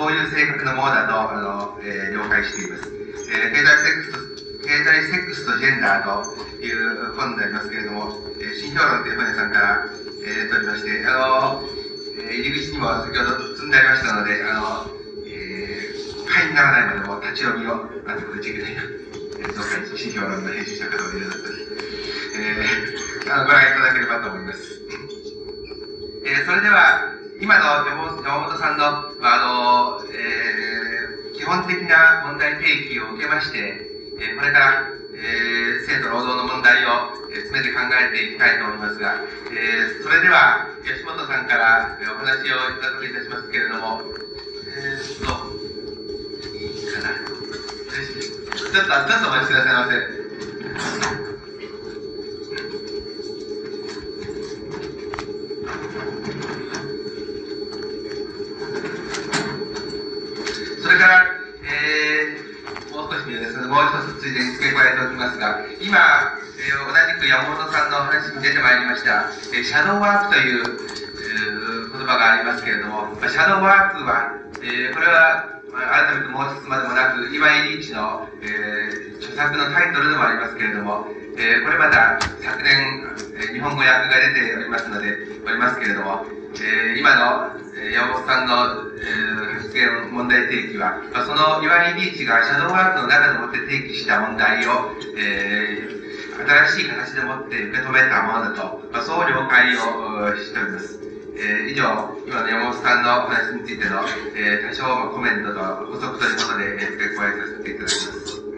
そういう性格のものだと、あの、えー、了解しています。えー、経済セックスと、経済セックスとジェンダーという本でありますけれども、えー、新評論という本屋さんから、えー、取りまして、あの、えー、入り口にも先ほど積んでありましたので、あの、えー、会にならないまでも立ち読みを、あとこれちいけな。えー、どうか新評論の編集者からお願いします。えー、あのご覧いただければと思います。えー、それでは、今の山本さんの、あの、えー、基本的な問題提起を受けまして、えー、これから、えー、生徒労働の問題を、えー、詰めて考えていきたいと思いますが、えー、それでは、吉本さんから、えー、お話をいただきいたしますけれども、えー、っと、いいかな。ちょっと、ちょっとお待ちくださいませ。れから、えー、もう少しです、もう一つついでに付け加えておきますが、今、えー、同じく山本さんの話に出てまいりました、えー、シャドーワークという、えー、言葉がありますけれども、まあ、シャドーワークは、えー、これは、まあ、改めて申しつまでもなく、岩井リーチの、えー、著作のタイトルでもありますけれども、えー、これまた昨年、え、日本語訳が出ておりますので、おりますけれども、えー、今の、え、山本さんの、えー、発言問題提起は、まあ、その岩井リーチがシャドーワークの中でもって提起した問題を、えー、新しい形でもって受け止めたものだと、まあ、そう了解をしております。えー、以上、今の山本さんのお話についての、えー、多少コメントと補足ということで、えー、付け加えさせていただきます。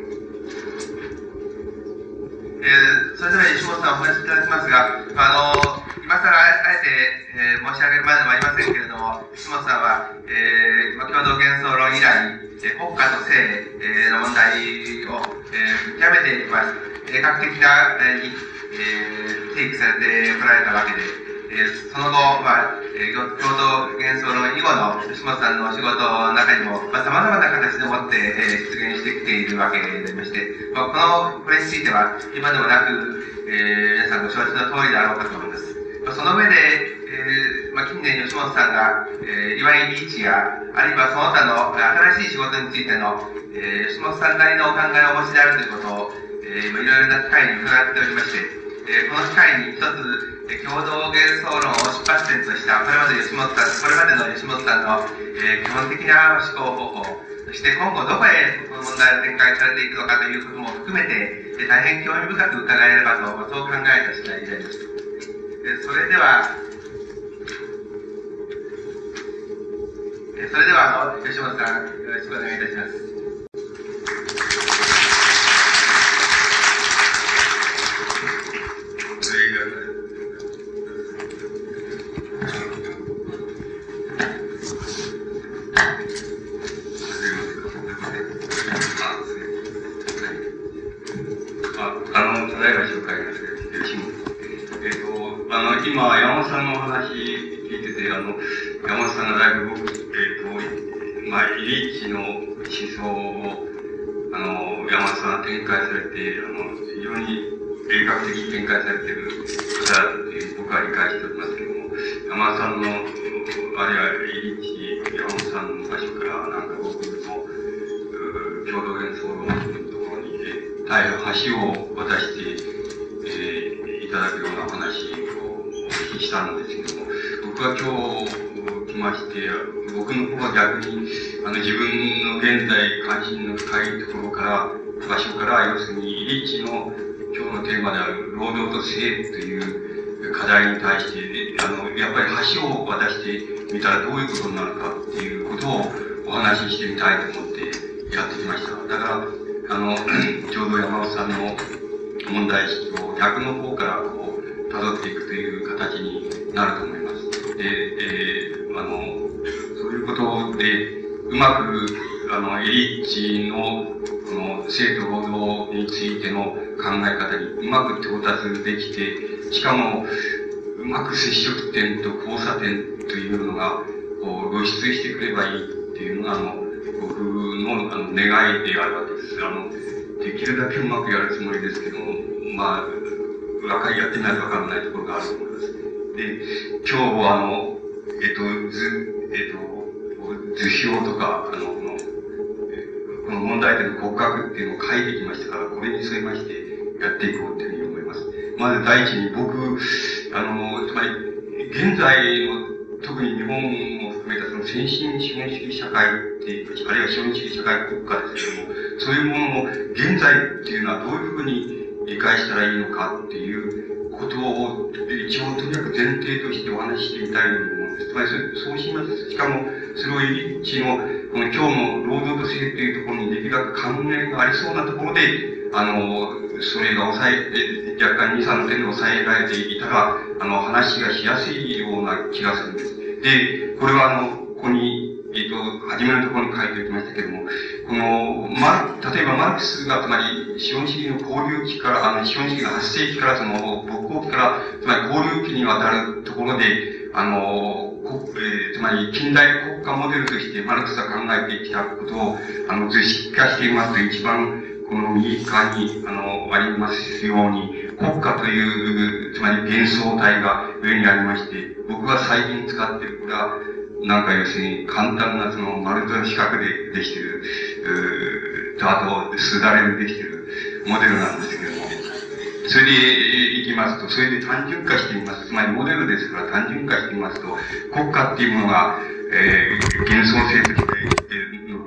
えー、それでは石本さんお話しいただきますが、あの今更あえて、えー、申し上げるまでもありませんけれども、石本さんは、えー、共同幻想論以来、えー、国家と性、えー、の問題を、えー、極めて、まあ、計画的な、えー、に、えー、提起されてこられたわけで、えー、その後、まあ、えー、共同幻想論以後の吉本さんのお仕事の中にも、まあ、様々な形でもって、えー、出現してきているわけでありまして、まあ、この、これについては、今でもなく、えー、皆さんご承知の通りであろうかと思います。まあ、その上で、えー、まあ、近年吉本さんが、えー、岩井リーチや、あるいはその他の新しい仕事についての、えー、吉本さんなりのお考えをお持ちであるということを、えー、いろいろな機会に伺っておりまして、えー、この機会に一つ、共同幻想論を出発点とした、これまで吉本さん、これまでの吉本さんの、えー、基本的な思考方法、そして今後どこへこの問題が展開されていくのかということも含めて、えー、大変興味深く伺えればと、そう考えた次第であります。えー、それでは、えー、それでは、あの、吉本さん、よろしくお願いいたします。今、山本さんのお話聞いてて、あの、山本さんがだいぶ僕、えっ、ー、と、まあ、イリーチの思想を、あの、山本さんが展開されて、あの、非常に鋭角的に展開されてる方っていう僕は理解しておりますけども、山本さんの、あるいはイリーチ、山本さんの場所から、なんか僕の、共同演奏論のところに、大変橋を渡して、えー、いただくような話をしたんですけども、僕は今日来まして、僕の方は逆に、あの、自分の現在関心の深いところから、場所から、要するに、リーチの今日のテーマである、労働と性という課題に対して、あの、やっぱり橋を渡してみたらどういうことになるかっていうことをお話ししてみたいと思ってやってきました。だから、あの、ちょうど山本さんの問題意識を逆の方からこう、辿っていくという形になると思います。で、えー、あの、そういうことで、うまく、あの、エリッチの、この、生徒労働についての考え方にうまく到達できて、しかも、うまく接触点と交差点というのが、こう、露出してくればいいっていうのが、あの、僕のあの願いであるわけです。あの、できるだけうまくやるつもりですけども、まあ、若いやってないとわからないところがあると思います。で、今日あの、えっ、と、図、えっ、と、図表とか、あの、この、この問題点の骨格っていうのを書いてきましたから、これに沿いましてやっていこうというふうに思います。まず第一に僕、あの、つまり、現在の、特に日本を含めたその先進資本主義社会っていう、あるいは資本主義社会国家ですけども、そういうものの現在っていうのはどういうふうに理解したらいいのかっていうことを、一応とにかく前提としてお話ししてみたいと思うんです。つまりそうします。しかも、それを一致の、この今日の労働と性というところにできるだけ関連がありそうなところで、あの、それが抑え、若干2、3点で抑えられていたら、あの、話がしやすいような気がするんです。で、これはあの、ここに、えっ、と、初めのところに書いておきましたけれども、この、ま、例えばマルクスが、つまり、資本主義の交流期から、あの、資本主義の発生期から、その、勃興期から、つまり交流期にわたるところで、あの、えー、つまり近代国家モデルとしてマルクスが考えてきたことを、あの、図式化していますと、一番、この右側に、あの、ありますように、国家という、つまり幻想体が上にありまして、僕が最近使っている、これは、なんか要するに簡単なその丸太の四角でできている、と、あと、すだれでできてるモデルなんですけども、それでいきますと、それで単純化してみます。つまりモデルですから単純化してみますと、国家っていうものが、えー、幻想性として、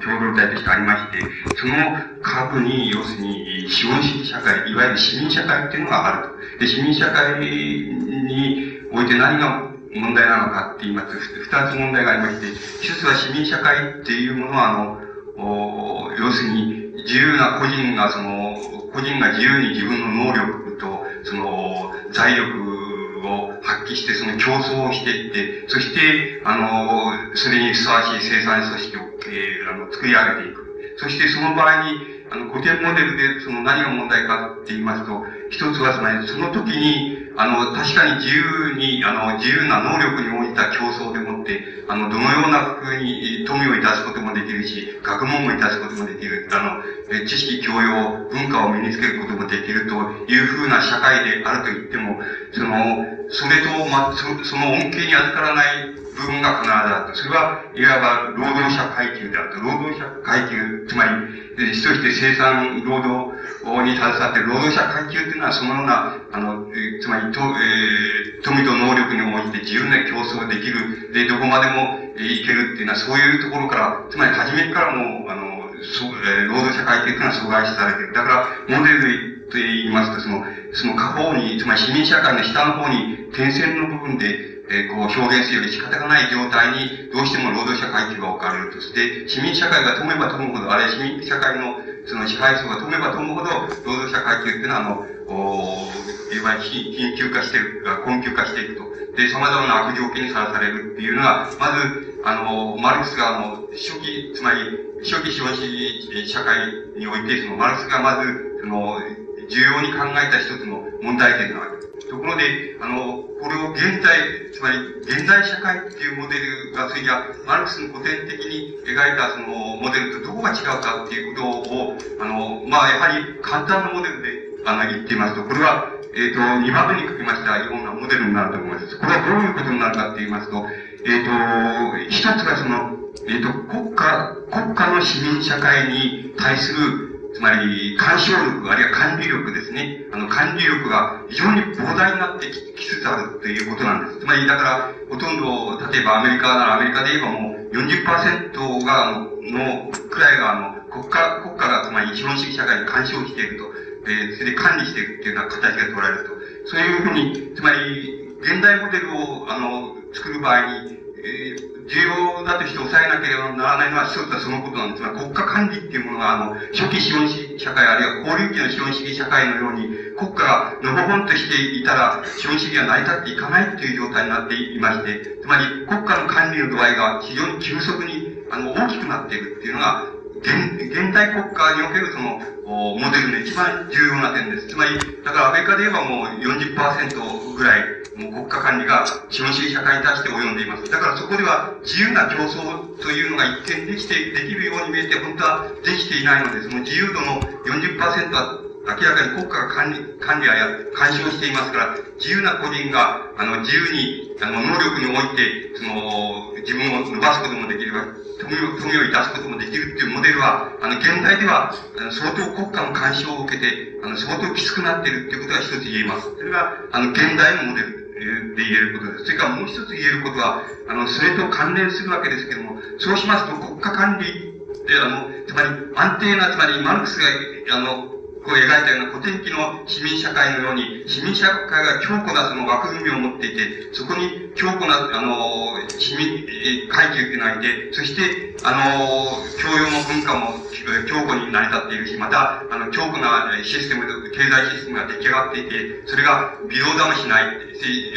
共同体としてありまして、その核に、要するに、資本主義社会、いわゆる市民社会っていうのがあると。で、市民社会において何が問題なのかって言います、二つ問題がありまして、一つは市民社会っていうものは、あの、要するに、自由な個人が、その、個人が自由に自分の能力と、その、財力を発揮して、その競争をしていって、そして、あの、それにふさわしい生産組織を、えー、あの作り上げていく。そしてその場合に、あの、古典モデルで、その何が問題かって言いますと、一つはつまり、その時に、あの、確かに自由に、あの、自由な能力に応じた競争でもって、あの、どのような風に富をいたすこともできるし、学問をいたすこともできる、あの、知識教養、文化を身につけることもできるという風な社会であると言っても、その、それと、ま、そその恩恵に預からない部分が必ずあると。それは、いわば労働者階級であると。労働者階級、つまり、主として生産労働に携わって労働者階級というのは、そのような、あの、つまり、と、えー、富と能力に応じて自由な競争できる、で、どこまでもいけるっていうのは、そういうところから、つまり、初めからもう、あの、そえー、労働者階級というのは阻害されている。だから、モデルと言いますと、その、その下方に、つまり市民社会の下の方に、点線の部分で、えー、こう表現するより仕方がない状態に、どうしても労働者階級が置かれるとして、市民社会が富めば富むほど、あるいは市民社会のその支配層が富めば富むほど、労働者階級っていうのは、あの、おいわゆる貧窮化していく、困窮化していくと。で、様々な悪条件にさらされるっていうのが、まず、あの、マルクスが、あの、初期、つまり、初期資本主義社会において、その、マルクスがまず、その、重要に考えた一つの問題点がある。ところで、あの、これを現在、つまり現代社会っていうモデルがついや、マルクスの古典的に描いたそのモデルとどこが違うかっていうことを、あの、まあ、やはり簡単なモデルで、あの、言っていますと、これは、えっ、ー、と、2番目に書きましたようなモデルになると思います。これはどういうことになるかって言いますと、えっ、ー、と、一つがその、えっ、ー、と、国家、国家の市民社会に対するつまり、干渉力、あるいは管理力ですね。あの、管理力が非常に膨大になってきつつあるということなんです。つまり、だから、ほとんど、例えばアメリカならアメリカで言えばもう40%が、の、くらいが、あの、国家、国家が、つまり資本主義社会に干渉していると。で、それで管理しているっていうような形が取られると。そういうふうに、つまり、現代モデルを、あの、作る場合に、え重要だとして抑えなければならないのは一つはそのことなんですが、国家管理っていうものが、あの、初期資本主義社会、あるいは交流期の資本主義社会のように、国家がのほほんとしていたら、資本主義は成り立っていかないという状態になっていまして、つまり国家の管理の度合いが非常に急速に、あの、大きくなっているっていうのが、現現代国家におけるその、モデルの一番重要な点です。つまり、だからアメリカで言えばもう40%ぐらい、もう国家管理が資本主義社会に対して及んでいます。だからそこでは自由な競争というのが一見できて、できるように見えて、本当はできていないので、その自由度の40%は明らかに国家が管理、管理や監視をしていますから、自由な個人が、あの、自由に、あの、能力において、その、自分を伸ばすこともできれば、富を、富をいたすこともできるっていうモデルは、あの、現代では、相当国家の監視を受けて、あの、相当きつくなっているっていうことが一つ言えます。それが、あの、現代のモデル。って言えることです。それからもう一つ言えることは、あの、それと関連するわけですけども、そうしますと国家管理って、あの、つまり安定な、つまりマルクスが、あの、こう描いたような古典期の市民社会のように、市民社会が強固なその枠組みを持っていて、そこに強固な、あの、市民階級っていうのがいて、そして、あの、教養も文化も強固に成り立っているし、また、あの、強固なシステム、経済システムが出来上がっていて、それが微動だもしない、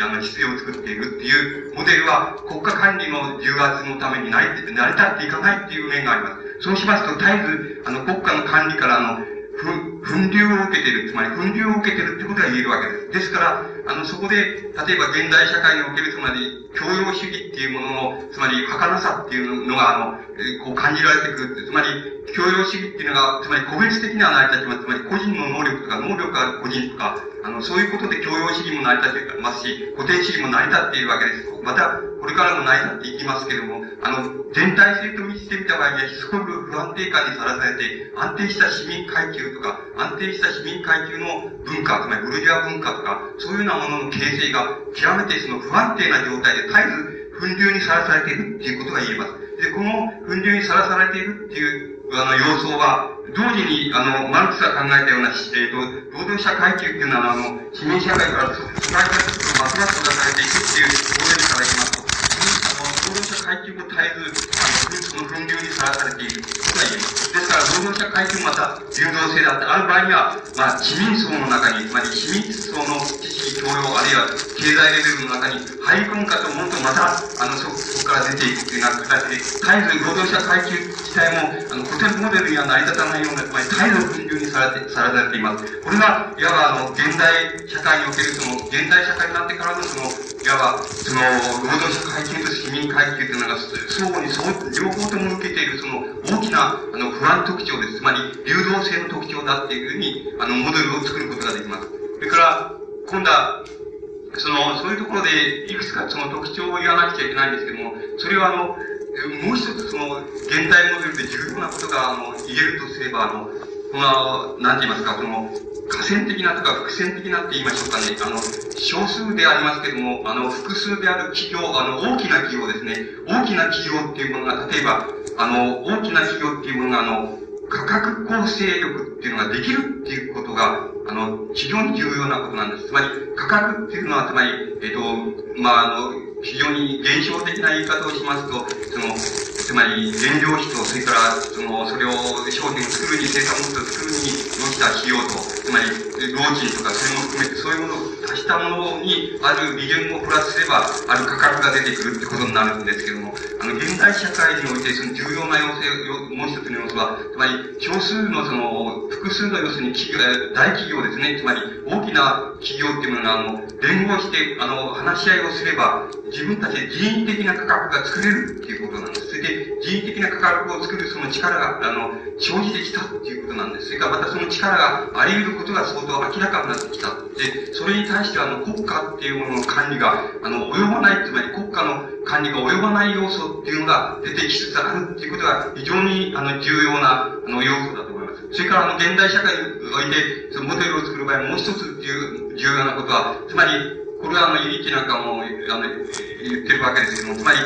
あの、秩序を作っているっていうモデルは、国家管理の重圧のために成り立っていかないっていう面があります。そうしますと、絶えず、あの、国家の管理から、あふ、分流を受けている、つまり分流を受けているってことが言えるわけです。ですから、あの、そこで、例えば現代社会における、つまり、教養主義っていうものの、つまり、儚さっていうのが、あの、こう感じられてくる。つまり、教養主義っていうのが、つまり個別的には成り立ちます。つまり、個人の能力とか、能力が個人とか、あの、そういうことで教養主義も成り立ってますし、古典主義も成り立っているわけです。また、これからも成り立っていきますけれども、あの、全体性と見してみた場合には、すごく不安定感にさらされて、安定した市民階級とか、安定した市民階級の文化、つまりブルジア文化とか、そういうようなものの形成が極めてその不安定な状態で絶えず分流にさらされているっていうことが言えます。で、この分流にさらされているっていうあの、様相は、同時に、あの、マルクスが考えたような、えっ、ー、と、労働者階級っていうのは、あの、市民社会から社会化すると、ますます出されていくっていうモデルからいますと、あの、労働者階級も絶えず、あ、の分流にさらされていることが言えます。ですから、労働者階級もまた、流動性だってある場合には、まあ、市民層の中に、つまり市民層の知識、教養、あるいは経済レベルの中に入り込むかと思うと、また、あの、そ、こから出ていくっていうような形で、絶えず労働者階級自体も、あの、古典モデルには成り立たないような、つまり態度分流にされて、さらされています。これが、いわばあの、現代社会におけるその、現代社会になってからのその、いわば、その、労働者階級と市民階級というのが、相互にそう、両方とも受けているその、大きな、あの、不安特徴です。つまり、流動性の特徴だっていうふうに、あの、モデルを作ることができます。それから、今度は、その、そういうところで、いくつかその特徴を言わなくちゃいけないんですけども、それはあの、もう一つその、現代モデルで重要なことが、あの、言えるとすれば、あの、まあ、なんて言いますか、その、河川的なとか伏線的なって言いましょうかね。あの、少数でありますけども、あの、複数である企業、あの、大きな企業ですね。大きな企業っていうものが、例えば、あの、大きな企業っていうものが、あの、価格構成力っていうのができるっていうことが、あの、非常に重要なことなんです。つまり、価格っていうのは、つまり、えっ、と、まあ、あの、非常に現象的な言い方をしますと、その、つまり原料費と、それから、その、それを商品を作るに、生産物を作るに要した費用と、つまり、労賃とか、それも含めて、そういうものを足したものに、ある利潤をプラスすれば、ある価格が出てくるってことになるんですけども、あの、現代社会において、その重要な要請、もう一つの要素は、つまり、少数のその、複数の要するに企業、大企業ですね、つまり、大きな企業っていうものが、あの、連合して、あの、話し合いをすれば、自分たちで人為的な価格が作れるっていうことなんです。それで、人為的な価格を作るその力が、あの、生じてきたっていうことなんです。それからまたその力があり得ることが相当明らかになってきた。で、それに対してあの、国家っていうものの管理が、あの、及ばない、つまり国家の管理が及ばない要素っていうのが出てきつつあるっていうことが非常に、あの、重要な、あの、要素だと思います。それから、あの、現代社会において、そのモデルを作る場合、もう一つっていう重要なことは、つまり、これはあの、イリッチなんかも、あの、言ってるわけですけども、つまり、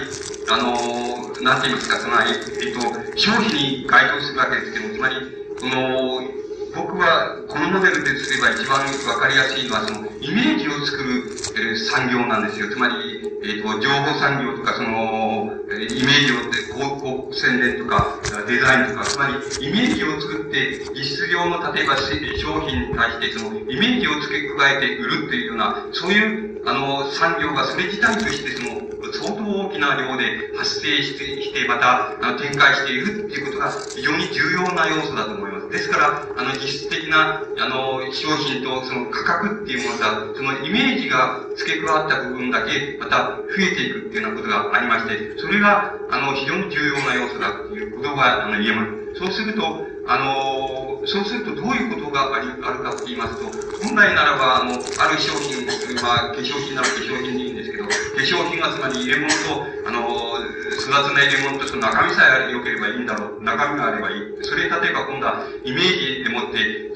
あの、なんて言いますか、つまり、えっと、消費に該当するわけですけども、つまり、この、僕は、このモデルですれば一番わかりやすいのは、その、イメージを作る、えー、産業なんですよ。つまり、えっ、ー、と、情報産業とか、その、イメージを、広告宣伝とか、デザインとか、つまり、イメージを作って、実質上の、例えば、商品に対して、その、イメージを付け加えて売るっていうような、そういう、あの、産業がそれ自体として、その、相当大きな量で発生して、してまた、展開しているっていうことが非常に重要な要素だと思います。ですから、あの、実質的な、あの、商品とその価格っていうものが、そのイメージが付け加わった部分だけ、また増えていくっていうようなことがありまして、それが、あの、非常に重要な要素だということが、あの、言えます。そうすると、あの、そうするとどういうことがありあるかと言いますと、本来ならば、あの、ある商品、まあ、化粧品なら化粧品でいいんですけど、化粧品がつまり入れ物と、あの、育つな入れ物とその中身さえ良ければいいんだろう。中身があればいい。それ例えば今度はイメージでもって、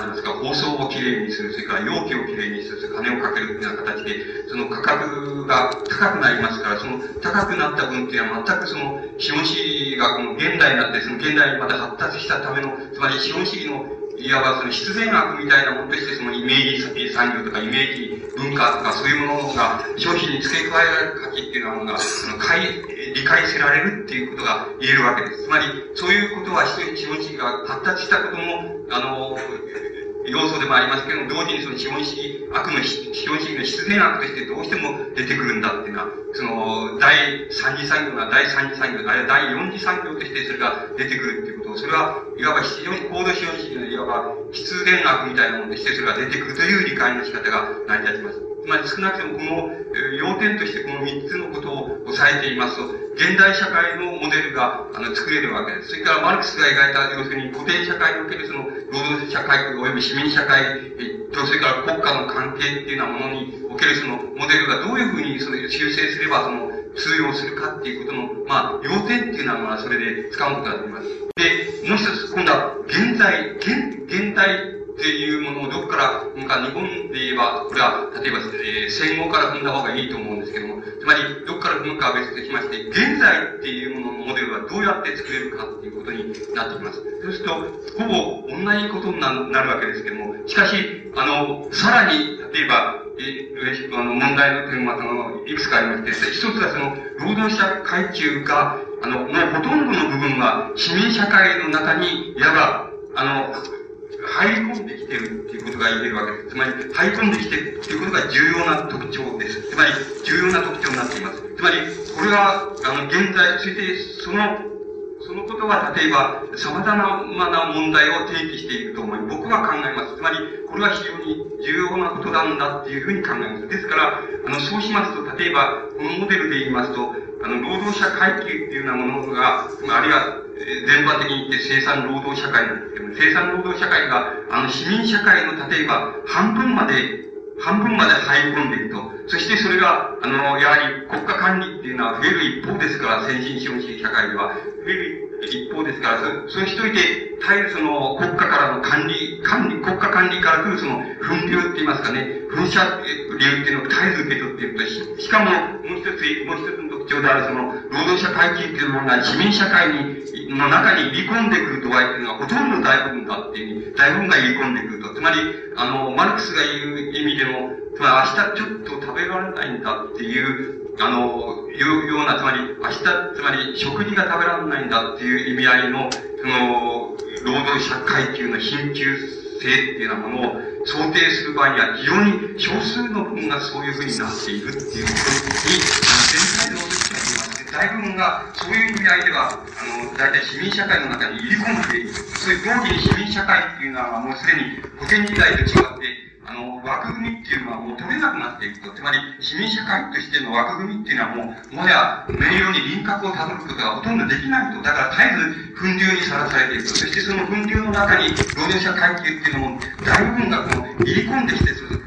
なんて言いますか、包装をきれいにする、それから容器をきれいにする、金をかけるというような形で、その価格が高くなりますから、その高くなった分っていうのは全くその資本主義がこの現代になって、その現代にまた発達したための、つまり資本主義のいわばその必然学みたいなものとして、そのイメージ産業とかイメージ文化とかそういうものが商品に付け加えられる価値っていうようなものが、その理解せられるっていうことが言えるわけです。つまり、そういうことは資本主義が発達したことも、あの、要素でもありますけども、同時にその資本主義、悪の資本主義の必然悪としてどうしても出てくるんだっていうのは、その、第三次産業が第三次産業、あるいは第四次産業としてそれが出てくるっていうと、それは、いわば非常に高度資本主義のいわば必然悪みたいなものとしてそれが出てくるという理解の仕方が成り立ちます。つまり少なくともこの、要点としてこの三つのことを押さえていますと、現代社会のモデルがあの作れるわけです。それからマルクスが描いた、要するに固定社会におけるその労働社会及び市民社会と、それから国家の関係っていうようなものにおけるそのモデルがどういうふうにその修正すればその通用するかっていうことの、まあ、要点っていうのは、まあそれで使うことができます。で、もう一つ、今度は、現在、現、現代っていうものをどこから、なんか日本で言えば、これは、例えば、えー、戦後から踏んだ方がいいと思うんですけども、つまり、どこから踏むかは別としまして、現在っていうもののモデルはどうやって作れるかっていうことになってきます。そうすると、ほぼ同じことになるわけですけども、しかし、あの、さらに、例えば、え、あの、問題の点は、その、いくつかありまして、一つはその、労働者階級が、あの、もうほとんどの部分は、市民社会の中に、いわば、あの、入り込んできてるっていうことが言えるわけです。つまり、入り込んできてるっていうことが重要な特徴です。つまり、重要な特徴になっています。つまり、これは、あの、現在、そしてその、そのことは、例えば、様々な問題を提起していると思い、僕は考えます。つまり、これは非常に重要なことなんだっていうふうに考えます。ですから、あの、そうしますと、例えば、このモデルで言いますと、あの、労働者階級っていうようなものが、あるいは、全般的に言って生産労働社会なんですけども、生産労働社会が、あの、市民社会の例えば、半分まで、半分まで入り込んでいくと。そしてそれが、あの、やはり国家管理っていうのは増える一方ですから、先進資本主義社会では、増える一方ですから、そうしといて、絶えずその国家からの管理、管理、国家管理から来るその分流って言いますかね、噴射流っていうのを絶えず受け取っていると。し、しかも、もう一つ、もう一つの特徴であるその、労働者階級っていうものが市民社会に、の中に入り込んでくる度合いっていうのはほとんど大部分だっていう大部分が入り込んでくると。つまり、あの、マルクスが言う意味でも、つまり明日ちょっと食べられないんだっていう、あの、いうような、つまり、明日、つまり、食事が食べられないんだっていう意味合いの、その、労働者階級の貧窮性っていうようなものを想定する場合には、非常に少数の分がそういうふうになっているっていうことに、全体で落としています。大部分が、そういう意味合いでは、あの、大体市民社会の中に入り込んでいる。そういう同時に市民社会っていうのは、もうすでに古典時代と違って、あの、枠組みっていうのはもう取れなくなっていくと。つまり、市民社会としての枠組みっていうのはもう、もはや、明瞭に輪郭をたどることがほとんどできないと。だから絶えず粉流にさらされていくと。そしてその粉流の中に、労働者階級っていうのも、大部分がこの、入り込んできて、その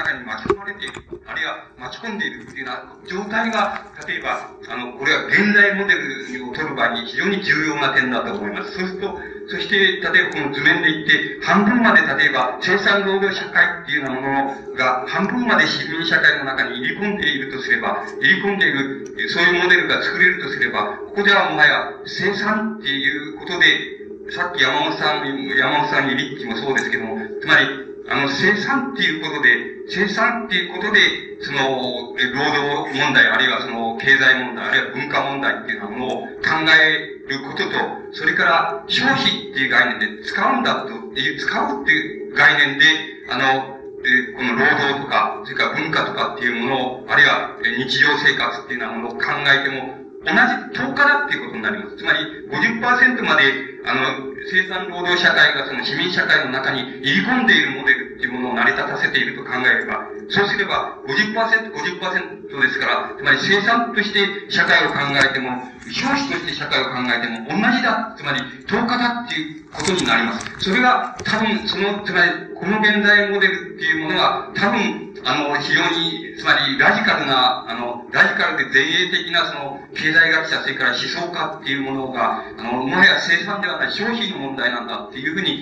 中に巻き込まれていく。あるいは巻き込んでいるっていうような状態が、例えば、あの、これは現代モデルを取る場合に非常に重要な点だと思います。そうすると、そして、例えばこの図面で言って、半分まで例えば生産労働社会っていうようなものが半分まで市民社会の中に入り込んでいるとすれば、入り込んでいる、そういうモデルが作れるとすれば、ここではもはや生産っていうことで、さっき山本さん、山本さんにリッチもそうですけども、つまり、あの、生産っていうことで、生産っていうことで、その、労働問題、あるいはその、経済問題、あるいは文化問題っていうようなものを考えることと、それから消費っていう概念で使うんだと、使うっていう概念で、あの、えこの労働とか、それから文化とかっていうものを、あるいは日常生活っていうようなものを考えても、同じ10日だっていうことになります。つまり50%まであの、生産労働社会がその市民社会の中に入り込んでいるモデルっていうものを成り立たせていると考えれば、そうすれば50%、50%ですから、つまり生産として社会を考えても、消費として社会を考えても同じだ、つまり10日だっていうことになります。それが多分、その、つまり、この現代モデルっていうものは、多分、あの、非常に、つまり、ラジカルな、あの、ラジカルで前衛的な、その、経済学者、それから思想家っていうものが、あの、もはや生産ではない消費の問題なんだっていうふうに、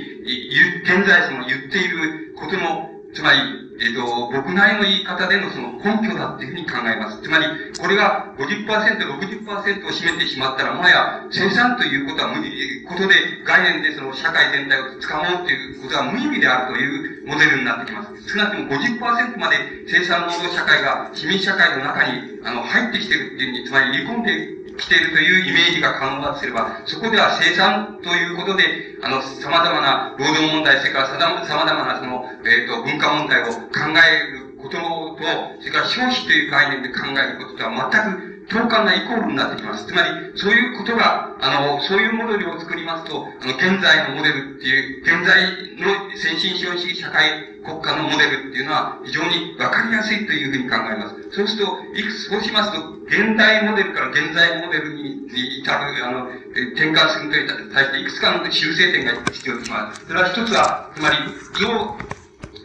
言、現在その言っていることの、つまり、えっ、ー、と、僕なりの言い方でのその根拠だっていうふうに考えます。つまり、これが50%、60%を占めてしまったら、もはや生産ということは無理、ことで概念でその社会全体を掴もうということは無意味であるというモデルになってきます。少なくとも50%まで生産労働社会が市民社会の中にあの入ってきてるっていうふうに、つまり入り込んで来ているというイメージが可能だとすれば、そこでは生産ということで、あの、様々な労働問題、それから様々なその、えっ、ー、と、文化問題を考えることと、それから消費という概念で考えることとは全く共感なイコールになってきます。つまり、そういうことが、あの、そういうモデルを作りますと、あの、現在のモデルっていう、現在の先進資本主義社会国家のモデルっていうのは、非常にわかりやすいというふうに考えます。そうすると、いくつ、そうしますと、現代モデルから現在モデルに至る、あの、転換するとに対して、いくつかの修正点が必要とします。それは一つは、つまり、要、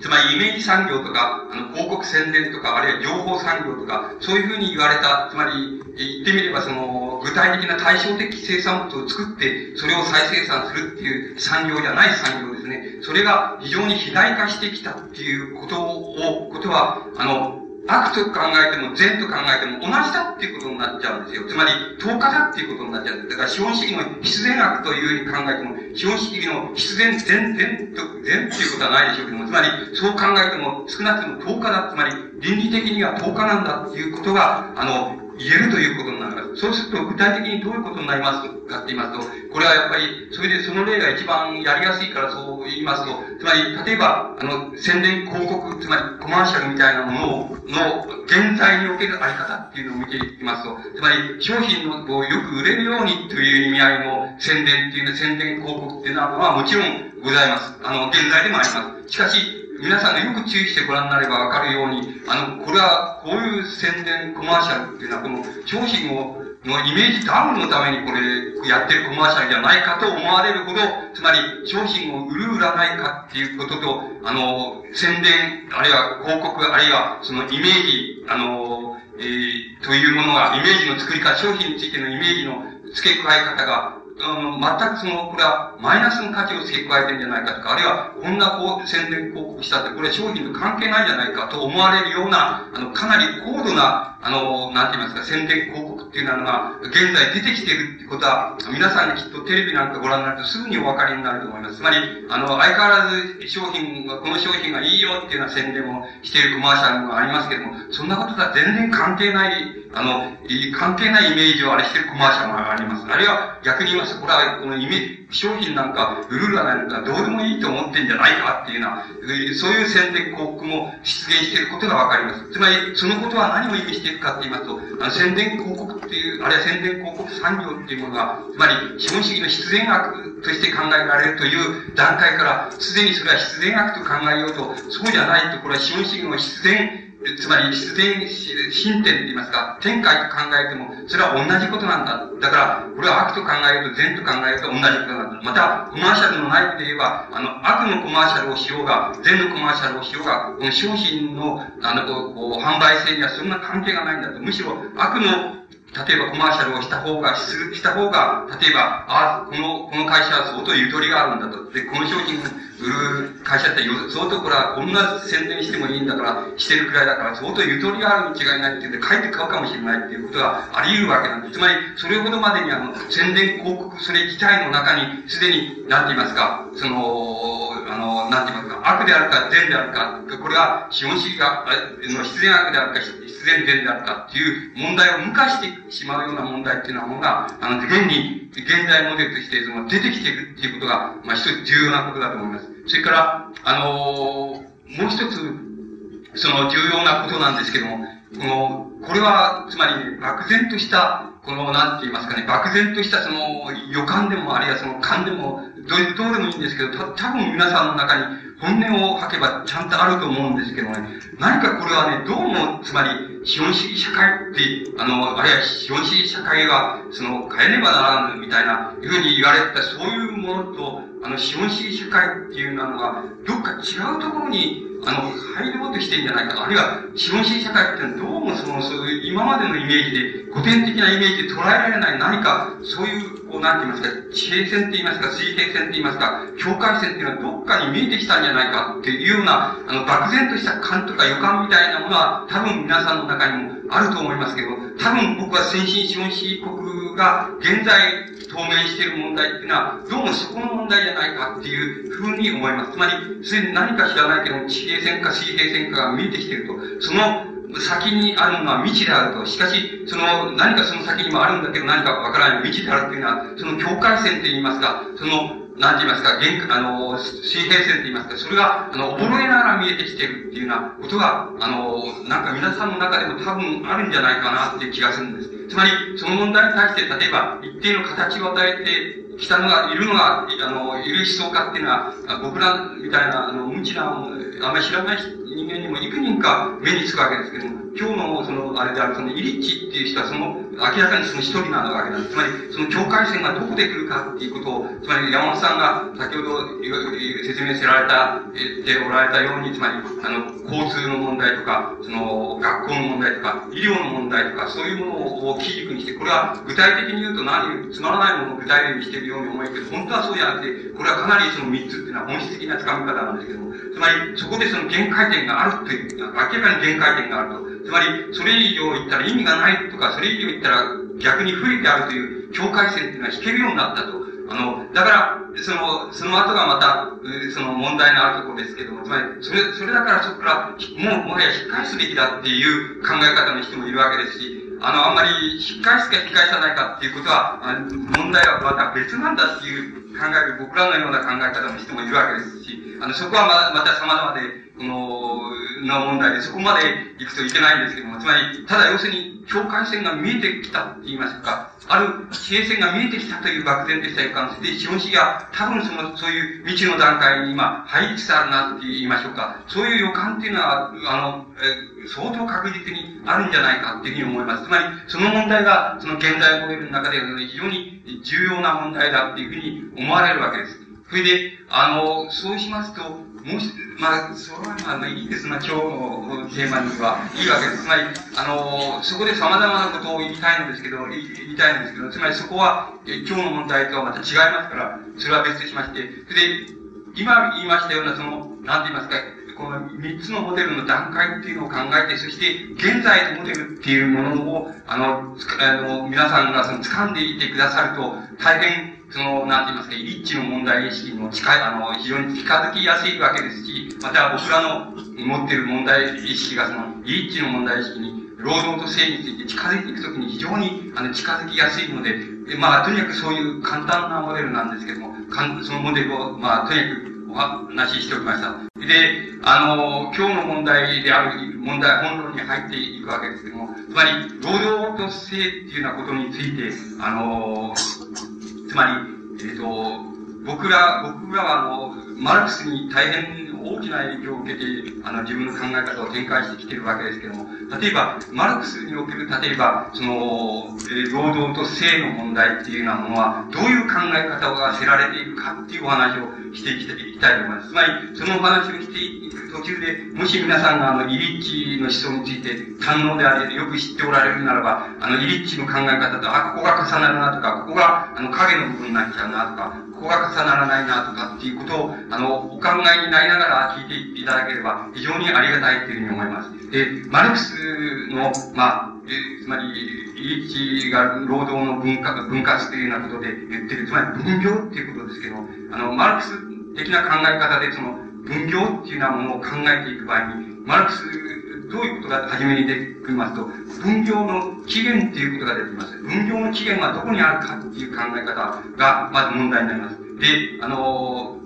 つまりイメージ産業とか、あの、広告宣伝とか、あるいは情報産業とか、そういうふうに言われた、つまり、言ってみればその、具体的な対照的生産物を作って、それを再生産するっていう産業じゃない産業ですね。それが非常に肥大化してきたっていうことを、ことは、あの、悪と考えても善と考えても同じだっていうことになっちゃうんですよ。つまり、10日だっていうことになっちゃうんです。だから資本主義の必然悪というふうに考えても、資本主義の必然善、善と、善っていうことはないでしょうけども、つまり、そう考えても少なくとも10日だ、つまり、倫理的には10日なんだっていうことが、あの、言えるということになります。そうすると、具体的にどういうことになりますかって言いますと、これはやっぱり、それでその例が一番やりやすいからそう言いますと、つまり、例えば、あの、宣伝広告、つまりコマーシャルみたいなものを、の、現在におけるあり方っていうのを見ていきますと、つまり、商品のをよく売れるようにという意味合いの宣伝っていうの、宣伝広告っていうのは、もちろんございます。あの、現在でもあります。しかし、皆さんがよく注意してご覧になればわかるように、あの、これは、こういう宣伝コマーシャルっていうのは、この商品を、のイメージダウンのためにこれ、やってるコマーシャルじゃないかと思われるほど、つまり、商品を売る売らないかっていうことと、あの、宣伝、あるいは広告、あるいはそのイメージ、あの、えー、というものが、イメージの作り方、商品についてのイメージの付け加え方が、あの、全くその、これはマイナスの価値を付け加えてんじゃないかとか、あるいはこんなこう宣伝広告したって、これ商品と関係ないじゃないかと思われるような、あの、かなり高度な、あの、なんて言いますか、宣伝広告っていうのが、現在出てきてるってことは、皆さんにきっとテレビなんかご覧になるとすぐにお分かりになると思います。つまり、あの、相変わらず商品が、この商品がいいよっていうような宣伝をしているコマーシャルがありますけども、そんなこととは全然関係ない、あの、関係ないイメージをあれしてるコマーシャルがあります。あるいは逆に言いますと、これはこのイメージ、商品なんか、売るらないのか、どうでもいいと思ってんじゃないかっていうような、そういう宣伝広告も出現していることがわかります。つまり、そのことは何を意味しているかって言いますと、あの宣伝広告っていう、あるいは宣伝広告産業っていうものが、つまり、資本主義の必然学として考えられるという段階から、すでにそれは必然学と考えようと、そうじゃないと、これは資本主義の必然つまり必然進展って言いますか、展開と考えても、それは同じことなんだ。だから、これは悪と考えると善と考えると同じことなんだ。また、コマーシャルの内部で言えば、あの、悪のコマーシャルをしようが、善のコマーシャルをしようが、この商品の、あの、こう、販売性にはそんな関係がないんだと。むしろ、悪の例えばコマーシャルをした方が、する、した方が、例えば、ああ、この、この会社は相当ゆとりがあるんだと。で、この商品売る会社って相当これはこんな宣伝してもいいんだから、してるくらいだから相当ゆとりがあるに違いないって言うんで、書いて買うかもしれないっていうことがあり得るわけなんです。つまり、それほどまでにあの、宣伝広告、それ自体の中に、すでに、なんて言いますか、その、あの、なんて言いますか、悪であるか善であるか、これは資本主義が、の必然悪であるか、必然善であるかっていう問題を無化してしまうような問題っていうのはものが、あの、現に、現代モデルとしてその出てきているっていうことが、まあ一つ重要なことだと思います。それから、あのもう一つ、その重要なことなんですけども、この、これは、つまり、漠然とした、この、なんて言いますかね、漠然としたその予感でも、あるいはその感でも、どうどうでもいいんですけど、た多分皆さんの中に本音を吐けばちゃんとあると思うんですけどね、何かこれはね、どうも、つまり、資本主義社会って、あの、あるいは資本主義社会が、その、変えねばならんみたいな、いうふうに言われた、そういうものと、あの、資本主義社会っていうのが、どっか違うところに、あの、入ろうとしてるんじゃないか。あるいは、資本主義社会ってのはどうもその、そういう今までのイメージで、古典的なイメージで捉えられない何か、そういう、こう、なんて言いますか、地平線って言いますか、水平線って言いますか、境界線っていうのはどっかに見えてきたんじゃないかっていうような、あの、漠然とした感とか予感みたいなものは、多分皆さんの中にもあると思いますけど、多分僕は先進資本主義国が現在透明している問題っていうのは、どうもそこの問題じゃないかっていうふうに思います。つまり、すでに何か知らないけど、地平線か水平線かが見えてきてると。その先にあるのは未知であると。しかし、その、何かその先にもあるんだけど何かわからない未知であるっていうのは、その境界線って言いますか、その、なんて言いますか、現、あの、水平線って言いますか、それが、あの、衰えながら見えてきてるっていうようなことが、あの、なんか皆さんの中でも多分あるんじゃないかなっていう気がするんです。つまり、その問題に対して、例えば、一定の形を与えてきたのが、いるのが、あの、いる思想家っていうのは、僕らみたいな、あの、無知な、あんまり知らない人間にも幾人か目につくわけですけども、今日の、その、あれである、その、イリッチっていう人は、その、明らかにその一人なわけなんです。つまり、その境界線がどこで来るかっていうことを、つまり山本さんが先ほど説明せられた、ておられたように、つまり、あの、交通の問題とか、その、学校の問題とか、医療の問題とか、そういうものを基軸にして、これは具体的に言うと何、つまらないものを具体例にしているように思えるけど、本当はそうじゃなくて、これはかなりその三つっていうのは本質的な掴み方なんですけども、つまり、そこでその限界点があるという、明らかに限界点があると。つまり、それ以上言ったら意味がないとか、それ以上言ったら逆に不利であるという境界線っていうのは引けるようになったと。あの、だから、その、その後がまた、その問題のあるところですけども、つまり、それ、それだからそこから、もう、もはや引っ返すべきだっていう考え方の人もいるわけですし、あの、あんまり引っ返すか引っ返さないかっていうことは、問題はまた別なんだっていう考える、僕らのような考え方の人もいるわけですし、あの、そこはままた様々で、この、の問題で、そこまで行くといけないんですけども、つまり、ただ要するに、境界線が見えてきたって言いますか、ある地平線が見えてきたという漠然とした予感で、資本主義が多分その、そういう未知の段階に今、入りつつあるなって言いましょうか。そういう予感っていうのは、あの、え相当確実にあるんじゃないかっていうふうに思います。つまり、その問題が、その現代モデルの中で非常に重要な問題だっていうふうに思われるわけです。それで、あの、そうしますと、もし、まあ、それはまあ、いいですな、今日のテーマにはいいわけです。つまり、あの、そこで様々なことを言いたいんですけど、言いたいんですけど、つまりそこは、え今日の問題とはまた違いますから、それは別としまして、それで、今言いましたような、その、なんて言いますか、この三つのモデルの段階っていうのを考えて、そして現在のモデルっていうものを、あの、あの皆さんがその掴んでいてくださると、大変その、なんて言いますか、立地の問題意識にも近い、あの、非常に近づきやすいわけですし、また僕らの持っている問題意識がその、立地の問題意識に、労働と性について近づいていくときに非常にあの近づきやすいので、まあ、とにかくそういう簡単なモデルなんですけども、かんそのモデルを、まあ、とにかくお話ししておきました。で、あの、今日の問題である、問題、本論に入っていくわけですけども、つまり、労働と性っていうようなことについて、あの、つまり、えっ、ー、と、僕ら、僕らはあの、マルクスに大変大きな影響を受けて、あの、自分の考え方を展開してきているわけですけども、例えば、マルクスにおける、例えば、その、えー、労働と性の問題っていうようなものは、どういう考え方がせられているかっていうお話をしていきたいと思います。つまり、そのお話をしていく途中で、もし皆さんがあの、イリッチの思想について堪能であれ、よく知っておられるならば、あの、イリッチの考え方と、あ、ここが重なるなとか、ここが、あの、影の部分になっちゃうなとか、ここが重ならないなとかっていうことを、あの、お考えになりながら聞いていただければ、非常にありがたいというふうに思います。で、マルクスの、まあ、えつまり、イリッチが労働の分割、分割というようなことで言ってる、つまり分業っていうことですけど、あの、マルクス的な考え方で、その、分業っていうようなものを考えていく場合に、マルクス、どういうことが初めに出てきますと、分業の起源っていうことが出てきます。分業の起源はどこにあるかっていう考え方が、まず問題になります。で、あの、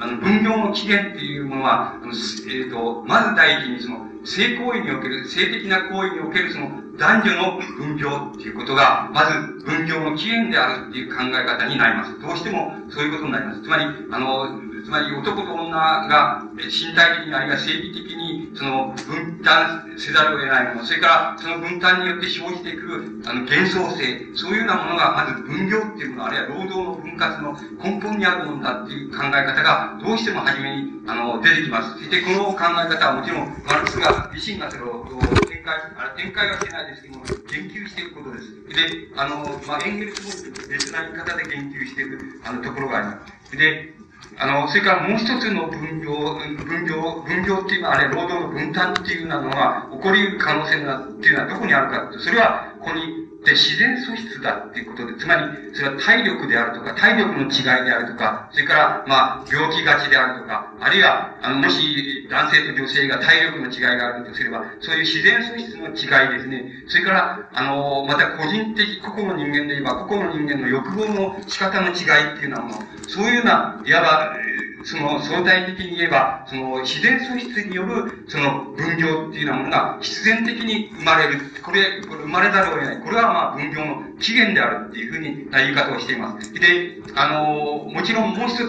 あの、分業の起源っていうものは、あの、えっ、ー、と、まず第一にその、性行為における、性的な行為におけるその男女の分業っていうことが、まず分業の起源であるっていう考え方になります。どうしてもそういうことになります。つまり、あの、つまり男と女が身体的にあるいは生理的にその分担せざるを得ないもの、それからその分担によって生じてくるあの幻想性、そういうようなものがまず分業っていうもの、あるいは労働の分割の根本にあるものだっていう考え方がどうしても初めにあの出てきます。そしてこの考え方はもちろんマルクスが自身がそれを展開、あ展開はしてないですけども、研究していくことです。で、あの、まあ、エンゲルスも別な言い方で研究していくあのところがあります。で、あの、それからもう一つの分業、分業、分業っていうのは、あれ、労働の分担っていうのは、起こり得る可能性がっていうのはどこにあるかって、それは、ここにで、自然素質だっていうことで、つまり、それは体力であるとか、体力の違いであるとか、それから、まあ、病気がちであるとか、あるいは、あの、もし、男性と女性が体力の違いがあるとすれば、そういう自然素質の違いですね。それから、あの、また個人的、個々の人間で言えば、個々の人間の欲望の仕方の違いっていうのはもう、そういうような、いわば、その相対的に言えば、その自然素質による、その分業っていうようなものが必然的に生まれる。これ、これ生まれざるを得ない。これはまあ分業の起源であるっていうふうに言い方をしています。で、あの、もちろんもう一つ、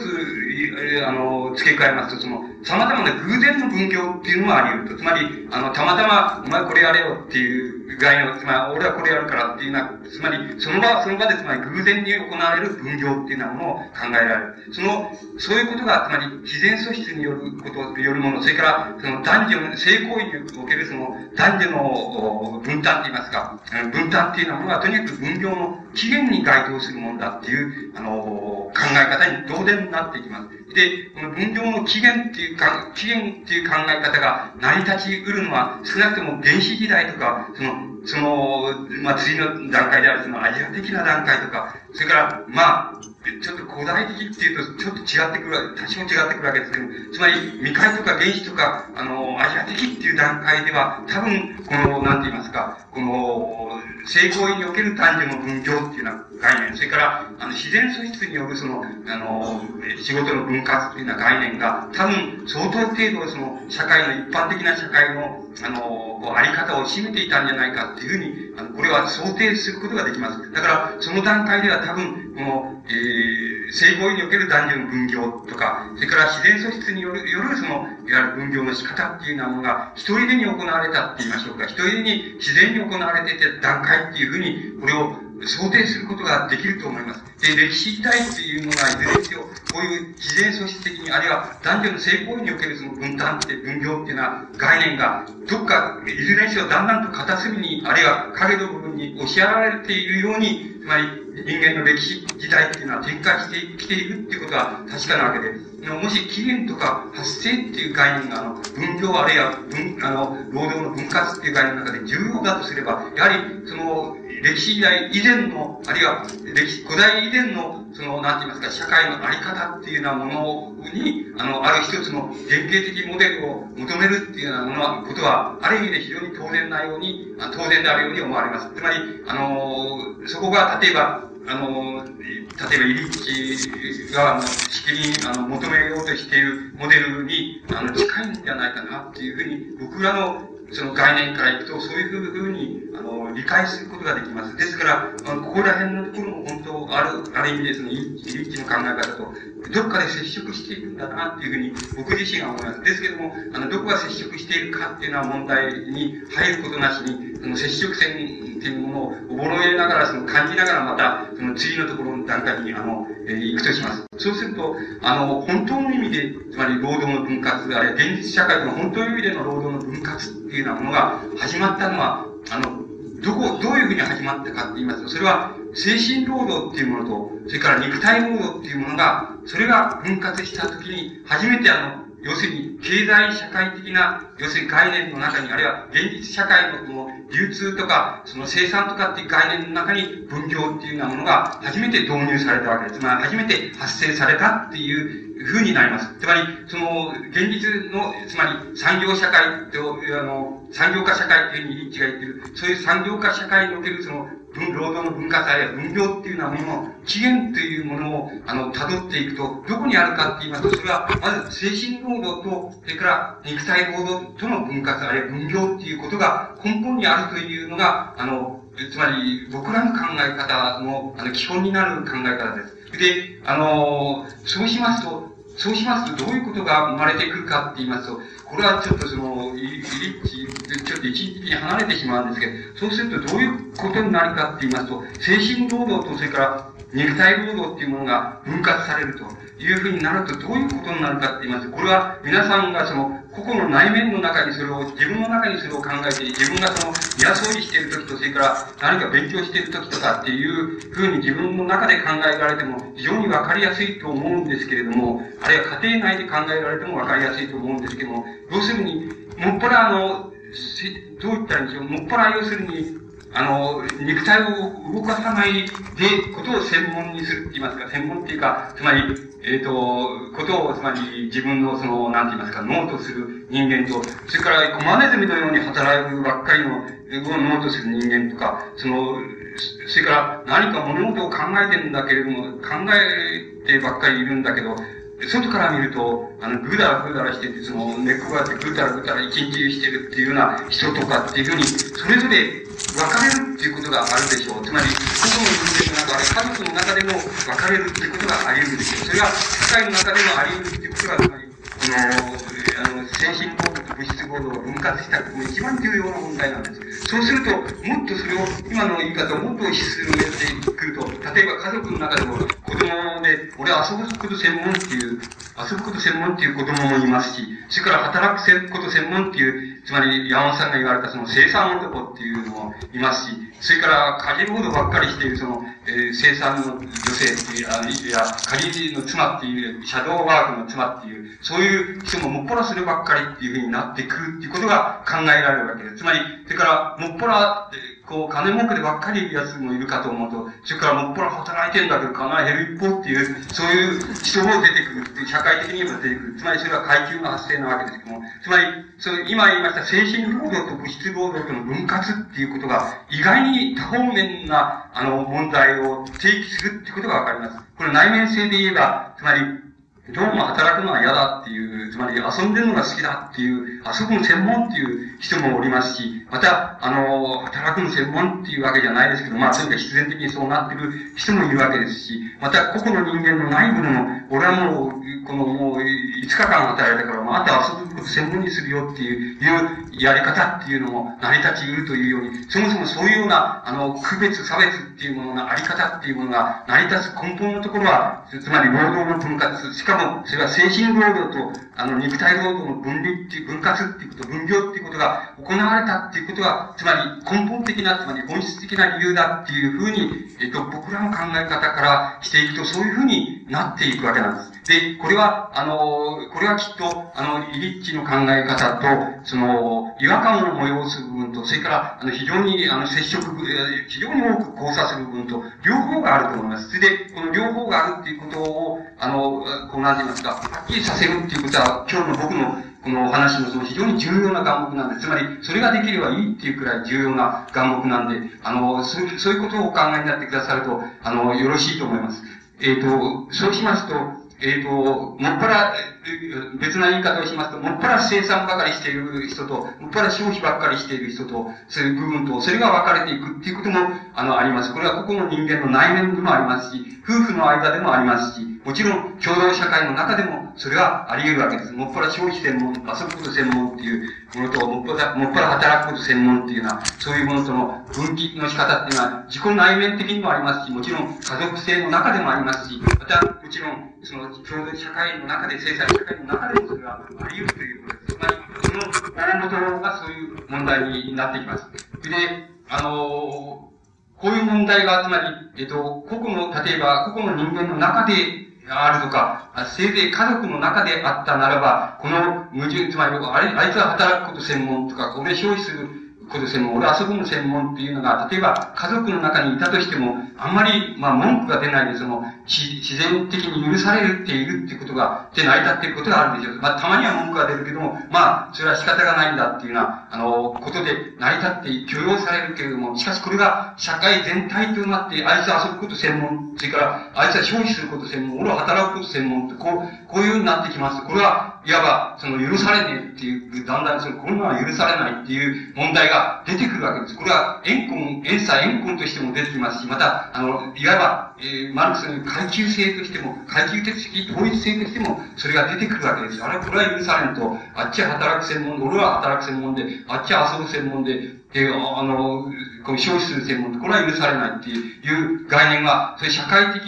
あの、付け加えますと、その、様々な偶然の分業っていうのはあり得ると。つまり、あの、たまたま、お前これやれよっていう概念つまり、俺はこれやるからっていうのは、つまり、その場、その場で、つまり偶然に行われる分業っていうようなものを考えられる。その、そういうことが、つまり、自然素質によること、よるもの、それから、その男女の、性行為におけるその、男女の分担って言いますか、分担っていうようなものは、とにかく分業の起源に該当するものだっていう、あの、考え方に同然になっていきます。で、この分業の起源っていうか、起源っていう考え方が成り立ち得るのは、少なくとも原始時代とか、その、その、まあ、次の段階であるそのアジア的な段階とか、それから、まあ、ちょっと古代的っていうと、ちょっと違ってくる、多少違ってくるわけですけど、つまり、未開とか原始とか、あの、アジア的っていう段階では、多分、この、なんて言いますか、この、成功における男女の分業っていうような概念、それから、あの、自然素質によるその、あの、仕事の分割というような概念が、多分、相当程度、その、社会の、一般的な社会の、あの、こう、あり方を占めていたんじゃないかっていうふうに、あの、これは想定することができます。だから、その段階では多分、この、えー、性行為における男女の分業とか、それから自然素質による、よるその、いわゆる分業の仕方っていうようなものが、一人でに行われたって言いましょうか。一人でに自然に行われていた段階っていうふうに、これを想定することができると思います。で、歴史時代っていうのが、いずれにせよ、こういう事前組織的に、あるいは男女の性行為におけるその分担って分業っていうのは概念が、どっか、いずれにせよだんだんと片隅に、あるいは影の部分に押しやられているように、つまり人間の歴史時代っていうのは展開してきているっていうことは確かなわけで。す、もし起源とか発生っていう概念が、あの、分業あるいは分、あの、労働の分割っていう概念の中で重要だとすれば、やはり、その、歴史時代以前の、あるいは歴史、古代以前の、その、なんて言いますか、社会のあり方っていうようなものに、あの、ある一つの典型的モデルを求めるっていうようなものは、ことは、ある意味で非常に当然なように、当然であるように思われます。つまり、あの、そこが、例えば、あの、例えばイリッチが、あの、しきりに、あの、求めようとしているモデルに、あの、近いんじゃないかなっていうふうに、僕らのその概念からいくと、そういうふうに、あの、理解することができます。ですから、あのここら辺のところも本当、ある、ある意味でその、一致の考え方と、どっかで接触しているんだなっていうふうに、僕自身が思います。ですけども、あの、どこが接触しているかっていうのは問題に入ることなしに、その接触線っていうものをおぼろげながら、その感じながらまた、その次のところの段階に、あの、えー、行くとします。そうすると、あの、本当の意味で、つまり労働の分割、あるいは現実社会の本当の意味での労働の分割っていうようなものが始まったのは、あの、どこ、どういうふうに始まったかって言いますと、それは精神労働っていうものと、それから肉体労働っていうものが、それが分割したときに、初めてあの、要するに、経済社会的な、要するに概念の中に、あるいは現実社会のこの流通とか、その生産とかっていう概念の中に分業っていうようなものが初めて導入されたわけです。つまり初めて発生されたっていう風になります。つまり、その、現実の、つまり産業社会と、あの、産業化社会っていうふうにリッチが言ってる、そういう産業化社会におけるその、労働の文化さや分業っていうようなものの起源というものを、あの、辿っていくと、どこにあるかって言いますと、それは、まず精神労働と、それから肉体労働との文化さ、あるいは分業っていうことが根本にあるというのが、あの、つまり、僕らの考え方の、あの、基本になる考え方です。で、あの、そうしますと、そうしますと、どういうことが生まれてくるかって言いますと、これはちょっとその、リッチ、ちょっと一時的に離れてしまうんですけど、そうするとどういうことになるかって言いますと、精神労働とそれから肉体労働っていうものが分割されるというふうになるとどういうことになるかって言いますと、これは皆さんがその、個々の内面の中にそれを、自分の中にそれを考えて、自分がその、嫌掃除している時と、それから何か勉強している時とかっていうふうに自分の中で考えられても、非常にわかりやすいと思うんですけれども、あるいは家庭内で考えられてもわかりやすいと思うんですけども、要するに、もっぱらあの、どう言ったらいいんでしょう、もっぱら要するに、あの、肉体を動かさないで、ことを専門にするって言いますか、専門っていうか、つまり、えっ、ー、と、ことを、つまり自分のその、なんて言いますか、脳とする人間と、それからコマネズミのように働くばっかりの、脳とする人間とか、その、それから何か物事を考えてるんだけれども、考えてばっかりいるんだけど、外から見ると、あの、ぐだらぐだらしてて、その、根っこがあってぐだらぐだら一日中してるっていうような人とかっていうふうに、それぞれ分かれるっていうことがあるでしょう。つまり、個々の人間の中で、家族の中でも分かれるっていうことがあり得るでしょう。それは、社会の中でもあり得るっていうことが、つまり、あの、あの、精神行動と物質行動を分割した、一番重要な問題なんです。そうすると、もっとそれを、今の言い方をもっと進めてくると、例えば家族の中でも、子供で、俺遊ぶこと専門っていう、遊ぶこと専門っていう子供もいますし、それから働くこと専門っていう、つまり山本さんが言われたその生産男っていうのもいますし、それから家事労働ばっかりしているその、えー、生産の女性っていう、あいや、家事の妻っていう、シャドーワークの妻っていう、そういう人ももっぱらするばっかりっていうふうになってくるっていうことが考えられるわけです。つまり、それから、もっぱら、こう、金儲けでばっかりいる奴もいるかと思うと、それからもっぱら働いてんだけど、金減る一方っていう、そういう人も出てくるっていう、社会的にも出てくる。つまりそれは階級の発生なわけですけども、つまり、そう今言いました精神労働と物質労働との分割っていうことが、意外に多方面な、あの、問題を提起するっていうことがわかります。これ内面性で言えば、つまり、どうも働くのは嫌だっていう、つまり遊んでるのが好きだっていう、遊ぶの専門っていう人もおりますし、また、あの、働くの専門っていうわけじゃないですけど、まあ、そういうか必然的にそうなってる人もいるわけですし、また、個々の人間の内部でも、俺はもう、このもう、5日間働いたから、また遊ぶこと専門にするよっていう、いうやり方っていうのも成り立ち得るというように、そもそもそういうような、あの、区別、差別っていうもののあり方っていうものが成り立つ根本のところは、つまり労働の分割、しかも、それは精神労働と、あの、肉体労働の分離っていう、分割っていうこと、分業っていうことが行われたっていうことは、つまり根本的な、つまり本質的な理由だっていうふうに、えっと、僕らの考え方からしていくと、そういうふうになっていくわけなんです。で、これは、あの、これはきっと、あの、イリッチの考え方と、その、違和感を催す部分と、それから、あの、非常に、あの、接触、非常に多く交差する部分と、両方があると思います。それで、この両方があるっていうことを、あの、こう、なんて言いますか、はっきりさせるっていうことは、今日の僕の、このお話のその非常に重要な願目なんです、つまり、それができればいいっていうくらい重要な願目なんで、あの、そうそういうことをお考えになってくださると、あの、よろしいと思います。えっ、ー、と、そうしますと、えっ、ー、と、もっぱら、別な言い方をしますと、もっぱら生産ばかりしている人と、もっぱら消費ばっかりしている人と、そういう部分と、それが分かれていくっていうことも、あの、あります。これは個々の人間の内面でもありますし、夫婦の間でもありますし、もちろん、共同社会の中でも、それはあり得るわけです。もっぱら消費専門、遊ぶこと専門っていうものと、もっぱら、もっぱら働くこと専門っていうような、そういうものとの分岐の仕方っていうのは、自己内面的にもありますし、もちろん家族性の中でもありますし、また、もちろん、その、共同社会の中で、生産社会の中でもそれはあり得るということです。つまり、その大元がそういう問題になってきます。で、あのこういう問題が、つまり、えっと、個々の、例えば、個々の人間の中で、あるとか、せいぜい家族の中であったならば、この矛盾、つまり、あ、あいつは働くこと専門とか、これ消費すること専門、俺遊ぶの専門っていうのが、例えば家族の中にいたとしても、あんまり、まあ文句が出ないで、その、自然的に許されるっているっていうことが、で成り立っていることがあるでしょう。まあたまには文句が出るけども、まあ、それは仕方がないんだっていうような、あの、ことで成り立って許容されるけれども、しかしこれが社会全体となって、あいつは遊ぶこと専門、それから、あいつは消費すること専門、俺は働くこと専門って、こう、こういうふうになってきます。これは、いわば、その、許されねえっていう、だんだんその、こんなのは許されないっていう問題が出てくるわけです。これは、怨恨、怨差怨恨としても出てきますし、また、あの、いわば、えー、マルクスの階級性としても、階級的統一性としても、それが出てくるわけです。あれ、これは許されんと、あっちは働く専門で、俺は働く専門で、あっちは遊ぶ専門で、で、あの、この消費する専門で、これは許されないっていう概念が、それ社会的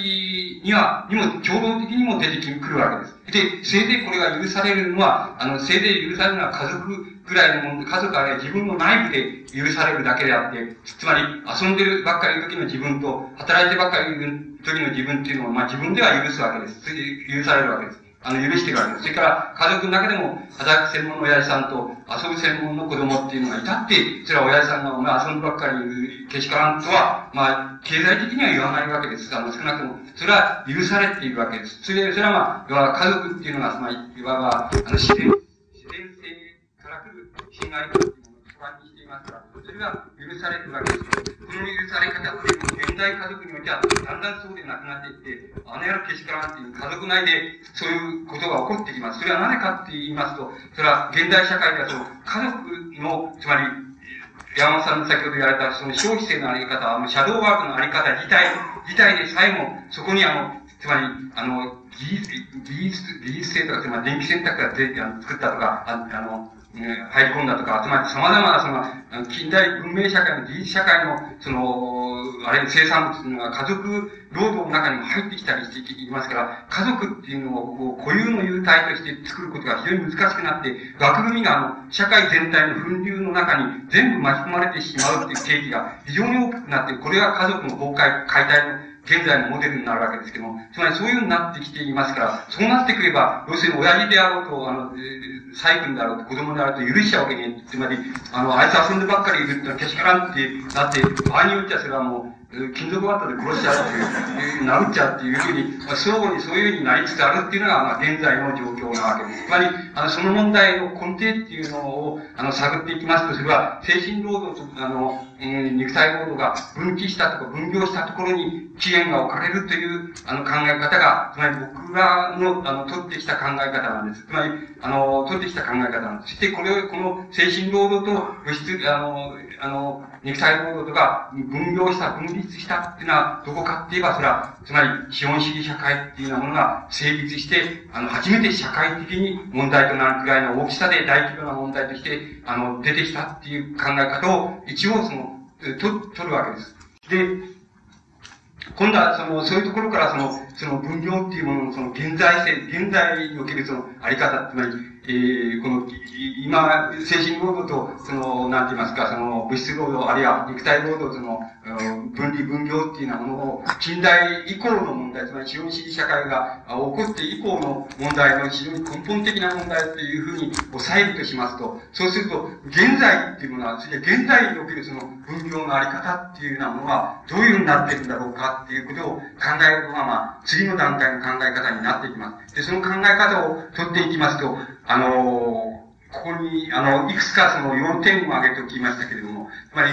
には、にも、共同的にも出てくるわけです。で、せいぜいこれが許されるのは、あの、せいぜい許されるのは家族ぐらいのもの、家族あるいは自分の内部で許されるだけであって、つまり遊んでるばっかりの時の自分と、働いてばっかりの時の自分っていうのを、まあ自分では許すわけです。許されるわけです。あの、許してるわけです。それから家族の中でも、働く専門の親父さんと遊ぶ専門の子供っていうのがいたって、それは親父さんがお前遊んでばっかりけしからんとは、まあ、経済的には言わないわけです。あの、少なくとも、それは許されているわけです。それで、それはまあ、いわば家族っていうのが、まり、いわば、あの、自然、来る侵害っていうものを基盤にしていますから、それが許されるわけです。この許され方っていうのは、現代家族においては、だんだんそうでなくなっていって、あのやるけしからんっていう家族内でそういうことが起こってきます。それは何かって言いますと、それは現代社会ではその家族の、つまり山本さんの先ほど言われた、その消費性のあり方、あの、シャドーワークのあり方自体、自体でさえも、そこにあの、つまり、あの、技術、技術、技術性とか、つまり電気選択が出て、作ったとか、ああの、入り込んだとか、つまり様々なその、近代文明社会の技術社会の、その、あれ、生産物というのが家族労働の中にも入ってきたりしていますから、家族っていうのをこう固有の有体として作ることが非常に難しくなって、枠組みがあの、社会全体の分流の中に全部巻き込まれてしまうっていう契機が非常に大きくなって、これが家族の崩壊、解体の現在のモデルになるわけですけども、つまりそういうふうになってきていますから、そうなってくれば、要するに親父であろうと、あの、細君であろうと、子供であろうと許しちゃうわけに、つまり、あの、あいつ遊んでばっかりいるってのはけしからんってなって、場合によってはそれはもう、金属バットで殺しちゃうっていう、殴っちゃうっていうふうに、まあ、相互にそういうふうになりつつあるっていうのが、まあ、現在の状況なわけです。つまり、あの、その問題の根底っていうのを、あの、探っていきますと、それは、精神労働と、あの、えー、肉体労働が分岐したとか分業したところに期限が置かれるという、あの、考え方が、つまり僕らの、あの、取ってきた考え方なんです。つまり、あの、取ってきた考え方なんです。そして、これを、この精神労働と物質、あの、あの、肉体労働とか分業した、分立したっていうのはどこかって言えば、それは、つまり資本主義社会っていうようなものが成立して、あの、初めて社会的に問題となるくらいの大きさで大規模な問題として、あの、出てきたっていう考え方を一応その、と、取るわけです。で、今度はその、そういうところからその、その分業っていうもののその現在性、現在におけるそのあり方、つまり、えー、この、今、精神労働と、その、なんて言いますか、その、物質労働、あるいは肉体労働との、分離分業っていうようなものを、近代以降の問題、つまり資本主義社会が起こって以降の問題の非常に根本的な問題というふうに抑えるとしますと、そうすると、現在っていうものは、それ現在におけるその分業のあり方っていうようなものは、どういうふうになっているんだろうかっていうことを考えるのが、まあ、次の段階の考え方になっていきます。で、その考え方を取っていきますと、あのここに、あの、いくつかその要点を挙げておきましたけれども、つまり、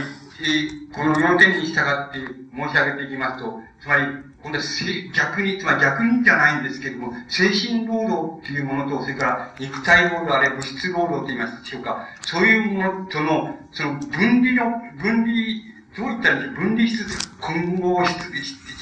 この要点に従って申し上げていきますと、つまり、今度は逆に、つまり逆にじゃないんですけれども、精神労働っていうものと、それから肉体労働、あるいは物質労働と言いますでしょうか、そういうものとの、その分離の、分離、どういったらいい分離しつつ、混合し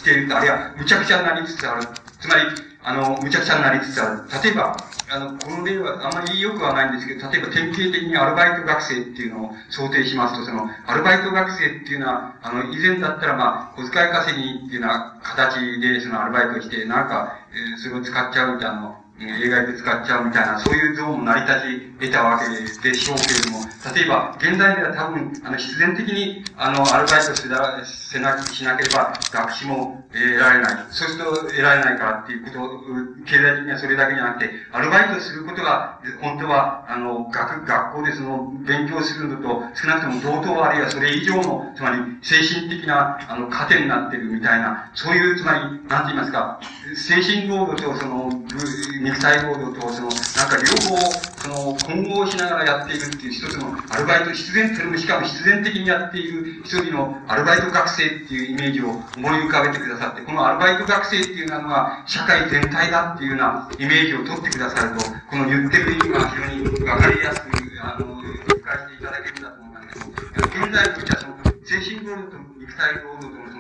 しているとあるいは無茶苦茶になりつつある。つまり、あの、無茶苦茶になりつつある。例えば、あの、この例はあんまり良くはないんですけど、例えば典型的にアルバイト学生っていうのを想定しますと、その、アルバイト学生っていうのは、あの、以前だったらまあ、小遣い稼ぎっていうような形で、そのアルバイトして、なんか、えー、それを使っちゃうみたいな、映画で使っちゃうみたいな、そういう像も成り立ち得たわけでしょうけれども、例えば、現在では多分、あの、必然的に、あの、アルバイトせせな、しなければ、学士も得られない。そうすると得られないからっていうこと、経済的にはそれだけじゃなくて、アルバイトすることが、本当は、あの、学、学校でその、勉強するのと、少なくとも同等あるいはそれ以上の、つまり、精神的な、あの、糧になってるみたいな、そういう、つまり、なんて言いますか、精神労働と、その、肉体労働と、その、なんか両方、その、混合しながらやっているっていう一つの、アルバイト、必然、それもしかも必然的にやっている一人のアルバイト学生っていうイメージを思い浮かべてくださって、このアルバイト学生っていうのは、社会全体だっていうようなイメージを取ってくださると、この言ってる意味が非常にわかりやすく、あの、理解していただけるんだと思いますけど、現在としてはその、精神労働と肉体労働との、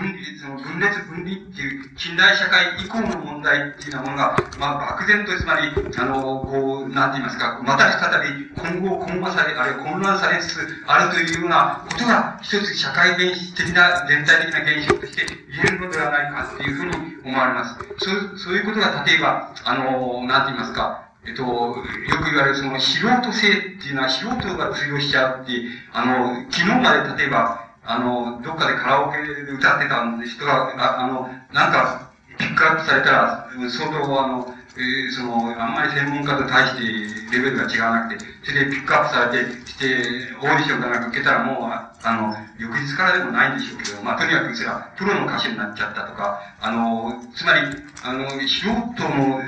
分離、その分裂分離っていう近代社会以降の問題っていうようなものが、まあ、漠然とつまり、あの、こう、なんて言いますか、また再び今後混和され、あるいは混乱されつつあるというようなことが、一つ社会現実的な、全体的な現象として言えるのではないかっていうふうに思われます。そう、そういうことが、例えば、あの、なんて言いますか、えっと、よく言われるその素人性っていうのは素人が通用しちゃうって、あの、昨日まで例えば、あの、どっかでカラオケで歌ってた人が、ああの、なんか、ピックアップされたら、相当あの、えー、その、あんまり専門家と対してレベルが違わなくて、それでピックアップされて、して、オーディションかなんか受けたらもう、あの、翌日からでもないんでしょうけど、まあ、とにかくそれは、プロの歌手になっちゃったとか、あの、つまり、あの、素人の、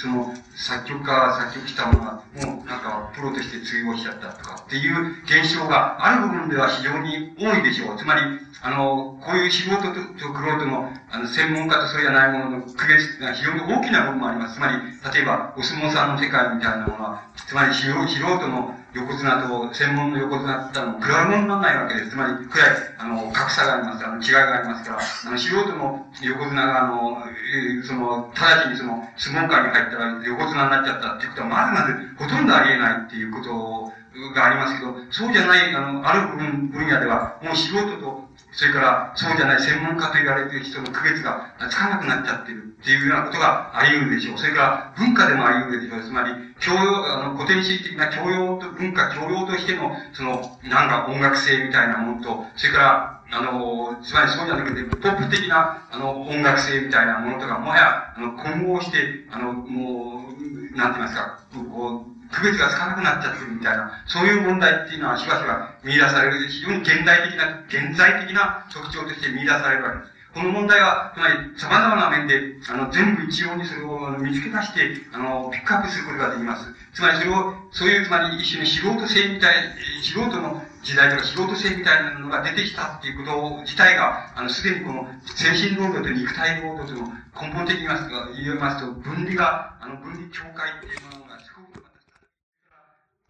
その、作曲家、作曲したものが、もう、なんか、プロとして通用しちゃったとか、っていう現象がある部分では非常に多いでしょう。つまり、あの、こういう素人と、とクロートの、あの、専門家とそうじゃないものの区別が非常に大きな部分もあります。つまり、例えば、お相撲さんの世界みたいなものは、つまり素人の横綱と専門の横綱って言ったら比べ物にならないわけです。つまり、くらい、あの、格差があります、あの、違いがありますから、あの、素人の横綱が、あの、え、その、直ちにその、相撲界に入ったら横綱になっちゃったっていうことは、まずまず、ほとんどありえないっていうことをがありますけど、そうじゃない、あの、ある分分野では、もう素人と、それから、そうじゃない専門家と言われている人の区別がつかなくなっちゃってるっていうようなことがあり得るでしょう。それから、文化でもあり得るでしょう。つまり、教養、あの、古典主義的な教養と、文化、教養としての、その、なんか音楽性みたいなものと、それから、あの、つまりそうじゃなくて、ポップ的な、あの、音楽性みたいなものとか、もはや、あの、混合して、あの、もう、なんて言いますか、こう、区別がつかなくなっちゃってるみたいな、そういう問題っていうのはしばしば見出される、非常に現代的な、現在的な特徴として見出されるわけです。この問題は、つまり、様々な面で、あの、全部一様にそれを見つけ出して、あの、ピックアップすることができます。つまり、それを、そういう、つまり、一種の素人性みたい、素人の時代とか素人性みたいなのが出てきたっていうこと自体が、あの、すでにこの、精神労働と肉体労働との根本的に言いますと、分離が、あの、分離境界っていうのが、すごく、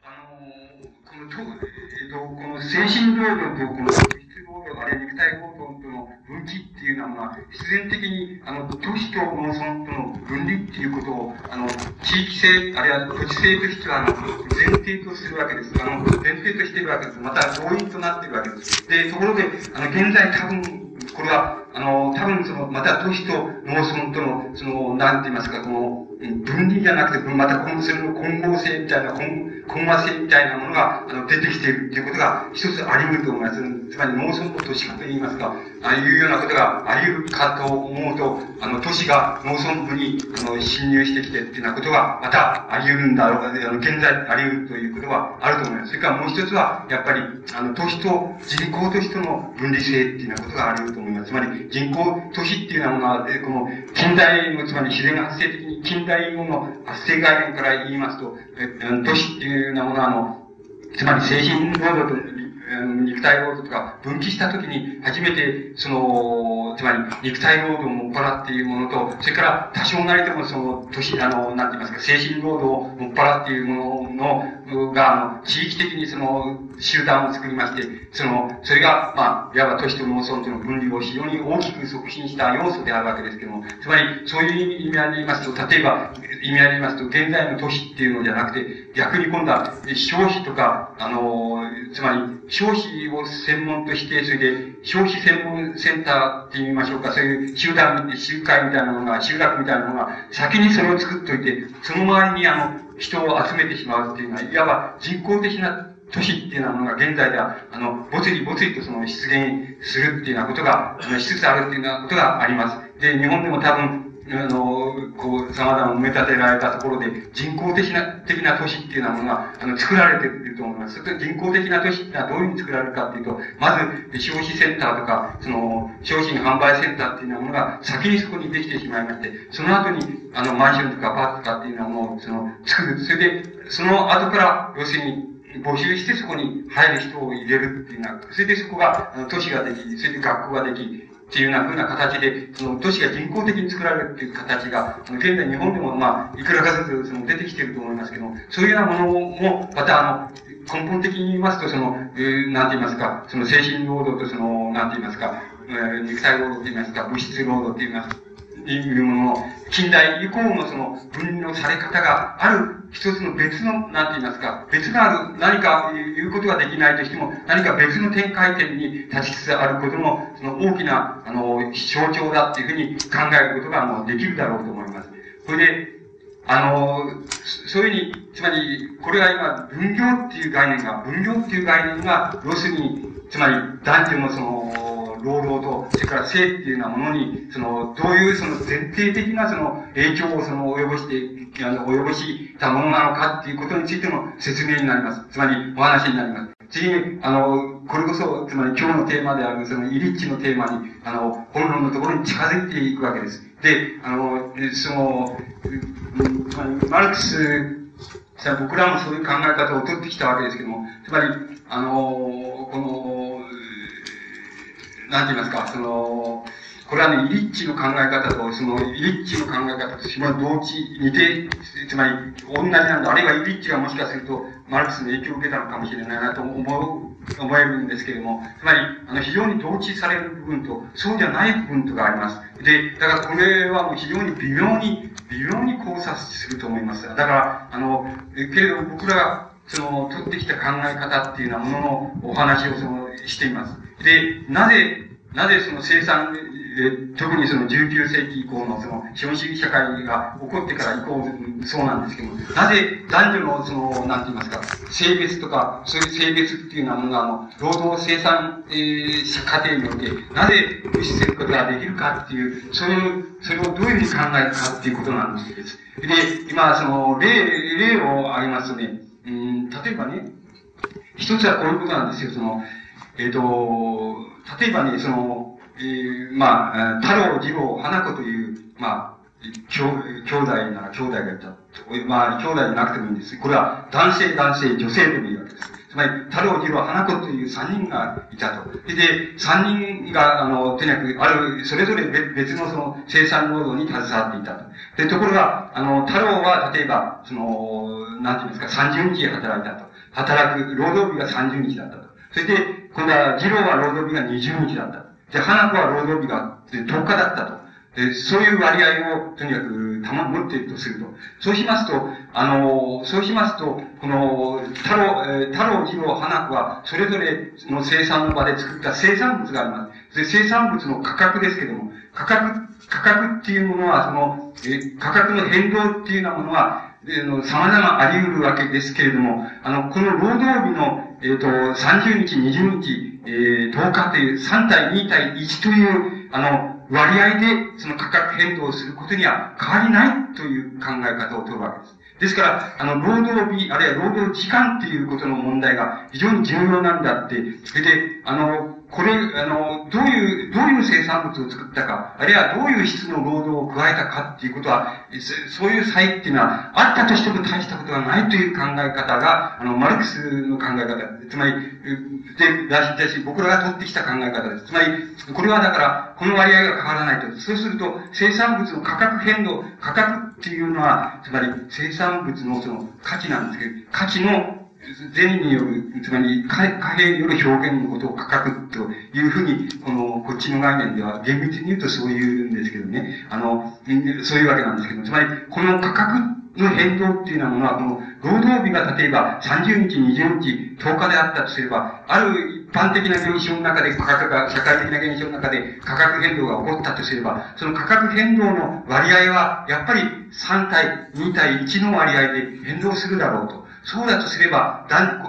あの、この、と、えっと、この精神労働と、この物質、労働、あるいは肉体労働との分岐っていうのは、必然的に、あの、都市と農村との分離っていうことを、あの、地域性、あるいは土地性としては、あの、前提とするわけです。あの、前提としているわけです。また、動員となっているわけです。で、ところで、あの、現在多分、これは、あの、多分その、また都市と農村との、その、なんて言いますか、この、分離じゃなくて、また、この、その混合性みたいな、混混和性みたいなものが、あの、出てきているということが、一つあり得ると思います。つまり、農村と都市化と言いますか、ああいうようなことがあり得るかと思うと、あの、都市が農村部に、あの、侵入してきてっていうようなことが、またあり得るんだろう、あの、現在あり得るということはあると思います。それからもう一つは、やっぱり、あの、都市と、人口都市との分離性っていうようなことがあり得ると思います。つまり、人口都市っていうようなものは、この、近代の、つまり自然発生的に、近代後の発生概念から言いますと、え都市っていうようなものは、あの、つまり精神労働と肉体労働とか分岐したときに初めて、その、つまり肉体労働をもっぱらっていうものと、それから多少なりともその、年、あの、なん。て言いますか、精神労働をもっぱらっていうものの、が、あの、地域的にその、集団を作りまして、その、それが、まあ、いわば都市と農村との分離を非常に大きく促進した要素であるわけですけども、つまり、そういう意味合いで言いますと、例えば、意味合いで言いますと、現在の都市っていうのじゃなくて、逆に今度は、消費とか、あの、つまり、消費を専門として、それで、消費専門センターって言いましょうか、そういう集団、集会みたいなものが、集落みたいなものが、先にそれを作っといて、その周りにあの、人を集めてしまうっていうのは、いわば人工的な都市っていうのが現在では、あの、ぼつりぼつりとその出現するっていうようなことが、しつつあるっていうようなことがあります。で、日本でも多分、あの、こう、様々埋め立てられたところで、人工的な、的な都市っていうようなものが、あの、作られていると思います。それ人工的な都市ってのはどういうふうに作られるかっていうと、まず、消費センターとか、その、商品販売センターっていうようなものが、先にそこにできてしまいまして、その後に、あの、マンションとかパーツとかっていうのはもう、その、作る。それで、その後から、要するに、募集してそこに入る人を入れるっていうような、それでそこが、都市ができ、それで学校ができ、っていうような風な形で、その都市が人工的に作られるっていう形が、現在日本でもまあ、いくらかずつその出てきてると思いますけども、そういうようなものも、またあの、根本的に言いますと、その、えー、なんて言いますか、その精神労働とその、なんて言いますか、えー、肉体労働と言いますか、物質労働と言います、いうものの、近代以降のその分離のされ方がある一つの別の、なんて言いますか、別なる何か言うことができないとしても、何か別の展開点に立ちつつあることの、その大きな、あの、象徴だっていうふうに考えることが、もうできるだろうと思います。それで、あの、そういうふうに、つまり、これが今、分業っていう概念が、分業っていう概念が、要するに、つまり、男女のその、労働と、それから性っていうようなものに、その、どういうその前提的なその影響をその及ぼして、あの、及ぼしたものなのかっていうことについての説明になります。つまり、お話になります。次に、あの、これこそ、つまり今日のテーマである、その、イリッチのテーマに、あの、本論のところに近づいていくわけです。で、あの、その、つまり、マルクス僕らもそういう考え方を取ってきたわけですけども、つまり、あの、この、なんて言いますか、その、これはね、イリッチの考え方と、その、イリッチの考え方と、その同時、似て、つまり、同じなんだ。あるいはイリッチがもしかすると、マルクスの影響を受けたのかもしれないなと思う、思えるんですけれども、つまり、あの、非常に同値される部分と、そうじゃない部分とがあります。で、だからこれはもう非常に微妙に、微妙に考察すると思います。だから、あの、けれど僕らが、その、取ってきた考え方っていうようなもののお話をその、しています。で、なぜ、なぜその生産、え特にその19世紀以降のその資本主義社会が起こってから以降、そうなんですけども、なぜ男女のその、なんて言いますか、性別とか、そういう性別っていうようなものが、あの、労働生産、えー、過程において、なぜ無視することができるかっていう、そういう、それをどういうふうに考えるかっていうことなんです。で、今、その、例、例を挙げますとね、うん、例えばね、一つはこういうことなんですよ、その、えっ、ー、と、例えばね、その、えー、まあ、太郎、次郎、花子という、まあ、兄兄弟なら兄弟がいた。まあ、兄弟じゃなくてもいいんです。これは男性、男性、女性でもいいわけです。つまり、太郎、次郎、花子という三人がいたと。で、三人が、あの、とにかく、ある、それぞれ別のその生産労働に携わっていたと。で、ところが、あの、太郎は、例えば、その、なんていうんですか、30日働いたと。働く、労働日が30日だったと。それで、今度は、次郎は労働日が20日だった。で、花子は労働日が10日だったと。で、そういう割合を、とにかく、たま、持っているとすると。そうしますと、あの、そうしますと、この、太郎、え、太郎、次郎、花子は、それぞれの生産の場で作った生産物があります。で、生産物の価格ですけども、価格、価格っていうものは、その、え、価格の変動っていうようなものは、で、の、様々あり得るわけですけれども、あの、この労働日の、えっ、ー、と、30日、20日、えー、10日という3対2対1という、あの、割合でその価格変動をすることには変わりないという考え方を取るわけです。ですから、あの、労働日、あるいは労働時間っていうことの問題が非常に重要なんだって、それで、あの、これ、あの、どういう、どういう生産物を作ったか、あるいはどういう質の労働を加えたかっていうことは、そういう差異っていうのは、あったとしても大したことがないという考え方が、あの、マルクスの考え方、つまり、で、だし、だし、僕らが取ってきた考え方です。つまり、これはだから、この割合が変わらないと。そうすると、生産物の価格変動、価格っていうのは、つまり、生産物のその価値なんですけど、価値の善による、つまり貨幣による表現のことを価格というふうに、この、こっちの概念では厳密に言うとそういうんですけどね。あの、そういうわけなんですけど、つまり、この価格の変動っていうようなものは、この、労働日が例えば30日、20日、10日であったとすれば、ある一般的な現象の中で価格が、社会的な現象の中で価格変動が起こったとすれば、その価格変動の割合は、やっぱり3対2対1の割合で変動するだろうと。そうだとすれば、男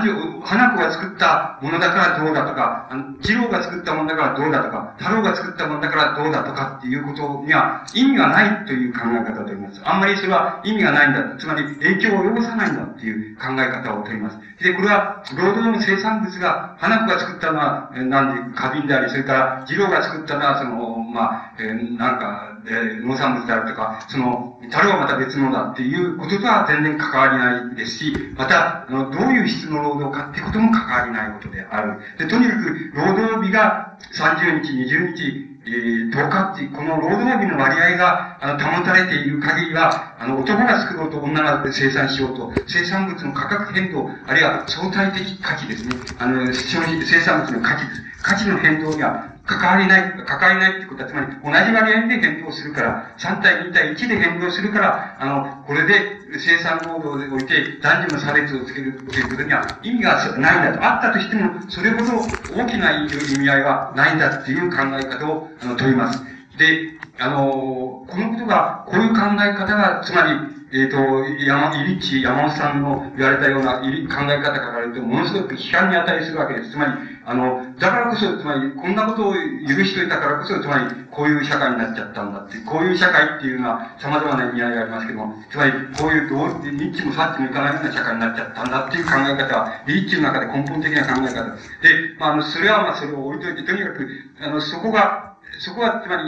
女、花子が作ったものだからどうだとか、あの、次郎が作ったものだからどうだとか、太郎が作ったものだからどうだとかっていうことには意味がないという考え方をとります。あんまりそれは意味がないんだ。つまり影響を及ぼさないんだっていう考え方をとります。で、これは、労働の生産物が、花子が作ったのは、なんで、花瓶であり、それから、次郎が作ったのは、その、まあ、えー、なんか、えー、農産物であるとか、その、樽はまた別のだっていうこととは全然関わりないですし、また、あの、どういう質の労働かってことも関わりないことである。で、とにかく、労働日が30日、20日、えー、10日っていう、この労働日の割合が、あの、保たれている限りは、あの、男が作ろうと女が生産しようと、生産物の価格変動、あるいは相対的価値ですね。あの、生産物の価値です。価値の変動には関わりない、関わりないってことは、つまり同じ割合で変動するから、3対2対1で変動するから、あの、これで生産労働でおいて男女の差別をつけるということには意味がないんだと。あったとしても、それほど大きな意味合いはないんだっていう考え方を、あの、問います。で、あの、このことが、こういう考え方が、つまり、えっ、ー、と、山、イリッチ、山本さんの言われたような考え方から言うと、ものすごく批判に値するわけです。つまり、あの、だからこそ、つまり、こんなことを許しといたからこそ、つまり、こういう社会になっちゃったんだって、こういう社会っていうのは様々な意味合いがありますけども、つまり、こういうどう、ニッチもサッチもいかないような社会になっちゃったんだっていう考え方は、リッチの中で根本的な考え方です。で、まあ、あの、それはまあ、それを置いといて、とにかく、あの、そこが、そこは、つまり、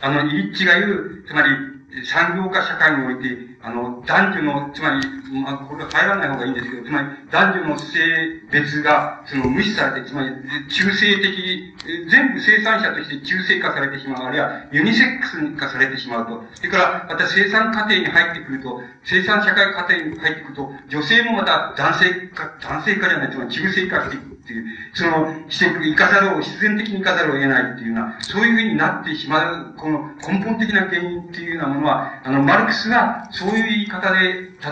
あの、イリッチが言う、つまり、産業化社会において、あの、男女の、つまり、まあ、これは入らない方がいいんですけど、つまり、男女の性別が、その、無視されて、つまり、中性的、全部生産者として中性化されてしまう、あるいは、ユニセックス化されてしまうと。それから、また生産過程に入ってくると、生産社会過程に入ってくると、女性もまた男性化、男性化じゃない、つまり中性化していく。っていう、その、していく、生かざるを、必然的に生かざるを得ないっていうような、そういうふうになってしまう、この根本的な原因っていうようなものは、あの、マルクスがそうういう言い方で、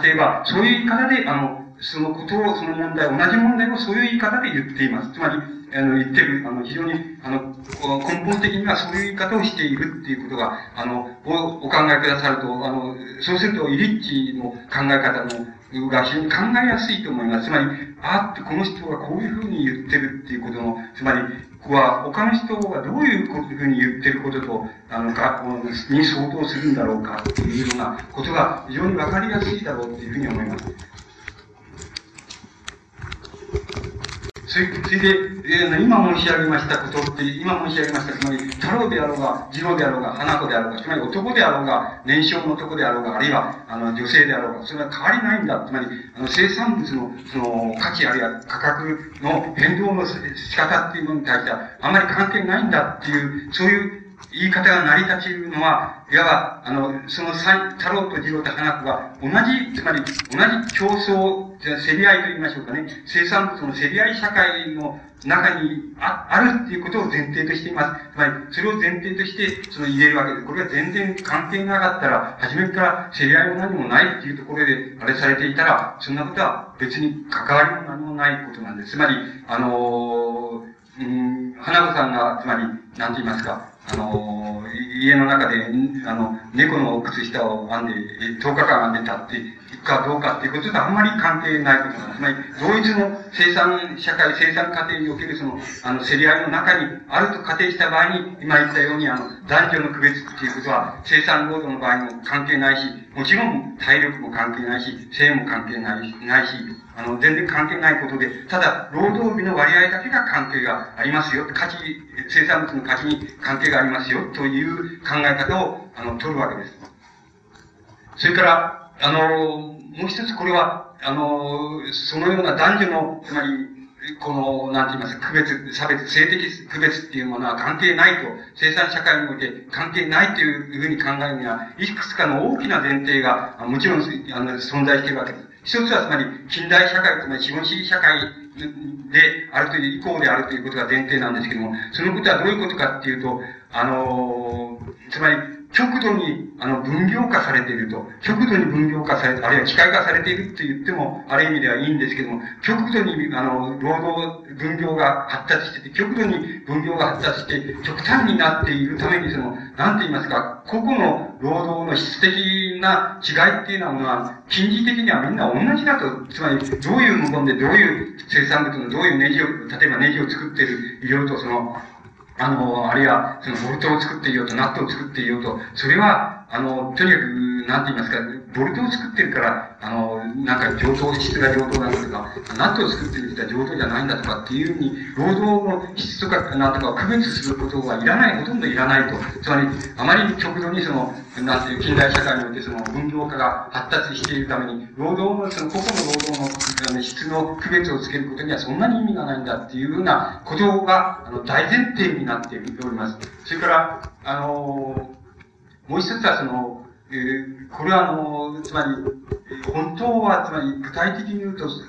例えば、そういう言い方で、あの、そのことを、その問題、同じ問題をそういう言い方で言っています。つまり、あの、言ってる、あの、非常に、あの、根本的にはそういう言い方をしているっていうことが、あの、おお考えくださると、あの、そうすると、イリッチの考え方のが非常に考えやすいと思います。つまり、あって、この人がこういうふうに言ってるっていうことの、つまり、ここは他の人がどういうふうに言ってることと、あの、学校に相当するんだろうかっていうようなことが非常にわかりやすいだろうっていうふうに思います。それそれで、えー、今申し上げましたことって、今申し上げました、つまり、太郎であろうが、次郎であろうが、花子であろうが、つまり男であろうが、年少の男であろうが、あるいは、あの、女性であろうが、それは変わりないんだ。つまり、あの、生産物の、その、価値あるいは価格の変動の仕方っていうのに対しては、あまり関係ないんだっていう、そういう言い方が成り立ちるのは、いわば、あの、その太郎と次郎と花子が同じ、つまり同じ競争、競り合いと言いましょうかね、生産物の競り合い社会の中にああるっていうことを前提としています。つまり、それを前提として、その言えるわけで。これが全然関係なかったら、初めから競り合いも何もないっていうところで、あれされていたら、そんなことは別に関わりも何もないことなんです。つまり、あのー、うん、花子さんが、つまり、何と言いますか、あの、家の中で、あの、猫の靴下を編んで、10日間編んでたって、かどうかっていうこととあんまり関係ないことなんです。つまり、同一の生産社会、生産過程におけるその、あの、競り合いの中にあると仮定した場合に、今言ったように、あの、男女の区別っていうことは、生産労働の場合も関係ないし、もちろん体力も関係ないし、性も関係ないし、ないし、あの、全然関係ないことで、ただ、労働日の割合だけが関係がありますよ。価値、生産物の価値に関係がありますよ、という考え方を、あの、取るわけです。それから、あの、もう一つこれは、あの、そのような男女の、つまり、この、なんて言いますか、区別、差別、性的区別っていうものは関係ないと、生産社会において関係ないというふうに考えるには、いくつかの大きな前提が、もちろん、あの、存在しているわけです。一つはつまり、近代社会、つまり資本主義社会であるという、以降であるということが前提なんですけども、そのことはどういうことかっていうと、あの、つまり、極度に、あの、分業化されていると、極度に分業化されて、あるいは機械化されているって言っても、ある意味ではいいんですけども、極度に、あの、労働、分業が発達してて、極度に分業が発達して、極端になっているために、その、なんて言いますか、個々の労働の質的な違いっていうのは、近似的にはみんな同じだと、つまり、どういう無言でどういう生産物のどういうネジを、例えばネジを作っている医療とその、あの、あるいは、その、ボルトを作っていようと、ナットを作っていようと、それは、あの、とにかく、なんて言いますか、ボルトを作ってるから、あの、なんか上等、質が上等なんだとか、ナットを作ってる人は上等じゃないんだとかっていうふうに、労働の質とか、なんとかを区別することはいらない、ほとんどいらないと。つまり、あまり極度にその、なんていう近代社会においてその分業化が発達しているために、労働の、その個々の労働の質の区別をつけることにはそんなに意味がないんだっていうふうなことが、あの、大前提になっております。それから、あの、もう一つはその、えー、これはあの、つまり、本当は、つまり具体的に言うと、必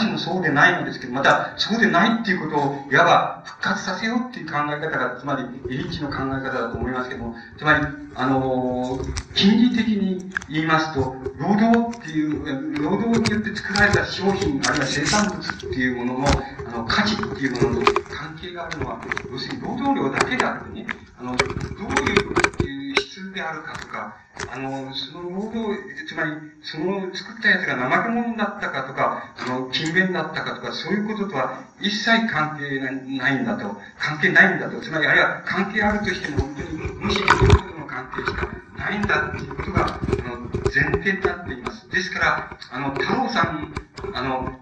ずしもそうでないのですけど、また、そうでないっていうことを、いわば復活させようっていう考え方が、つまり、エリッチの考え方だと思いますけども、つまり、あの、近似的に言いますと、労働っていう、労働によって作られた商品、あるいは生産物っていうものの、あの、価値っていうものと関係があるのは、要するに労働量だけであってね、あの、どういうであるかとか、あの、その労働、つまり、その作ったやつが怠け者だったかとか、あの、勤勉だったかとか、そういうこととは一切関係ないんだと、関係ないんだと、つまり、あるいは関係あるとしても、本当に、むしろそういうことの関係しかないんだっていうことが、あの、前提になっています。ですから、あの、太郎さん、あの、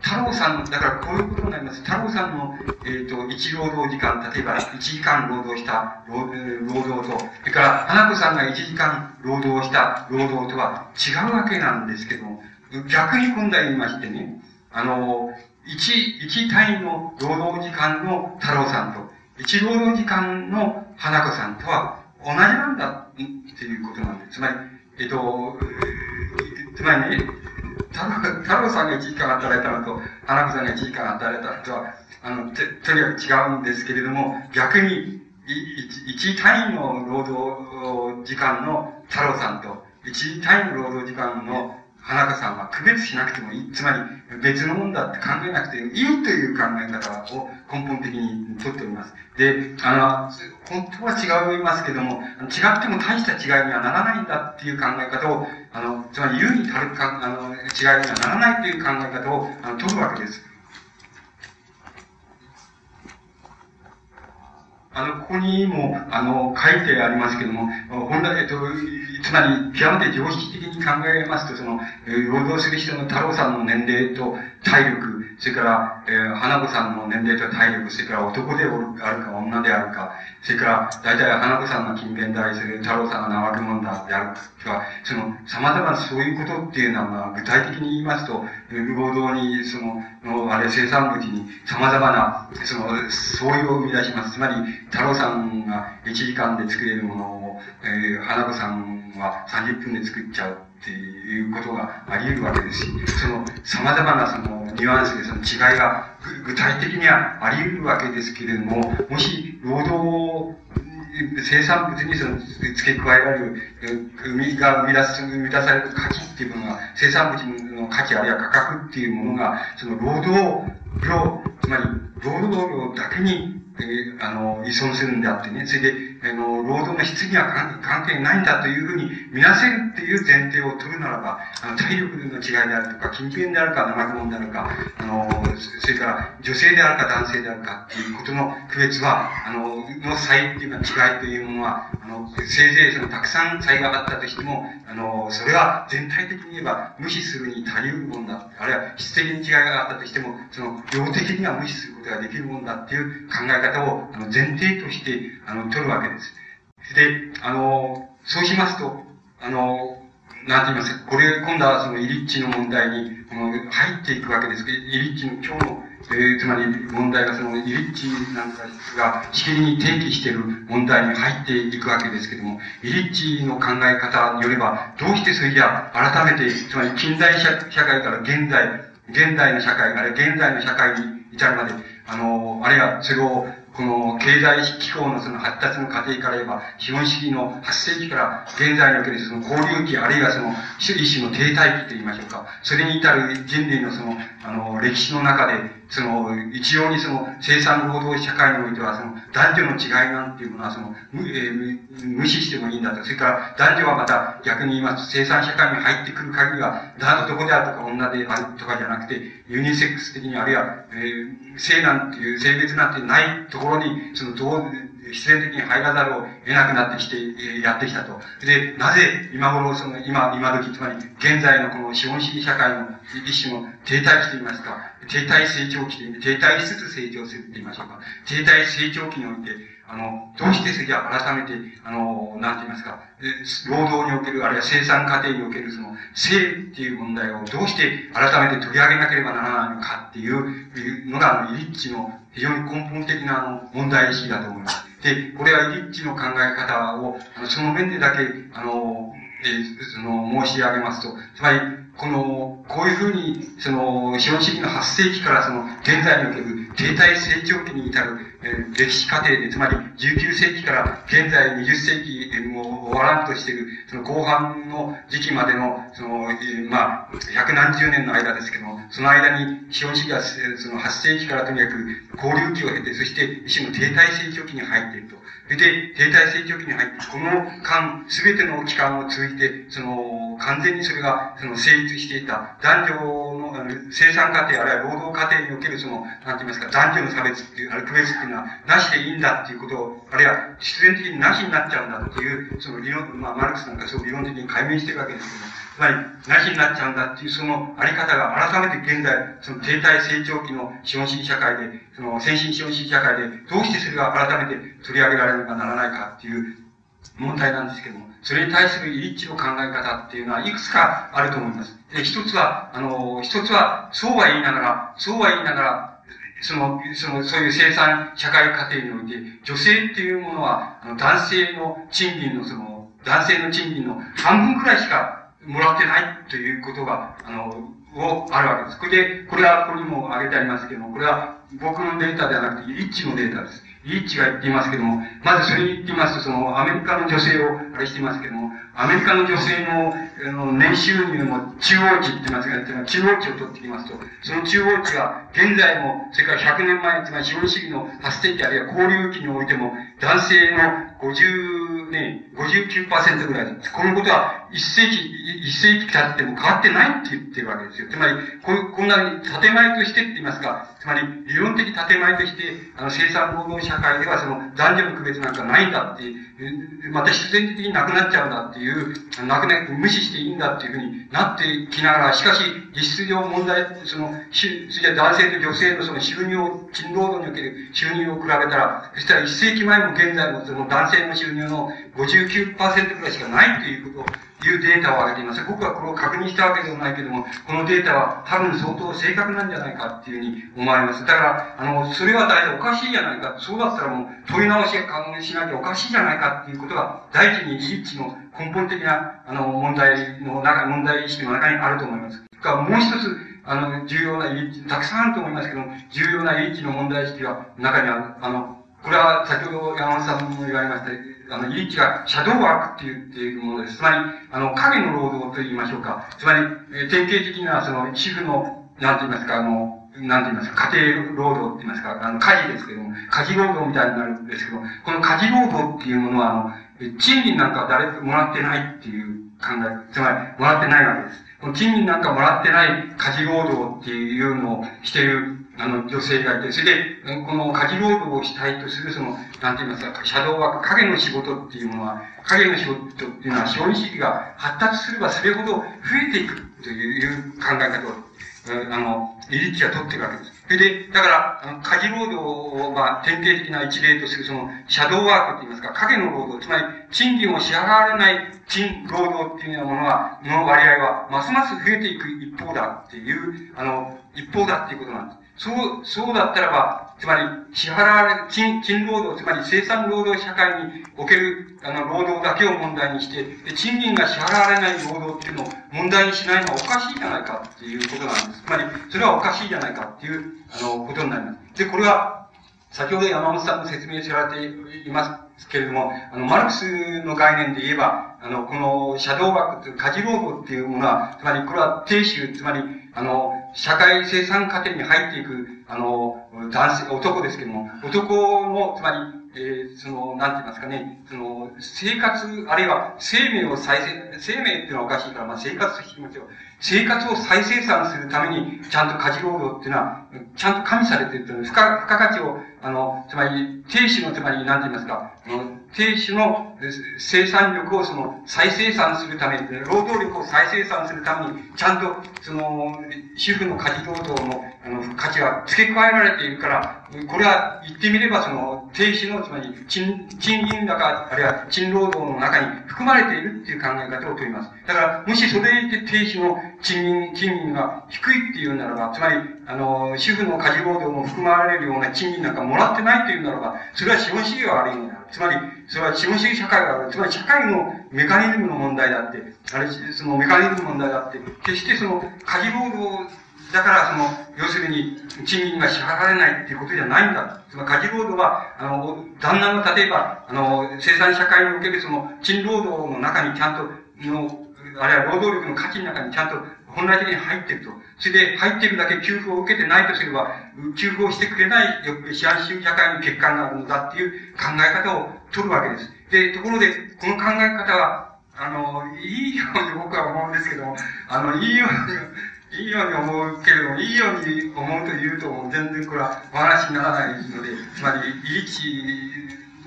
太郎さん、だからこういうことになります。太郎さんの、えっ、ー、と、一労働時間、例えば1時間労働した労働と、それから花子さんが1時間労働した労働とは違うわけなんですけども、逆に今度は言いましてね、あの、1、1単位の労働時間の太郎さんと、1労働時間の花子さんとは同じなんだっていうことなんです。つまり、えっ、ー、と、つまりね、太郎さんが1時間働いたのと、花子さんが1時間働いたのとは、あの、とにかく違うんですけれども、逆に、1単位の労働時間の太郎さんと、1単位の労働時間の花子さんは区別しなくてもいい。つまり別のもんだって考えなくていいという考え方を根本的にとっております。で、あの、本当は違いますけども、違っても大した違いにはならないんだっていう考え方を、あの、つまり優にたるか、あの、違いにはならないという考え方を、あの、取るわけです。あの、ここにも、あの、書いてありますけども、本来、えっと、つまり、極めて常識的に考えますと、その、労働する人の太郎さんの年齢と体力、それから、えー、花子さんの年齢と体力、それから男であるか女であるか、それから、大体花子さんが勤勉であり、それ太郎さんが怠け者だであるか、その、様々なそういうことっていうのは、具体的に言いますと、労働に、その、のあれ、生産物に様々な、その、相違を生み出します。つまり、太郎さんが1時間で作れるものを、えー、花子さんは30分で作っちゃう。っていうことがあり得るわけですし、その様々なそのニュアンスでその違いが具体的にはあり得るわけですけれども、もし労働生産物にその付け加えられる、生みが生み出す、生み出される価値っていうものが、生産物の価値あるいは価格っていうものが、その労働量、つまり労働量だけにえー、あの、依存するんであってね、それで、あの、労働の質には関係ないんだというふうに見なせるっていう前提を取るならば、あの、体力の違いであるとか、勤勉であるか、生者であるか、あの、それから女性であるか男性であるかっていうことの区別は、あの、の差異っていうか違いというものは、あの、せいぜいそのたくさん差異があったとしても、あの、それは全体的に言えば無視するに足りるもんだ。あるいは質的に違いがあったとしても、その、量的には無視することができるもんだっていう考え方をあの前提としてあの取るわけです。で、あの、そうしますと、あの、なんて言いますか、これ、今度はそのイリッチの問題に、この、入っていくわけですけど、イリッチの今日の、えー、つまり問題がそのイリッチなんかがしきりに提起している問題に入っていくわけですけども、イリッチの考え方によれば、どうしてそれじゃ改めて、つまり近代社会から現代、現代の社会、あれ現代の社会に至るまで、あの、あるいはそれをこの経済機構のその発達の過程から言えば、資本主義の発生期から現在におけるその交流期、あるいはその一種の停滞期と言いましょうか。それに至る人類のその、あの、歴史の中で、その、一様にその生産労働社会においては、その男女の違いなんていうものは、その、無,、えー、無視してもいいんだと。それから男女はまた逆に言います、生産社会に入ってくる限りは、男であるとか女であるとかじゃなくて、ユニセックス的に、あるいは、えー、性なんていう、性別なんてないところに、その、どう、必然的に入らざるを得なくなってきて、え、やってきたと。で、なぜ今頃、その、今、今時、つまり、現在のこの資本主義社会の一種の停滞期といいますか、停滞成長期で、停滞しつつ成長すると言いましょうか。停滞成長期において、あの、どうしてそれじゃ改めて、あの、なんて言いますか、労働における、あるいは生産過程におけるその、性っていう問題をどうして改めて取り上げなければならないのかっていうのが、あの、イリッチの非常に根本的なあの問題意識だと思います。で、これはイリッチの考え方を、あのその面でだけ、あの、えー、その、申し上げますと、つまり、この、こういうふうに、その、資本主義の発生期からその、現在における停滞成長期に至る、えー、歴史過程で、つまり19世紀から現在20世紀も終わらんとしている、その後半の時期までの、その、えー、まあ、百何十年の間ですけども、その間に資本主義が、その発生期からとにかく交流期を経て、そして一種の停滞成長期に入っていると。それで、停滞成長期に入って、この間、すべての期間を通じて、その、完全にそれが、その、成立していた、男女の、生産過程、あるいは労働過程における、その、なんて言いますか、男女の差別っていう、ある区別っていうのは、なしでいいんだっていうことを、あるいは、必然的になしになっちゃうんだっていう、その理論、まあ、マルクスなんかそう理論的に解明してるわけですけど、つまり、なしになっちゃうんだっていう、そのあり方が改めて現在、その停滞成長期の資本主義社会で、その先進資本主義社会で、どうしてそれが改めて取り上げられねばならないかっていう問題なんですけども、それに対するイリッチの考え方っていうのは、いくつかあると思います。で、一つは、あの、一つは、そうは言いながら、そうは言いながら、その、その、そういう生産社会過程において、女性っていうものは、あの男性の賃金のその、男性の賃金の半分くらいしかもらってないということが、あの、を、あるわけです。これで、これは、ここにも挙げてありますけども、これは僕のデータではなくて、一致のデータです。イッチが言っていますけども、まずそれに言っていますと、その、アメリカの女性を、あれしていますけども、アメリカの女性の、あの、年収入の中央値って言いますが、中央値を取ってきますと、その中央値が、現在も、それから100年前、つまり資本主義の発展期あるいは交流期においても、男性の50ね、59%ぐらいです。このことは、一世紀、一世紀経っても変わってないって言ってるわけですよ。つまり、ここんなに建前としてって言いますか、つまり、理論的建前として、あの、生産労働社会では、その、男女の区別なんかないんだって、また必然的になくなっちゃうんだっていう、なくな、無視していいんだっていうふうになってきながら、しかし、実質上問題、その、し、それじゃ男性と女性のその収入を、勤労働における収入を比べたら、そしたら一世紀前も現在もその男性の収入の59%くらいしかないということ、いうデータを上げています。僕はこれを確認したわけでもないけども、このデータは多分相当正確なんじゃないかっていうふうに思われます。だから、あの、それは大体おかしいじゃないか。そうだったらもう問い直し考えしなきゃおかしいじゃないかっていうことが、第一に一致の根本的な、あの、問題の中、問題意識の中にあると思います。がもう一つ、あの、重要な入りたくさんあると思いますけども、重要な入りの問題意識が中にある。あの、これは先ほど山本さんも言われました、あの、イリッチがシャドーワークって言っているものです。つまり、あの、影の労働と言いましょうか。つまり、え典型的な、その、主婦の、なんて言いますか、あの、なんて言いますか、家庭労働って言いますか、あの、家事ですけども、家事労働みたいになるんですけど、この家事労働っていうものは、あの、賃金なんか誰ももらってないっていう考え、つまり、もらってないわけです。この賃金なんかもらってない家事労働っていうのをしているあの、女性がいて、それで、この家事労働をしたいとする、その、なんて言いますか、シャドウワーク、影の仕事っていうものは、影の仕事っていうのは、資本主義が発達すればそれほど増えていくという考え方を、あの、リリッチは取っているわけです。それで、だから、家事労働を、まあ、典型的な一例とする、その、シャドウワークって言いますか、影の労働、つまり、賃金を支払われない賃、労働っていうようなものは、の割合は、ますます増えていく一方だっていう、あの、一方だっていうことなんです。そう、そうだったらば、つまり、支払われ、賃、賃労働、つまり生産労働社会における、あの、労働だけを問題にして、で、賃金が支払われない労働っていうのを問題にしないのはおかしいじゃないかっていうことなんです。つまり、それはおかしいじゃないかっていう、あの、ことになります。で、これは、先ほど山本さんの説明されていますけれども、あの、マルクスの概念で言えば、あの、この、シャドーワークという家事労働っていうものは、つまりこれは定州、つまり、あの、社会生産過程に入っていく、あの、男性、男ですけども、男の、つまり、えー、その、なんて言いますかね、その、生活、あるいは生命を再生、生命っていうのはおかしいから、まあ生活としてますよ。生活を再生産するために、ちゃんと家事労働っていうのは、ちゃんと加味されているという、付加、付加価値を、あの、つまり、定種の、つまり、なんて言いますか、あの、亭主の生産力をその、再生産するために、労働力を再生産するために、ちゃんと、その、主婦の家事労働の、あの、価値は付け加えられているから、これは言ってみれば、その、停止の、つまり、賃、賃金高、あるいは賃労働の中に含まれているっていう考え方をとります。だから、もしそれで停止の賃金、賃金が低いっていうならば、つまり、あの、主婦の家事労働も含まれるような賃金なんかもらってないというならば、それは資本主義が悪いんだ。つまり、それは資本主義社会が悪い。つまり、社会のメカニズムの問題だって、あれ、そのメカニズムの問題だって、決してその、家事労働だから、その、要するに、賃金が支払われないっていうことじゃないんだ。つまり、家事労働は、あの、旦那の、例えば、あの、生産社会におけるその、賃労働の中にちゃんと、の、あるいは労働力の価値の中にちゃんと本来的に入っていると。それで、入っているだけ給付を受けてないとすれば、給付をしてくれない市販主義社会の欠陥があるのだっていう考え方を取るわけです。で、ところで、この考え方は、あの、いいように僕は思うんですけども、あの、いいように、いいように思うけれども、いいように思うというと、全然これはお話にならないので、つまり、いいち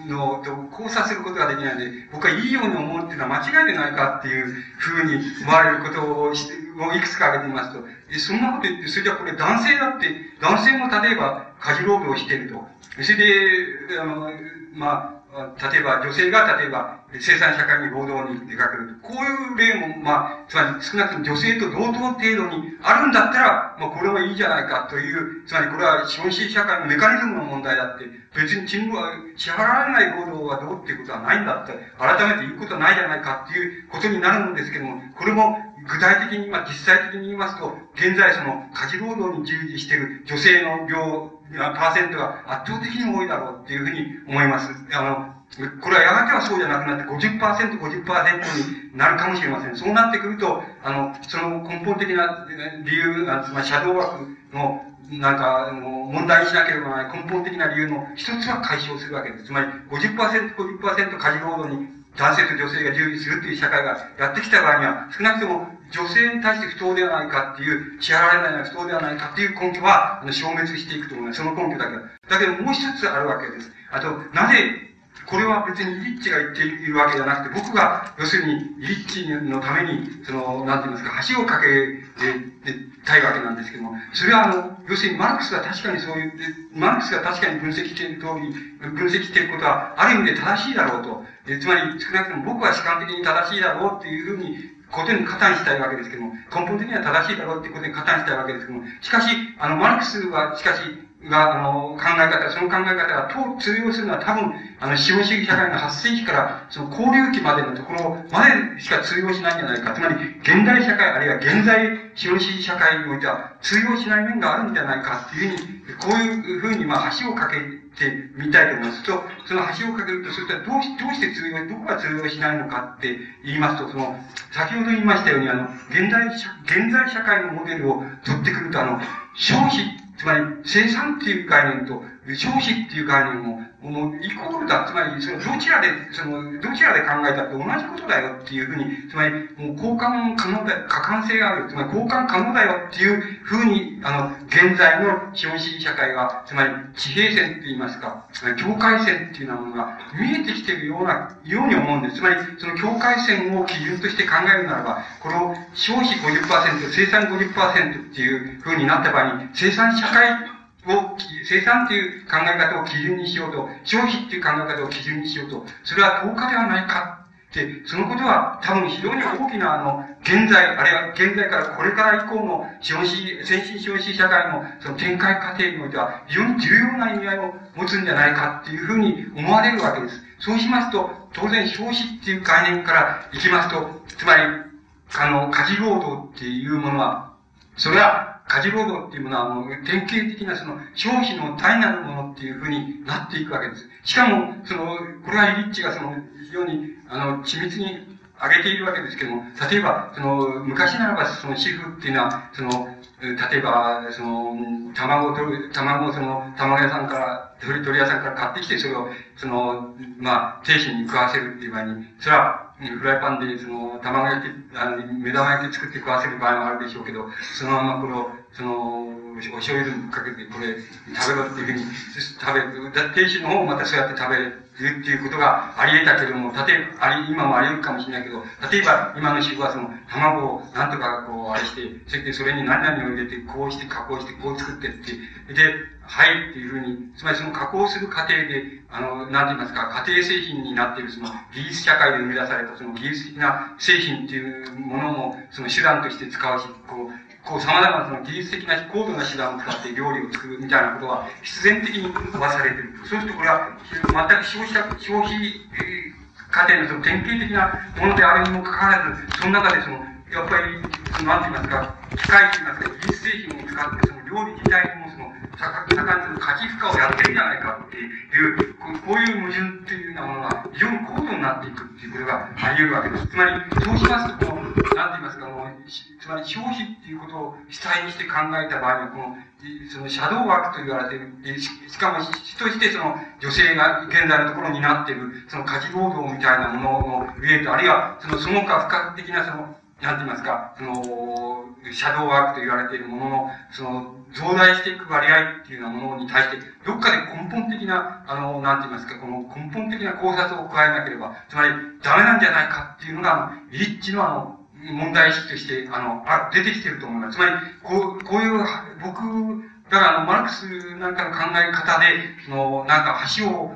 のと交差することができないので、僕はいいように思うっていうのは間違いでないかっていうふうに思われることををいくつか挙げてみますと、そんなこと言って、それじゃこれ男性だって、男性も例えば家事労働をしていると。それで、あの、まあ、例えば女性が例えば生産社会に労働に出かける。こういう例も、まあ、つまり少なくとも女性と同等程度にあるんだったら、まあこれはいいじゃないかという、つまりこれは資本主義社会のメカニズムの問題だって、別に賃金は支払われない労働はどうっていうことはないんだって、改めて言うことはないじゃないかっていうことになるんですけども、これも具体的に、まあ実際的に言いますと、現在その家事労働に従事している女性の量、パーセントが圧倒的に多いだろうっていうふうに思います。あの、これはやがてはそうじゃなくなって50%、50%になるかもしれません。そうなってくると、あの、その根本的な理由、まり、シャドーワークの、なんか、あの、問題にしなければならない根本的な理由の一つは解消するわけです。つまり50%、50%家事労働に男性と女性が従事するという社会がやってきた場合には、少なくとも女性に対して不当ではないかっていう、支払われないのは不当ではないかっていう根拠は、あの、消滅していくと思います。その根拠だけだけど、もう一つあるわけです。あと、なぜ、これは別にリッチが言っているわけじゃなくて、僕が、要するに、リッチのために、その、なんて言いますか、橋を架けたいわけなんですけども、それはあの、要するにマルクスが確かにそういう、マルクスが確かに分析している通り、分析していることは、ある意味で正しいだろうと。つまり、少なくとも僕は主観的に正しいだろうっていうふうにことに加担したいわけですけども、根本的には正しいだろうっていうことに加担したいわけですけども、しかし、あの、マルクスは、しかし、が、あの、考え方、その考え方が通用するのは多分、あの、資本主義社会の発生期から、その交流期までのところまでしか通用しないんじゃないか。つまり、現代社会、あるいは現在資本主義社会においては通用しない面があるんじゃないかっていうふうに、こういうふうに、まあ、橋を架けてみたいと思いますと、その橋を架けるとすると、どうし、どうして通用、どこが通用しないのかって言いますと、その、先ほど言いましたように、あの、現代、現在社会のモデルを取ってくると、あの、消費つまり、生産っていう概念と消費っていう概念も、もうイコールだ。つまり、その、どちらで、その、どちらで考えたって同じことだよっていうふうに、つまり、もう交換可能だ、可換性がある。つまり、交換可能だよっていうふうに、あの、現在の資本主義社会が、つまり、地平線って言いますか、境界線っていうようなものが見えてきているような、ように思うんです。つまり、その境界線を基準として考えるならば、この消費50%、生産50%っていうふうになった場合に、生産社会を、生産という考え方を基準にしようと、消費っていう考え方を基準にしようと、それは10日ではないかって、そのことは多分非常に大きなあの、現在、あるいは現在からこれから以降の資本主義、先進資本主義社会のその展開過程においては非常に重要な意味合いを持つんじゃないかっていうふうに思われるわけです。そうしますと、当然消費っていう概念からいきますと、つまり、あの、家事労働っていうものは、それは、家事労働っていうものは、もう典型的なその消費の単なるものっていうふうになっていくわけです。しかも、その、これはリッチがその、非常に、あの、緻密に挙げているわけですけども、例えば、その、昔ならば、その、主婦っていうのは、その、例えば、その、卵と、卵をその、卵屋さんから、鳥鳥屋さんから買ってきて、それを、その、まあ、亭主に食わせるっていう場合に、それは、フライパンで、その、卵焼き、あの、目玉焼き作って食わせる場合もあるでしょうけど、そのままこの、その、お醤油かけて、これ、食べろっていうふうに、食べる。亭主の方もまたそうやって食べるっていうことがあり得たけども、例えば、あり、今もあり得るかもしれないけど、例えば、今の主婦はその、卵をなんとかこう、あれして、そしてそれに何々を入れて、こうして加工して、こう作ってって、で、はいっていうふうに、つまりその加工する過程で、あの、なんて言いますか、家庭製品になっているその技術社会で生み出されたその技術的な製品っていうものも、その手段として使うし、こう、こう、様々なその技術的な高度な手段を使って料理を作るみたいなことは必然的に飛ばされている。そうするとこれは、全く消費者、消費、家庭のその典型的なものであるにもかかわらず、その中でその、やっぱり、その、なんて言いますか、機械と言いますか、技術製品を使って、その料理自体も、盛んに価値負荷をやってるんじゃないかっていう、こういう矛盾っていうようなものが非常に高度になっていくっていうことがあり得るわけです。つまり、そうしますと、この、なんて言いますか、もう、つまり消費っていうことを主体にして考えた場合に、この、そのシャドーワークと言われている、しかも、しとしてその女性が現在のところになっている、その家事労働みたいなものの上と、あるいは、そのその他不可的なその、なんて言いますか、その、シャドーワークと言われているものの、その、増大していく割合っていうようなものに対して、どっかで根本的な、あの、なんて言いますか、この根本的な考察を加えなければ、つまり、ダメなんじゃないかっていうのが、リッチのあの、問題意識として、あの、あ出てきてると思います。つまり、こう、こういう、僕、だからあの、マルクスなんかの考え方で、その、なんか橋を、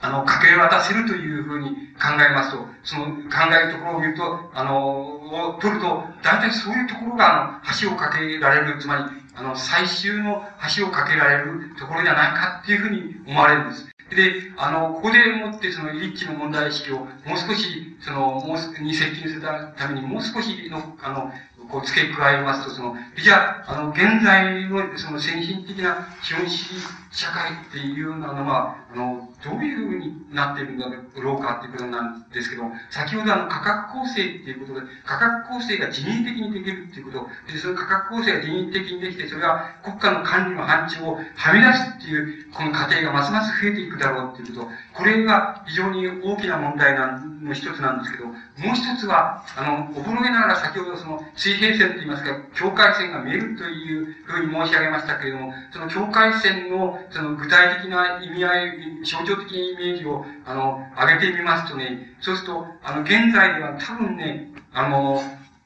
あの、かけ渡せるというふうに考えますと、その考えるところを見ると、あの、を取ると、大体そういうところが、あの、橋を架けられる、つまり、あの、最終の橋を架けられるところじゃないかっていうふうに思われるんです。で、あの、ここでもってそのリッチの問題意識をもう少し、その、もうに接近するためにもう少しの、あの、こう付け加えますと、その、じゃあ、あの、現在のその先進的な資本主義社会っていうのは、あの、どういうふうになっているんだろうかっていうことなんですけど、先ほどあの価格構成っていうことで、価格構成が人為的にできるっていうこと、で、その価格構成が人為的にできて、それは国家の管理の範疇をはみ出すっていう、この過程がますます増えていくだろうっていうこと、これが非常に大きな問題の一つなんですけど、もう一つは、あの、おぼろげながら先ほどその水平線といいますか、境界線が見えるというふうに申し上げましたけれども、その境界線のその具体的な意味合い、象徴的なイメージを、あの、上げてみますとね、そうすると、あの、現在では多分ね、あの、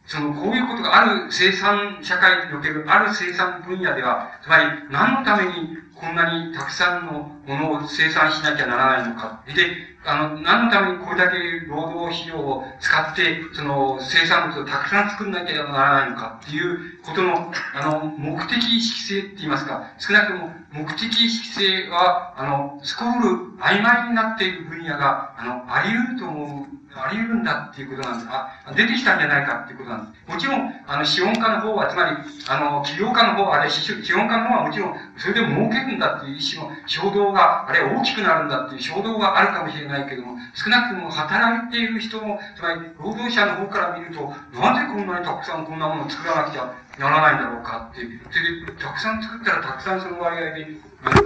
その、こういうことがある生産社会における、ある生産分野では、つまり、何のためにこんなにたくさんのものを生産しなきゃならないのか。で、あの、何のためにこれだけ労働費用を使って、その、生産物をたくさん作んなきゃならないのかっていうことの、あの、目的意識性って言いますか、少なくとも目的意識性は、あの、すこぶる曖昧になっている分野が、あの、あり得ると思うあり得るんだっていうことなんです。あ、出てきたんじゃないかっていうことなんです。もちろん、あの、資本家の方は、つまり、あの、企業家の方は、あれ、資本家の方はもちろん、それで儲けるんだっていう意思の衝動が、あれ、大きくなるんだっていう衝動があるかもしれないけども、少なくとも働いている人も、つまり、労働者の方から見ると、なぜこんなにたくさんこんなものを作らなくちゃならないんだろうかっていう。で、たくさん作ったらたくさんその割合で、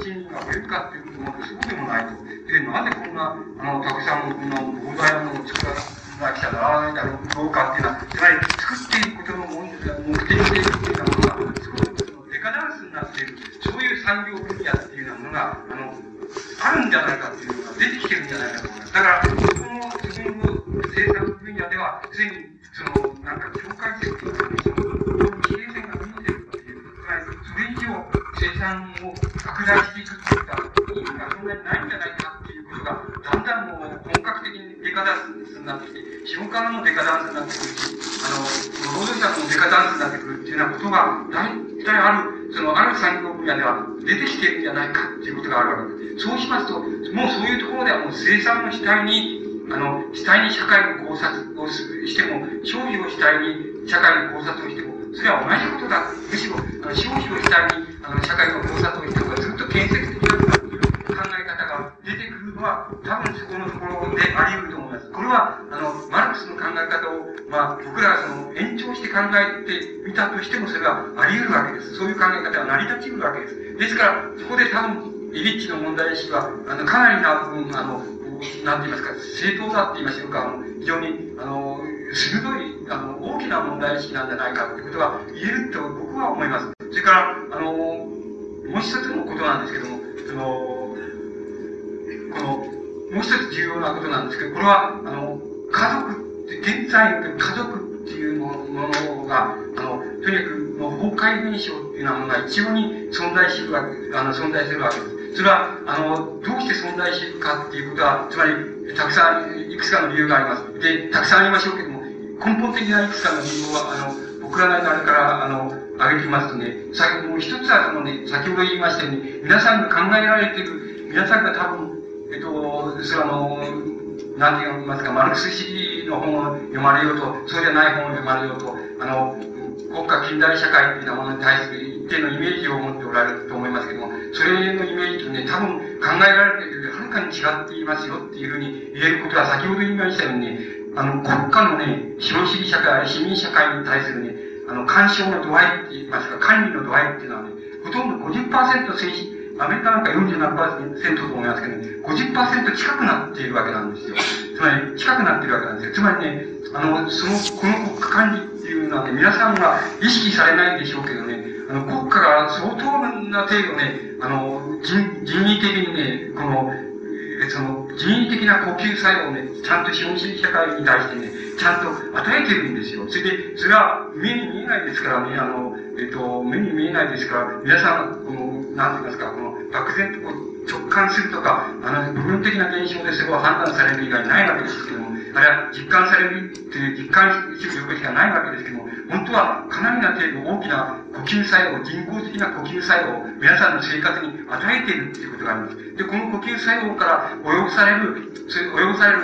賃金が増えるかっていうこともそうでもないと。で、なぜこんな、あの、たくさんこんな膨大なものを作らなきゃならないんだろうかっていうのは、つまり作っていくことの目的でっていうものが、すごくデカダンスになっている、そういう産業分野っていうようなものが、あの、あるんじゃないかっていうのが出てきてるんじゃないかと思います。だから、その、自分の生産分野では、すでに、その、なんか、境界線というか、その、規定線が見えてるっていう、つまり、そ以上、生産を拡大していくっていった意味がそんなにないんじゃないかっていうことが、だんだんもう本格的にデカダンスになってきて、資本家のデカダンスになってくるし、あの、労働者のデカダンスになってくるっていうようなことが、大体ある、その、ある産業分野では出てきているんじゃないかっていうことがあるわけです。そうしますと、もうそういうところではもう生産の主体にあの、主体に社会の考察をしても、消費を主体に社会の考察をしても、それは同じことだ。むしろ、あの、少々主体に、あの、社会の考察をしておずっと建設的な考え方が出てくるのは、多分そこのところであり得ると思います。これは、あの、マルクスの考え方を、まあ、僕らがその、延長して考えてみたとしても、それはあり得るわけです。そういう考え方は成り立ち得るわけです。ですから、そこで多分、イリッチの問題意識は、あの、かなりな部分、あの、なんて言いますか、正当だって言いましょうか、非常に、あの、鋭い、あの、大きな問題意識なんじゃないかということが言えると僕は思います。それから、あの、もう一つのことなんですけども、その、この、もう一つ重要なことなんですけど、これは、あの、家族、現在の家族っていうものが、あの、とにかく、もう崩壊現象っていうようなものが一様に存在するわけ、あの、存在するわけです。それは、あの、どうして存在しているかっていうことは、つまり、たくさん、いくつかの理由があります。で、たくさんありましょうけども、根本的ないくつかの理由は、あの、僕らなりから、あの、挙げてみますとね、先もう一つはそのね、先ほど言いましたように、皆さんが考えられている、皆さんが多分、えっと、それはあの、なんて言いますか、マルクス主義の本を読まれようと、そうじゃない本を読まれようと、あの、国家近代社会というものに対する一定のイメージを持っておられると思いますけども、それのイメージとね、多分考えられているよりはるかに違っていますよっていうふうに言えることは先ほど言いましたようにね、あの、国家のね、資本主義社会、市民社会に対するね、あの、干渉の度合いって言いますか、管理の度合いっていうのはね、ほとんど50%先進、アメリカなんか47%と思いますけどね、50%近くなっているわけなんですよ。つまり、近くなっているわけなんですよ。つまりね、あの、その、この国家管理っていうのはね、皆さんは意識されないでしょうけどね、あの、国家が相当な程度ね、あの、人、人為的にね、この、その、人為的な呼吸作用をね、ちゃんと資本主義社会に対してね、ちゃんと与えてるんですよ。それで、それは目に見えないですからね、あの、えっと、目に見えないですから、皆さん、この、なんて言いますか、この、漠然とこう直感するとか、あの、部分的な現象でそれを判断される以外ないわけですけど。も、あれは実感されるという実感する領域がないわけですけど。も、本当はかなりな程度大きな呼吸作用、人工的な呼吸作用を皆さんの生活に与えているということがあります。で、この呼吸作用から及ぼされる、及ぼされる、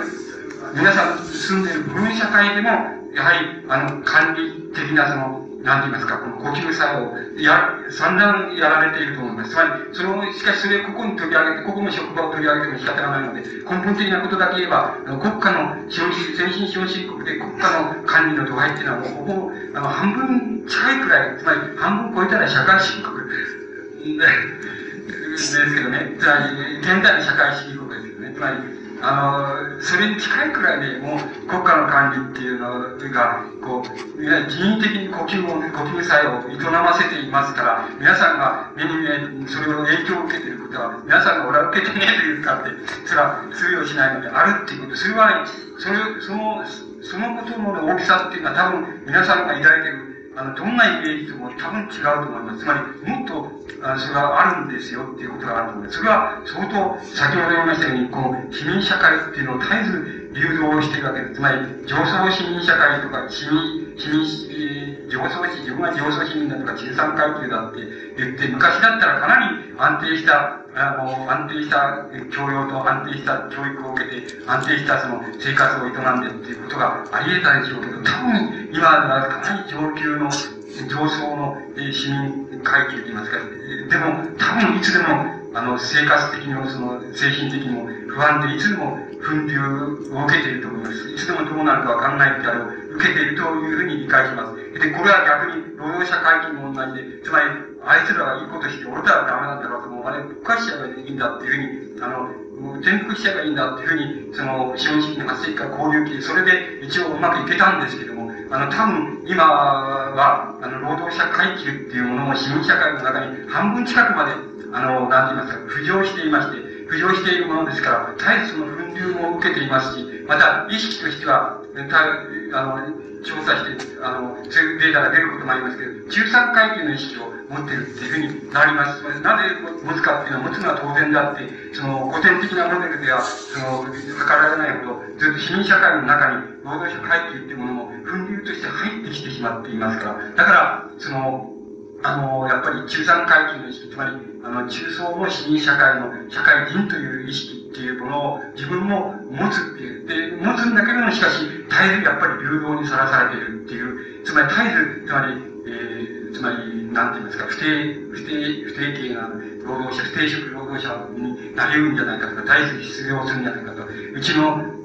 皆さん住んでいる部分社会でも、やはり、あの、管理的なその、なんて言いますか、この呼吸作用、や、散々やられていると思います。つまり、それを、しかしそれをここに取り上げて、ここの職場を取り上げても仕方がないので、根本的なことだけ言えば、国家の資本主義、先進資本主義国で国家の管理の度合いっていうのはもうほぼ、あの、半分近いくらい、つまり半分超えたら社会主義国ですけどね、つまり、現代の社会主義国ですよね。つまり、あの、それに近いくらいで、もう国家の管理っていうのが、こう、いわゆる人為的に呼吸を、呼吸作用を営ませていますから、皆さんが目に見え、それを影響を受けていることは、皆さんが俺は受けてねえというかって、それは通用しないのであるっていうこと。それは、それ、その、そのことの大きさっていうのは多分皆さんが抱いているあの、どんなイメージとも多分違うと思います。つまり、もっと、あそれはあるんですよっていうことがあると思います。それは相当、先ほど言いましたように、この市民社会っていうのを絶えず流動しているわけです。つまり、上層市民社会とか、市民、市民、え上層市、自分が上層市民だとか、中産階級だって言って、昔だったらかなり安定したあの、安定した教養と安定した教育を受けて、安定したその生活を営んでっていうことがあり得たでしょうけど、多分今はかなり上級の、上層の市民階級といいますか、でも多分いつでも、あの、生活的にもその精神的にも不安でいつでも奮闘を受けていると思います。いつでもどうなるかわかんないってあれを受けているというふうに理解します。で、これは逆に労働者階級も同じで、つまり、あいつらはいいことして、俺らはダメなんだから、もうあれ、復活しちゃえばいいんだっていうふうに、あの、もう転覆しちゃえばいいんだっていうふうに、その、資本主義の発生から交流期、それで一応うまくいけたんですけども、あの、多分、今は、あの、労働者階級っていうものも市民社会の中に半分近くまで、あの、なんて言いますか、浮上していまして、浮上しているものですから、絶えずその粉流も受けていますし、また、意識としては、あの、調査して、あの、そういうデータが出ることもありますけど、中産階級の意識を持ってるっていうふうになります。なぜ持つかっていうのは、持つのは当然だって、その、古典的なモデルでは、その、測られないほど、ずっと市民社会の中に、労働者階級っていうものも、粉流として入ってきてしまっていますから、だから、その、あの、やっぱり中産階級の意識、つまり、あの、中層の市民社会の社会人という意識っていうものを自分も持つっていう。で、持つんだけども、しかし、絶えずやっぱり流動にさらされているっていう、つまり絶えず、つまり、えー、つまり、なんて言いますか、不定、不定、不定形な労働者、不定職労働者になり得るんじゃないかとか、大切失業するんじゃないかとか、うちの、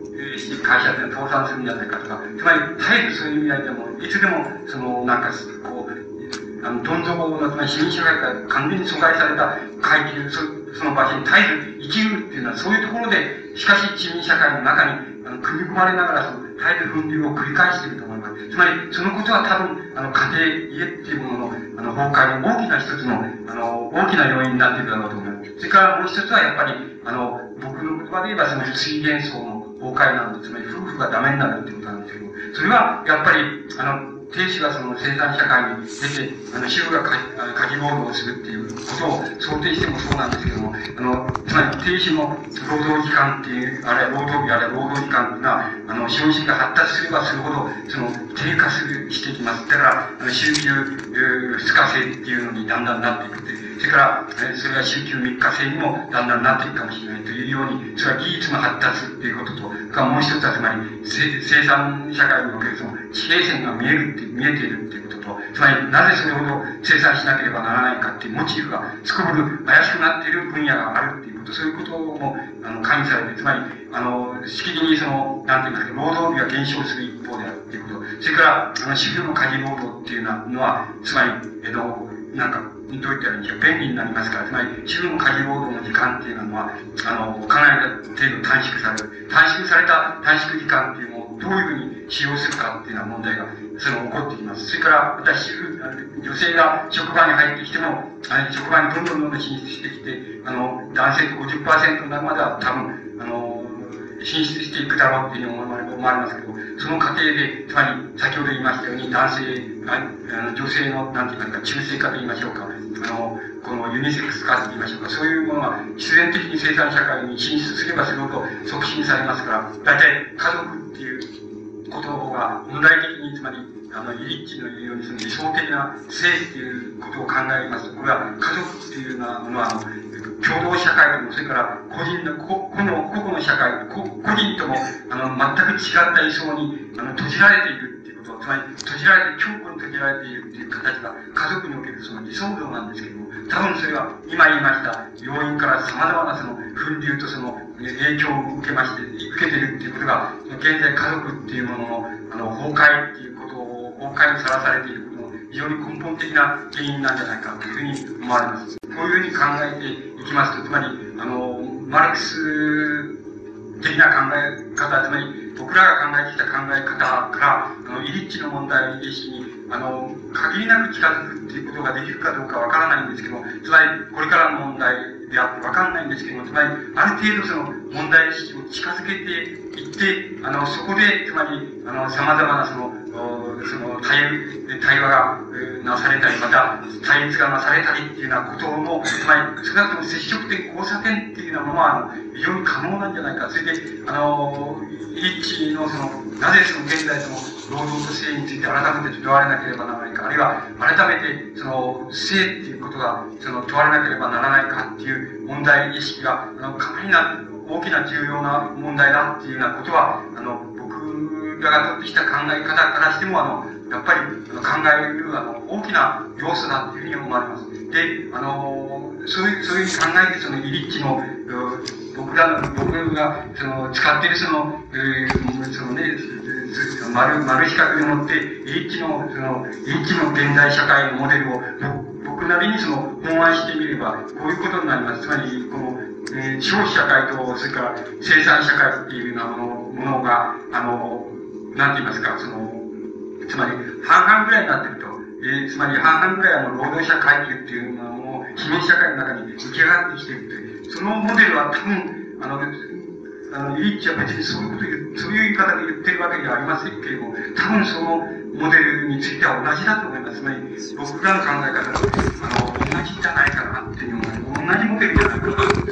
会社で倒産するんじゃないかとか、つまり、絶えずそういう意味合いでも、いつでも、その、なんか、こう、あの、どん底の、つまり市民社会から完全に阻害された階級、その場所に絶えず生きるっていうのは、そういうところで、しかし市民社会の中に、あの、組み込まれながら、その、絶えず分流を繰り返していると思います。つまり、そのことは多分、あの、家庭、家っていうものの、あの、崩壊の大きな一つの、あの、大きな要因になっているだろうと思います。それからもう一つはやっぱり、あの、僕の言葉で言えばその水元素の崩壊なんで、つまり夫婦がダメになるってことなんですけど、それはやっぱり、あの、亭主がその生産社会に出て、あの、主婦が家事労働をするっていうことを想定してもそうなんですけども、あの、つまり亭主の労働時間っていう、あれ労働日、あれ労働時間が、あの、資本主義が発達すればするほど、その、低下する、していきます。だから、あの、週休、二日制っていうのにだんだんなっていくっていう。それから、えそれが週休3日制にもだんだんなっていくかもしれないというように、それは技術の発達っていうことと、がもう一つはつまり、生産社会におけるその地平線が見えるって、見えているっていうことと、つまり、なぜそれほど生産しなければならないかっていうモチーフがすこぶる怪しくなっている分野があるっていうこと、そういうことも、あの、加味されて、つまり、あの、しきりにその、なんて言いますか、労働日が減少する一方であるっていうこと、それから、あの、主婦の家事労働っていうのは、つまり、えっと、なんか、どういったらいいんでしょう、便利になりますから、つまり、自分の家事労働の時間っていうのは、あの、かなり程度短縮される。短縮された短縮時間っていうのをどういうふうに使用するかっていうような問題が、その、起こってきます。それから、私、女性が職場に入ってきても、あの職場にどんどんどんどん進出してきて、あの、男性と50%になるまでは多分、あの、進出していくだろうっていうふうに思われますけど、その過程で、つまり、先ほど言いましたように、男性、あの女性の、なんていうか、中性化と言いましょうか、あの、このユニセックス化と言いましょうか、そういうものが必然的に生産社会に進出すればするほど促進されますから、大体家族っていうことが問題的に、つまり、あの、イリッチの言うように、その理想的な性っていうことを考えます。と、これは家族っていうのは、まあ、共同社会とも、それから個人の、個の、個々の社会、個人とも、あの、全く違った理想に、あの、閉じられているっていうこと。はつまり、閉じられて、強固に閉じられているっていう形が、家族におけるその理想像なんですけども、多分それは、今言いました要因から様々なその、分流とその、影響を受けまして、受けているっていうことが、現在家族っていうものの、あの、崩壊っていうことを、崩壊にさらされていることの、非常に根本的な原因なんじゃないかというふうに思われます。こういうふうに考えていきますと、つまり、あの、マルクス的な考え方、つまり、僕らが考えてきた考え方から、あの、イリッチの問題意識に、あの、限りなく近づくっていうことができるかどうかわからないんですけどつまり、これからの問題であってわかんないんですけども、つまり、ある程度その問題意識を近づけていって、あの、そこで、つまり、あの、様々なその、その対対話が、なされたり、また対立がなされたりっていうようなことの、つまり、少なくとも接触点、交差点っていうようなものは、あ非常に可能なんじゃないか。それで、あの、一致のその、なぜその現在その、労働と性について改めて問われなければならないか、あるいは改めてその性っていうことがその問われなければならないかっていう問題意識が、あの、かなりな大きな重要な問題だっていうようなことは、あの、僕ら取ってきた考え方からしても、あの、やっぱり考えるあの大きな要素だというふうに思われます。で、あの、そういう、そういう考えでそのイリッチの、僕らの、僕がその使っているその、えー、そのね、丸、丸四角でもって、イリッチの、その、イリッチの現代社会のモデルを、僕なりにその、本案してみれば、こういうことになります。つまり、この、え、消費社会と、それから生産社会っていうようなものものが、あの、なんて言いますか、その、つまり、半々ぐらいになってると、えー、つまり半々ぐらいはもう労働者階級っていうのを、市民社会の中に浮き上がってきているという、そのモデルは多分、あの、あの、イリッチは別にそういうこと言う、そういう言い方で言ってるわけではありませんけれども、多分そのモデルについては同じだと思います。つまり、僕らの考え方と、あの、同じじゃないかなっていうのは、同じモデルじゃないかな。と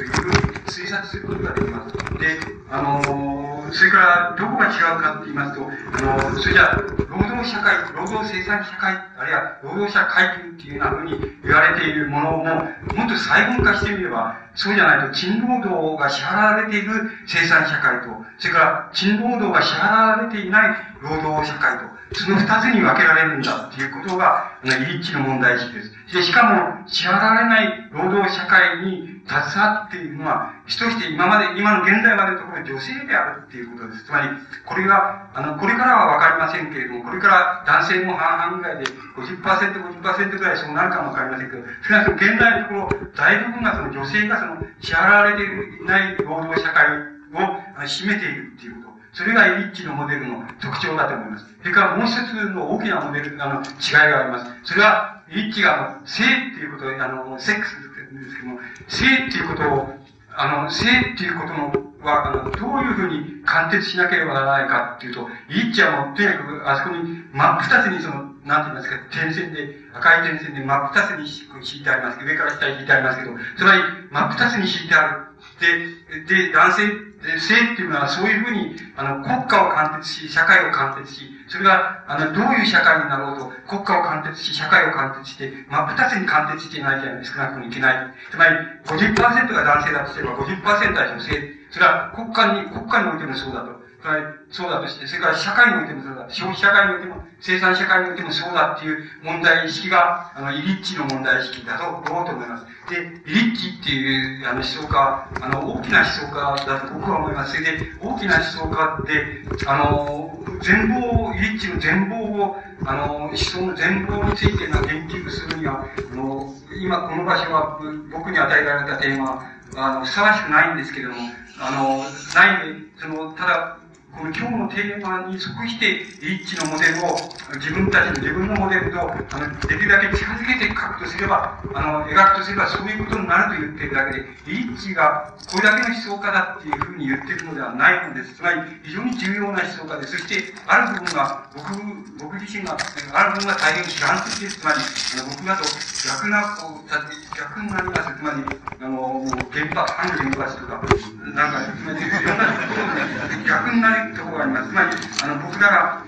推察することができます。で、あの、それから、どこが違うかって言いますと、あの、それじゃ労働社会、労働生産社会、あるいは労働者階級っていうふうに言われているものも、もっと細分化してみれば、そうじゃないと、賃労働が支払われている生産社会と、それから、賃労働が支払われていない労働社会と、その二つに分けられるんだっていうことが、イリッチの問題意識です。で、しかも、支払われない労働社会に携わっているのは、主として今まで、今の現代までのところ女性であるっていうことです。つまり、これが、あの、これからはわかりませんけれども、これから男性も半々ぐらいで50%、50%ぐらいそうなるかもわかりませんけど、少なくとも現代のところ、大部分がその女性がその支払われていない労働社会を占めているっていうこと。それがイリッチのモデルの特徴だと思います。それからもう一つの大きなモデル、あの、違いがあります。それは、イリッチが、性っていうことであの、セックスんですけども、性っていうことを、あの、性っていうことの、は、あの、どういうふうに貫徹しなければならないかっていうと、イリッチはも、とにかく、あそこに、真っ二つにその、なんて言いますか、点線で、赤い点線で真っ二つに敷いてありますけど、上から下に敷いてありますけど、つまり、真っ二つに敷いてある。で、で、男性、性っていうのはそういうふうに、あの、国家を貫徹し、社会を貫徹し、それが、あの、どういう社会になろうと、国家を貫徹し、社会を貫徹して、真っ二つに貫徹していないじゃない少なくともいけない。つまり、50%が男性だとすれば50%は女性。それは国家に、国家においてもそうだと。はい、そうだとして、それから社会においてもそうだ。消費社会においても、生産社会においてもそうだっていう問題意識が、あの、イリッチの問題意識だと、ろうと思います。で、イリッチっていう、あの、思想家、あの、大きな思想家だと僕は思います。それで、大きな思想家って、あの、全貌を、イリッチの全貌を、あの、思想の全貌についての研究するには、あの、今この場所は僕に与えられたテーマ、あの、ふさわしくないんですけれども、あの、ない、その、ただ、この今日のテーマに即して、リッチのモデルを、自分たちの自分のモデルと、あの、できるだけ近づけて書くとすれば、あの、描くとすればそういうことになると言ってるだけで、リッチがこれだけの思想家だっていうふうに言ってるのではないのです。つまり、非常に重要な思想家で、そして、ある部分が、僕、僕自身が、ある部分が大変批判的です。つまり、あの僕だと逆な、こう、逆になります。つまり、あの、原発、反原発とか、なんか、つまり、いろんなことを逆になりないところがあります。つまり、あの、僕らが、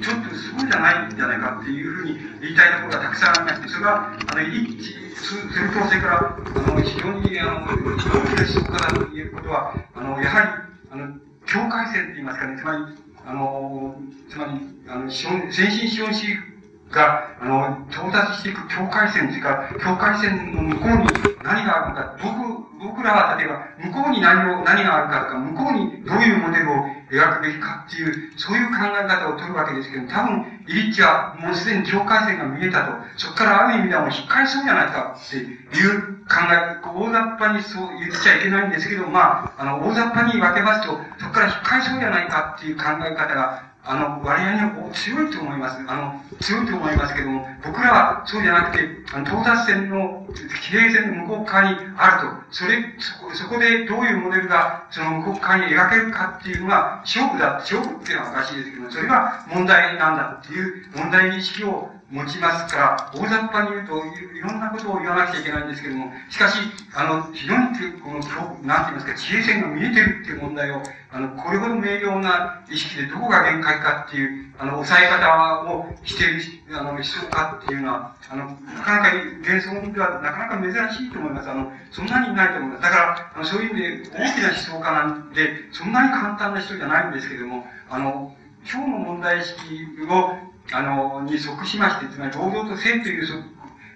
ちょっとそうじゃないんじゃないかっていうふうに言いたいところがたくさんありまして、それが、あの、一致すると、それから、あの、非常に、あの、大きな思想家だということは、あの、やはり、あの、境界線って言いますかね、つまり、あの、つまり、あの、資本先進資本主義が、あの、到達していく境界線というか、境界線の向こうに何があるか、僕、僕らは例えば、向こうに何を、何があるかとか、向こうにどういうモデルを描くべきかっていう、そういう考え方を取るわけですけど、多分、イリッチはもうすでに境界線が見えたと、そこからある意味ではもう引っかえそうじゃないかっていう考え、大雑把にそう言っちゃいけないんですけど、まあ、あの、大雑把に分けますと、そこから引っかえそうじゃないかっていう考え方があの、割合に強いと思います。あの、強いと思いますけども、僕らはそうじゃなくて、あの、到達線の、比例線の向こう側にあると。それ、そこ、そこでどういうモデルが、その向こう側に描けるかっていうのが、勝負だ。勝負っていうのはおかしいですけども、それが問題なんだっていう問題意識を持ちますから、大雑把に言うとい、ろんなことを言わなくちゃいけないんですけども、しかし、あの、非常に、この、なんて言いますか、地平線が見えてるっていう問題を、あの、これほど明瞭な意識でどこが限界かっていう、あの、抑え方をしている、あの、思想家っていうのは、あの、なかなか幻想ではなかなか珍しいと思います。あの、そんなにないと思います。だから、あのそういう意味で大きな思想家なんで、そんなに簡単な人じゃないんですけども、あの、今日の問題意識をあの、に即しまして、つまり労働と性という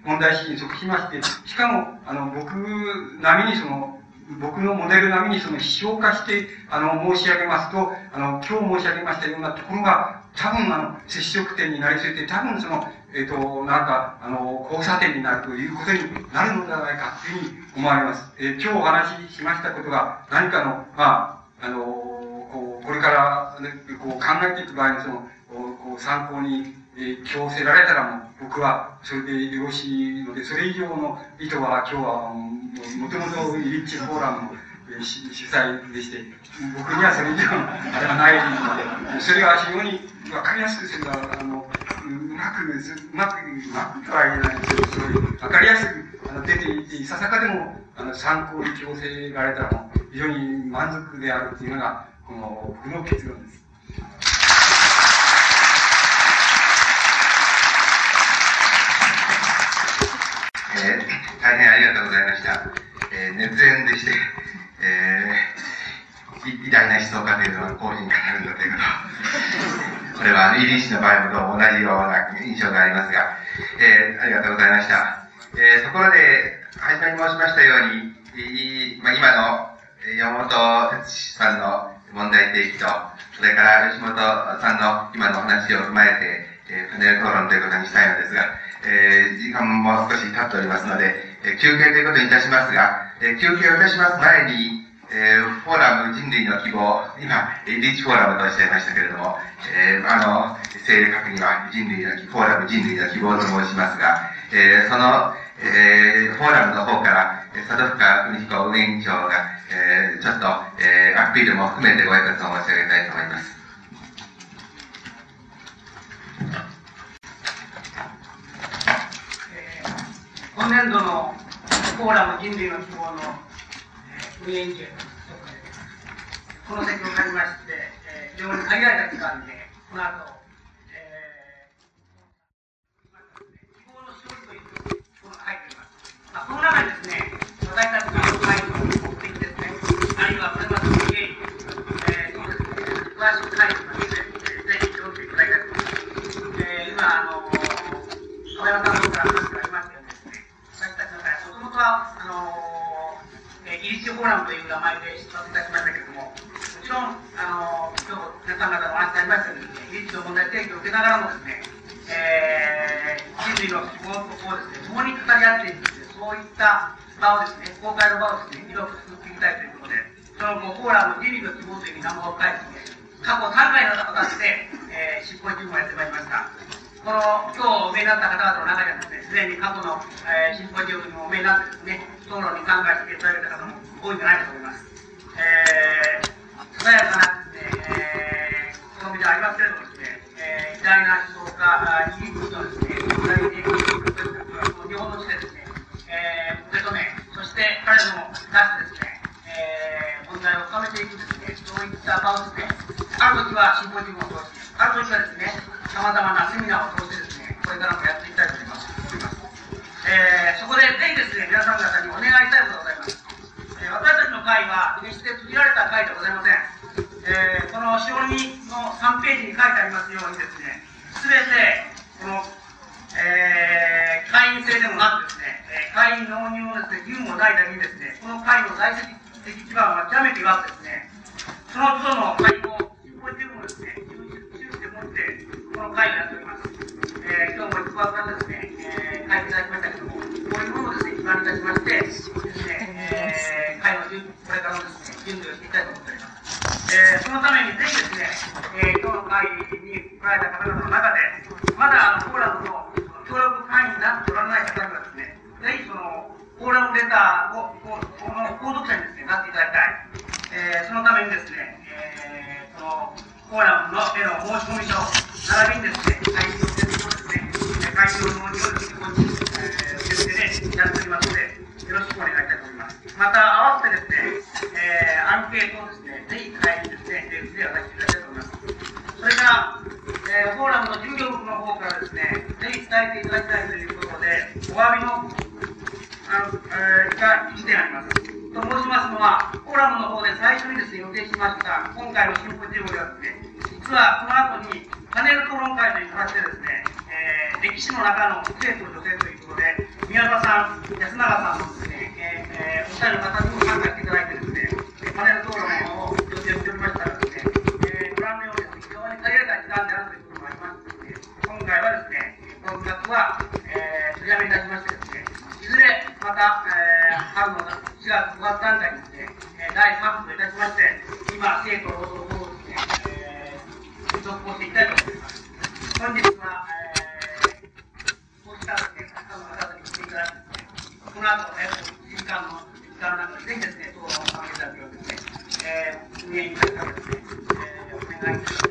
問題意識に即しまして、しかも、あの、僕並みにその、僕のモデル並みにその、批評化して、あの、申し上げますと、あの、今日申し上げましたようなところが、多分、あの、接触点になりすぎて、多分その、えっ、ー、と、なんか、あの、交差点になるということになるのではないかというふうに思われます。えー、今日お話ししましたことが、何かの、まあ、あの、こう、これから、ね、こう考えていく場合にその、こう参考に、え、強せられたらもう僕はそれでよろしいので、それ以上の意図は今日はもともとリッチフォーラムの、え、主催でして、僕にはそれ以上のあれはないので、それが非常にわかりやすくすれば、あの、うまく、うまく、うまくとは言えないですけど、そういうわかりやすくあの出ていって、いささかでもあの参考に強せられたら非常に満足であるっていうのが、この僕の結論です。えー、大変ありがとうございました。えー、熱演でして、えー、偉大な思想家というのはこういうふうに語るんだということ。これは、イリー氏の場合もと同じような印象がありますが、えー、ありがとうございました。えー、ところで、初めに申しましたように、まあ、今の山本哲司さんの問題提起と、それから吉本さんの今のお話を踏まえて、えー、パネル討論ということにしたいのですが、えー、時間も少し経っておりますので、えー、休憩ということにいたしますが、えー、休憩をいたします前に、えー、フォーラム人類の希望、今、リーチフォーラムとおっしゃいましたけれども、えー、あの、正確には人類の、フォーラム人類の希望と申しますが、えー、その、えー、フォーラムの方から、佐渡深文彦運営委員長が、えー、ちょっと、えー、アピールも含めてご挨拶を申し上げたいと思います。今年度のフォーラム人類の希望の、運営委員長この席を借りまして、えー、非常に限られた期間で、この後、えーまあね、希望の勝利というとこの中にです。ね、私たちが書いて目的ですね、あるいはこれまでの経緯、えー、そうですね、詳しく書いてます。ので、ぜひ読んでいただきたいと思います。えー、今、あの、小山さんからフォーラムという名前で出発いたしましたけれども、もちろん、あの、今日皆さん方のお話がありましたように、ギリシの問題提起を受けながらもですね、えー、人類の希望とこうですね、共に語り合っていくそういった場をですね、公開の場をですね、広く作っていきたいということで、その後、フォーラム、リビの希望という名前を変えてですね、過去3回の形で、えー、執行事務をやってまいりました。この、今日お見えになった方々の中ではですね、すでに過去の、えー、シンポジウムにもお見えになってですね、討論に参加していただいた方も多いんじゃないかと思います。えー、ささやかな、えー、好みではありますけれどもですね、えー、偉大な思想家、イギリスのですね、日本の地でですね、えー、受け止め、そして彼の出してですね、えー、問題を深めていくですね、そういった場をですね、ある時はシンポジウムを通して、ある時はですね、様々なセミナーを通してですね、これからもやっていきたいと思います。えー、そこでぜひですね、皆さん方にお願いしたいことがございます。えー、私たちの会は決して区切られた会ではございません。えー、この承認の3ページに書いてありますようにですね、すべて、このえー、会員制でもなくですね、え、会員納入のですね、義務もないだけにですね、この会の財政的基盤は極めて弱くですね、その都度の会を執行チームをですね、って、この会をやっております。えー、今日も一番からですね、えー、書いていただきましたけども、こういうものをですね、基盤にいたしまして、ですね、えー、会のこれからのですね、準備をしていきたいと思っております。えー、そのためにぜひですね、えー、今日の会に来られた方々の中で、まだあの、ポーランドの協力会員になっておられない方にはですね、ぜひその、フォーラムレターを、この購読者にですね、なっていただきたい。えー、そのためにですね、えー、その、フォーラムのへの申し込み書、並びにですね、会員の設置をですね、会員の納入をですね、ここに、えー、受付でやっておりますので、よろしくお願いしたいと思います。また、合わせてですね、えー、アンケートをですね、ぜひ会員にですね、レースで渡していただきたいと思います。それから、えー、フォーラムの事業部の方からですね、ぜひ伝えていただきたいということで、お詫びの、あの、えー、が1点あります。と申しますのは、フォーラムの方で最初にですね、予定しました、今回のシンポジウムではですね、実はこの後にパネル討論会という形でですね、えー、歴史の中の生徒女性ということで、宮田さん、安永さんのですね、えー、お二人の方にも参加していただいてですね、パネル討論を予定しておりましたらですね、えー、ご覧のように非常に限られた時間であるということもありますので、今回はですね、この企画は、えー、取りやめいたしましてですね、また、えー、春の4月、5月段階にですね、えー、第3部といたしまして、今、生徒労働法をですね、えー、続行していきたいと思います。本日は、えー、こうしたですね、たくさんの方々に来ていただき、この後、えー、1時間の、時間の中で、ぜひですね、討論を参加いただくようですね、えー、運営委員会からですね、えー、お願いいたします。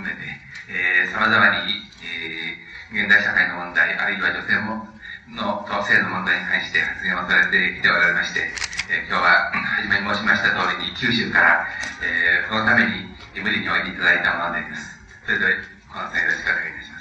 含めて、えー、様々に、えー、現代社会の問題、あるいは女性ものと性の問題に関して発言をされてきておられまして、えー、今日は初めに申しました通りに九州から、えー、このために無理においていただいたものであります。それでは、この際よろしくお願いいたします。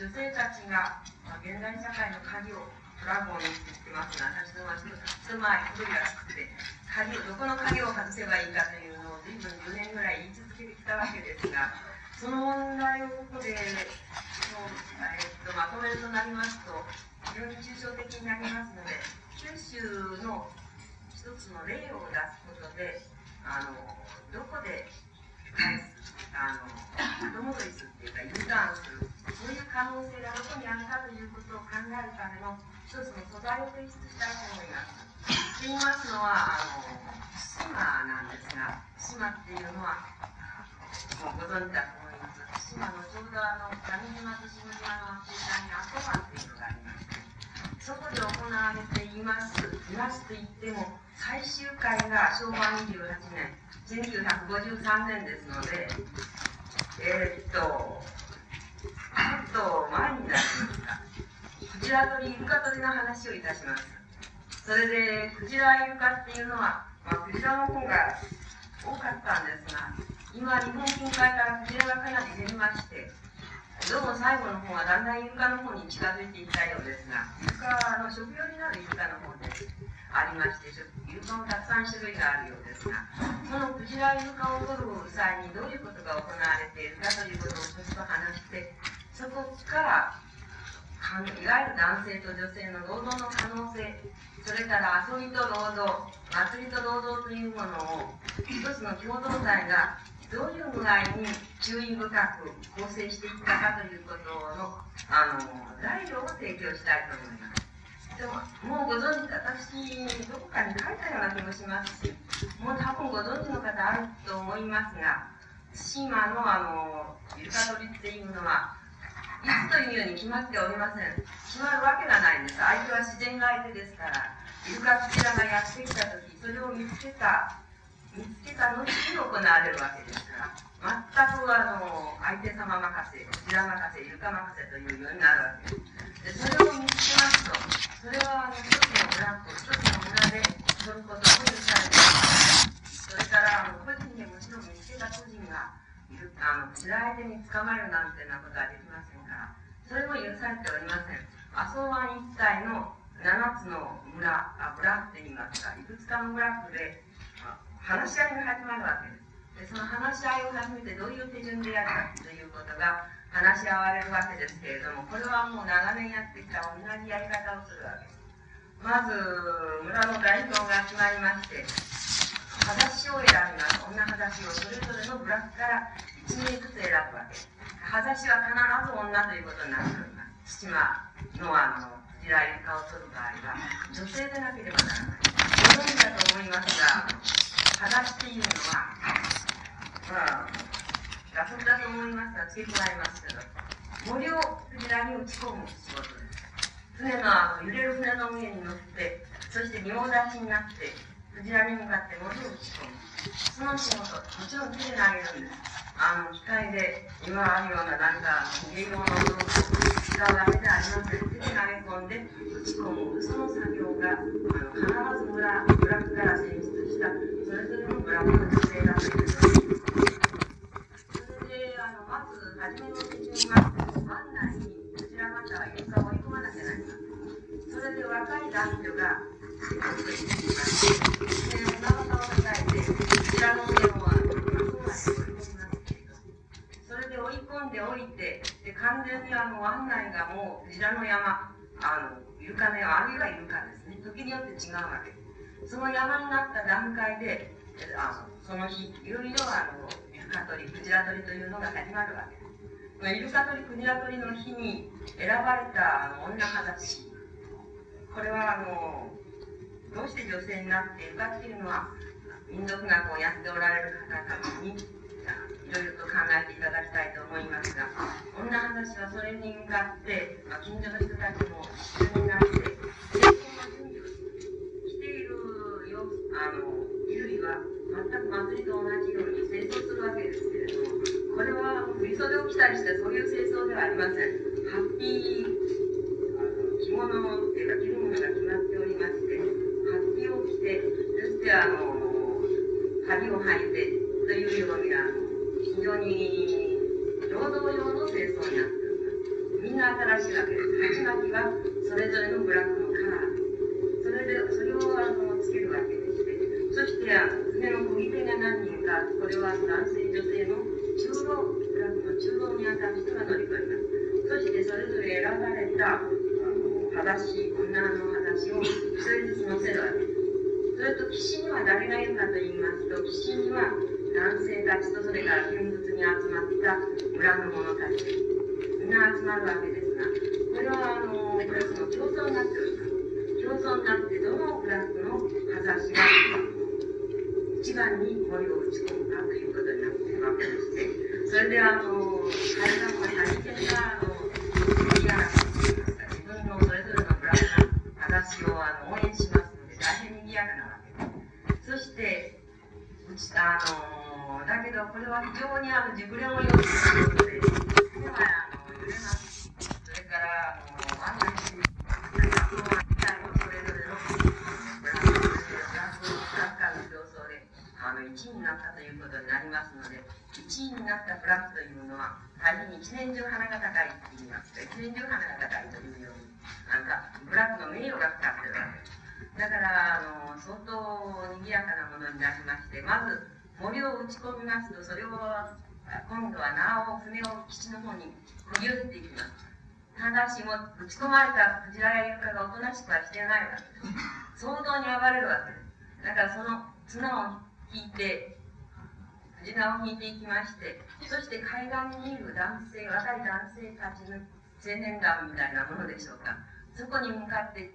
女性たちが、まあ、現代社会の鍵をトラゴンにってますが、私のは一つ前、一人が作って、鍵を、どこの鍵を外せばいいかというのを随分4年ぐらい言い続けてきたわけですが、その問題をここで、もうえー、っとまとめるとなりますと、非常に抽象的になりますので、九州の一つの例を出すことで、あのどこであの後戻りするっていうか U ターンするそういう可能性がどこにあるかということを考えるための一つの素材を提出したいと思います。と言いますのはあの島なんですが島っていうのはもうご存知だと思います。島のちょうどあの上島と下島の中間に阿蘇湾というのがありましてそこで行われていますいますと言っても最終回が昭和28年1953年ですので、えー、っと、ちょっと前になりますが、クジラ取り、イルカ取りの話をいたします。それで、クジライルカっていうのは、まあ、クジラの方が多かったんですが、今、日本近海からクジラがかなり減りまして、どうも最後の方はだんだんイルカの方に近づいていったようですが、イルカの食用になるイルカの方で。ありまして、イルカもたくさん種類があるようですが、そのクジライルカを取る際にどういうことが行われているかということをちょっと話して、そこからいわゆる男性と女性の労働の可能性、それから遊びと労働、祭りと労働というものを一つの共同体がどういう具合に注意深く構成していったかということのあの材料を提供したいと思います。でももうご存知私どこかに書いたような気もしますしもう多分ご存知の方あると思いますが対馬のあのイルカ取りっていうのはいつというように決まっておりません決まるわけがないんです相手は自然が相手ですからイルカクジラがやってきた時それを見つけた見つけた後に行われるわけですから全くあの相手様任せクジラ任せイルカ任せというようになるわけですでそれを見つけますとそれはあの一つの村と一つの村で取ることは許されてそれからあの個人でもちろん見つけた個人がいるあの辛い手に捕まるなんてなことはできませんからそれも許されておりません阿蘇湾一帯の7つの村あ村って言いますかいくつかの村で話し合いが始まるわけです。でその話し合いを始めてどういう手順でやるかということが話し合われるわけですけれどもこれはもう長年やってきた同じやり方をするわけです。まず村の代表が決まりまして裸足を選びます。女裸足をそれぞれのブラックから1名ずつ選ぶわけです。裸足は必ず女ということになっております。対馬のあの時代イルカを取る場合は女性でなければならない。ご存知だと思いますが、裸足っていうのは、まあ、打足だと思いますが、付け加えますけど、森をクジラに打ち込む仕事です。船のあの揺れる船の上に乗って、そして仁王立ちになって、クジラに向かって森を打ち込む。その仕事、もちろん手で投げるんです。あの機械で今あるような何か芸能の道具使うわけではありません。手で投げ込んで打ち込む。その作業が必ずブラブラックから選出したそれぞれのブラックの姿勢だというそれであのまず初めの手順は湾内にこちらまた床を追い込まなきゃなりません。それで若い男女が仕事していきまして、で、お腹を叩いて、こちらの上を込んでおいて、で完全にあの湾内がもうクジラの山、あのイルカの、あるいはイルカですね、時によって違うわけ。その山になった段階で、あのその日、いろいろあのイルカ取り、クジラ取りというのが始まるわけ。です。イルカ取り、クジラ取りの日に選ばれたあの女はだし、これはあのどうして女性になっているかっていうのは、民族学をやっておられる方たちにいろいろと考えていただきたいと思いますが、女話はそれに向かって、まあ、近所の人たちも一緒になって、成婚の準備をしているよあの衣類は全く祭りと同じように清掃するわけですけれども、これは振袖を着たりしてそういう清掃ではありません。ハッピー着物っていうか着るものが決まっておりまして、ハッピーを着て、そしてあの、針を履いてというようにあの非常に労働用の清掃になっております。みんな新しいわけです。鉢巻きはそれぞれのブラックのカラーそれで、それをあのつけるわけでして、そしてあの船の漕ぎ手が何人か、これは男性、女性の中老、ブラックの中老にあたる人が乗り込みます。そしてそれぞれ選ばれた、裸足、女の裸足を一人ずつ乗せるわけです。それと岸には誰がいるかと言いますと、岸には男性たちとそれから見物に集まった村の者た。ちみんな集まるわけですがこれはあのクラスの競争になっております競争になってどのクラスの葉差しが一番に森を打ち込むかということになっているわけでしてそれであの海岸は大変なあの嫌な感じですか自分のそれぞれのクラスの葉差しをあの応援しますので大変にぎやかなわけですそしてあのだけどこれは非常にあの熟練を要することで、ではあの揺れます。それからあの案内し、学校がそれぞれのブランドで学校サッカーの競争であの1位になったということになりますので、1位になったフラッグというのは、大変に一年中鼻が高いって言いますか、一年中鼻が高いというように、なんかブラックの名誉がかかってるわけです。だからあの相当賑やかなものになりまして、まず森を打ち込みますとそれを今度はなお船を基地の方にこぎ寄せていきます。ただしも打ち込まれたクジラやイルカがおとなしくはしてないわけ。です相当に暴れるわけ。ですだからその綱を引いてクジラを引いていきましてそして海岸にいる男性若い男性たちの青年団みたいなものでしょうか。そこに向かって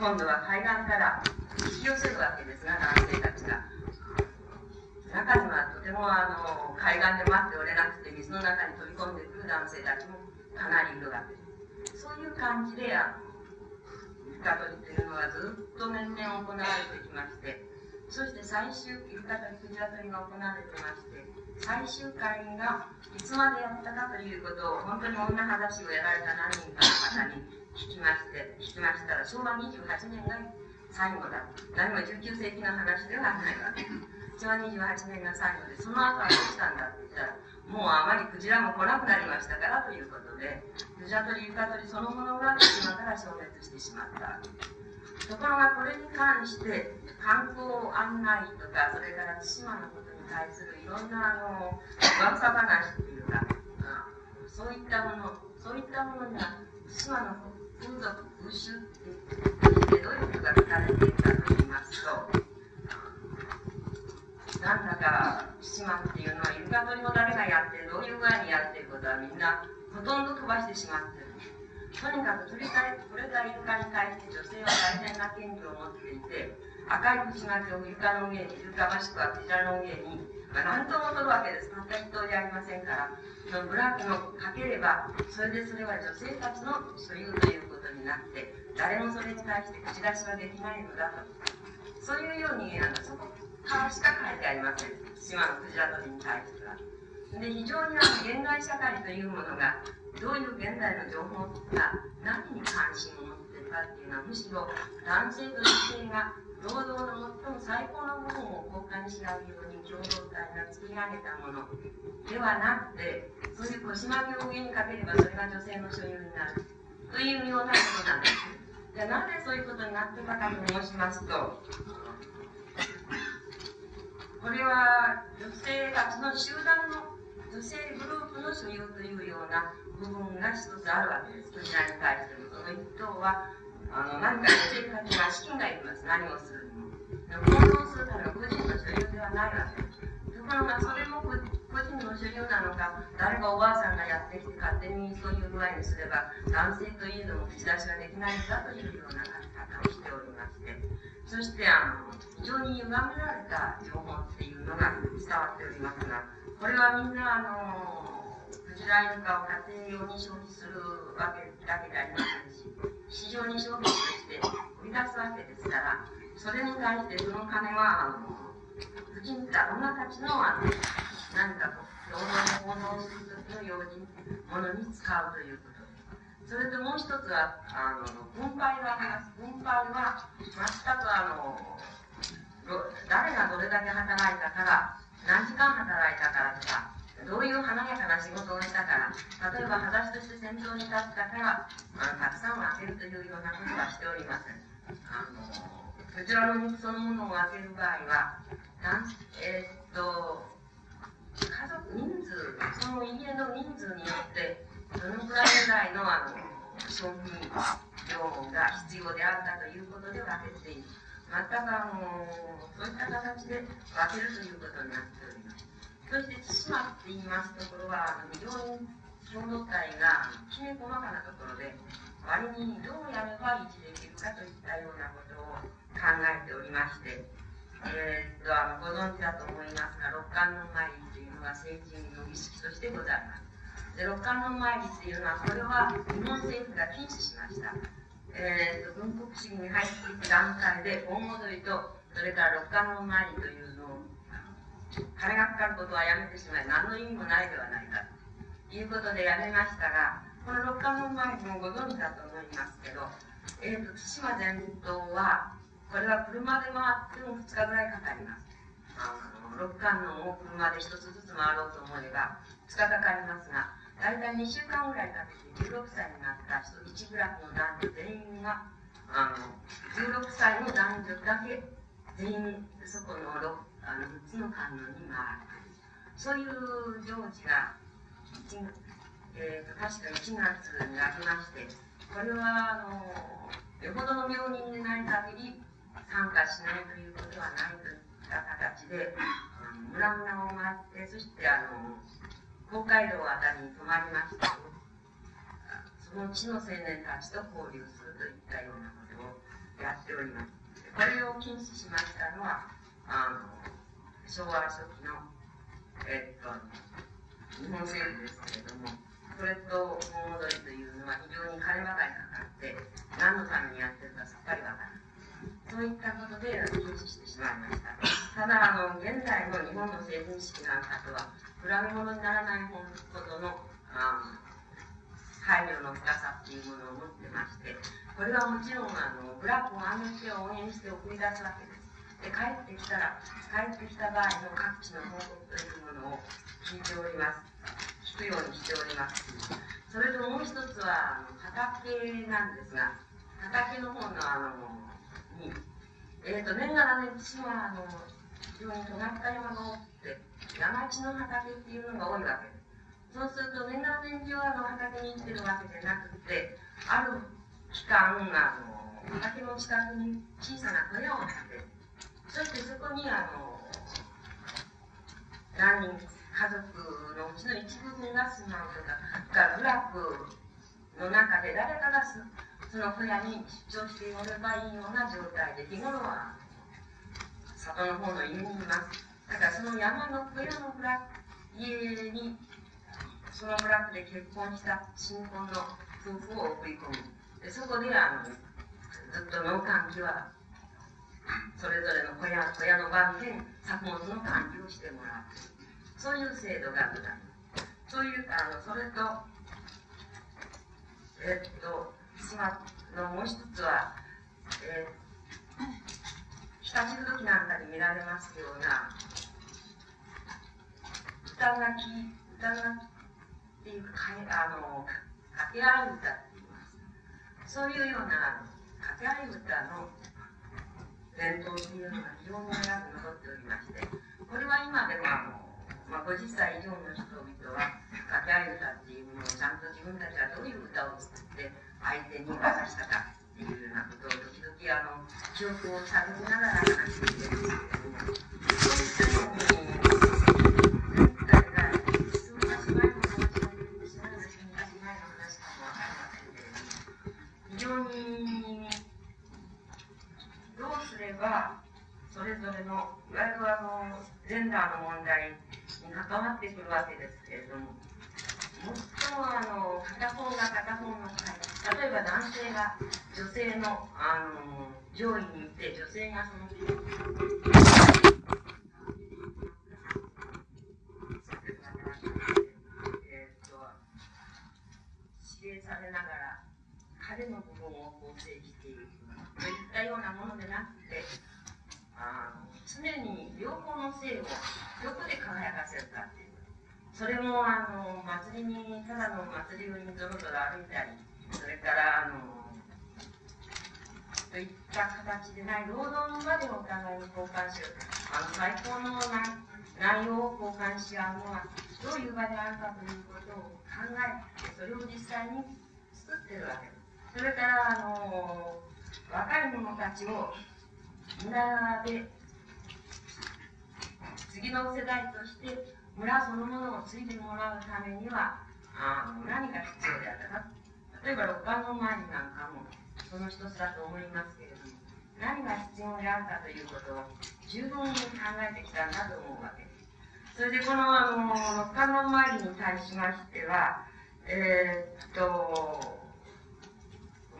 今度は海岸から引き寄せるわけですが男性たちが中にはとてもあの海岸で待っておれなくて水の中に飛び込んでくる男性たちもかなりいるわけですそういう感じであのイルカ取りというのはずっと年々行われてきましてそして最終イルカ取りクジラ取りが行われてまして最終回がいつまでやったかということを本当に女話をやられた何人かの方に聞きまして聞きましたら昭和28年が最後だ何も19世紀の話ではないわ昭和28年が最後でその後はどうしたんだって言ったらもうあまりクジラも来なくなりましたからということでクジラ取り床取りそのものが島から消滅してしまった。とかはこれに関して観光案内とかそれから対馬のことに対するいろんなあのわさ話っていうか、そういったものそういったものには対馬の風俗風習ってどういうことが書かれているかと言いますと。なんだか対馬っていうのは床取りも誰がやってどういう具合にやってることはみんなほとんど飛ばしてしまってる。とにかく取れた取れたイルカに対して女性は大変な権利を持っていて、赤い口がけをイルカの上に、イルカもしくはクジラの上に、まあ、何頭も取るわけです。たった一頭じゃありませんから、そのブラックのかければ、それでそれは女性たちの所有ということになって、誰もそれに対して口出しはできないのだと。そういうように、あのそこからしか書いてありません。島のクジラ取りに対しては。で、非常にあの現代社会というものが、どういう現代の情報が何に関心を持っているかっていうのはむしろ男性と女性が労働の最も最高の部分を交換し合うように共同体が作り上げたものではなくてそういう腰巻きを上にかければそれが女性の所有になるというようなことなんです。じゃあなぜそういうことになってたかと申しますとこれは女性たちの集団の女性グループの所有というような部分が一つあるわけです。こちらに対しても。その一等は、あの、何か生活が資金がいります。何をするにも。行動するための個人の所有ではないわけです。ところが、それも個人の所有なのか、誰かおばあさんがやってきて勝手にそういう具合にすれば、男性といえども口出しができないんだというような書き方をしておりまして、そして、あの、非常に歪められた情報っていうのが伝わっておりますが、これはみんな、あの、クジライルカを家庭用に消費するわけだけでありませんし、市場に消費として売り出すわけですから、それに対してその金は、あの、婦人た女たちの、あの、何かこう、労働の行動するときの用心、ものに使うということ。それともう一つは、あの、分配があります。分配は、全くあの、誰がどれだけ働いたから、何時間働いたからとか、どういう華やかな仕事をしたから、例えば裸足として先頭に立ったから、あたくさんを開けるというようなことはしておりません。あのこちらの肉そのものを開ける場合は、えー、っと、家族、人数、その家の人数によって、どのくらいぐらいのあの商品量が必要であったということで分けている。全くあの、そういった形で分けるということになっております。そして対馬って言いますところは非常に共同体がきめ細かなところで割にどうやれば維持できるかといったようなことを考えておりまして、えー、っとあのご存知だと思いますが六冠の参りというのが成人の儀式としてございます。で六冠の参りというのはこれは日本政府が禁止しました。えー、っと軍国主義に入っていた段階で盆踊りとそれから六冠の参りというのを金がかかることはやめてしまい、何の意味もないではないかということでやめましたが、この六冠の前にもご存知だと思いますけど、えーと、対馬伝統は、これは車で回っても2日ぐらいかかります。六冠のを車で1つずつ回ろうと思えば2日かかりますが、大体2週間ぐらいかけて16歳になった人、1グラフの男女全員が、あの、16歳の男女だけ、全員そこの六あの6つの観音に回るそういう行事がえーと、確か1月にありましてこれはあのよほどの病人でない限り参加しないということはないといった形で村々を回ってそしてあの公会堂あたりに泊まりましてその地の青年たちと交流するといったようなことをやっておりますこれを禁止しましたのはあの昭和初期の、えっと、日本政府ですけれども、それと盆踊りというのは非常に金ばかりかかって、何のためにやってるかさっぱりわからない。そういったことで禁止してしまいました。ただ、あの、現在の日本の成人式なんかとは、比べ物にならないほどの、あ配慮の深さっていうものを持ってまして、これはもちろん、あの、ブラックを安定して応援して送り出すわけです。で帰ってきたら帰ってきた場合の各地の報告というものを聞いております。聞くようにしております。それともう一つはあの畑なんですが畑の方のあのにえっ、ー、と年がら年地はあの非常に尖った山が多くて山地の畑っていうのが多いわけ。ですそうすると年がら年中あの畑に行ってるわけじゃなくてある期間あの畑の近くに小さな小屋を建てそしてそこにあの何人家族のうちの一部分が住まうとかが部落の中で誰かがその小屋に出張しておればいいような状態で日頃は里の方の家にいますだからその山の小屋の村家にその村で結婚した新婚の夫婦を送り込むでそこであのずっと農閑期はそれぞれの小屋小屋の番で作物の管理をしてもらう。そういう制度があったそういうあのそれとえっと島のもう一つは、えー、日立時なんかに見られますような歌書き歌書きっていうかあの掛け合い歌って言います。そういうような掛け合い歌の伝統というのが非常に長く残っておりましてこれは今でもあの、まあ、50歳以上の人々は掛け合い歌っていうものをちゃんと自分たちはどういう歌を作って相手に渡したかっていうようなことを時々あの記憶を探りながら話しているんですけどもそういったようにそれぞれのいわゆるあのジェンダーの問題に関わってくるわけですけれども最もあの片方が片方の例えば男性が女性のあの上位にいて女性がそのえー、と指令されながら彼の部分を構成しているといったようなものでなくてあの常に両方の性をどこで輝かせるかっていうそれもあの祭りにただの祭りにぞろぞろ歩いたりそれからあのといった形でない労働の場でお互いに交換するあの最高の内容を交換し合うのはどういう場であるかということを考えてそれを実際に作ってるわけですそれからあの若い者たちを村で次の世代として村そのものを継いでもらうためにはあ何が必要であったか。例えば六冠の前になんかもその一つだと思いますけれども何が必要であるかということを十分に考えてきたんだと思うわけ。ですそれでこのあの六冠の参りに対しましてはえー、っと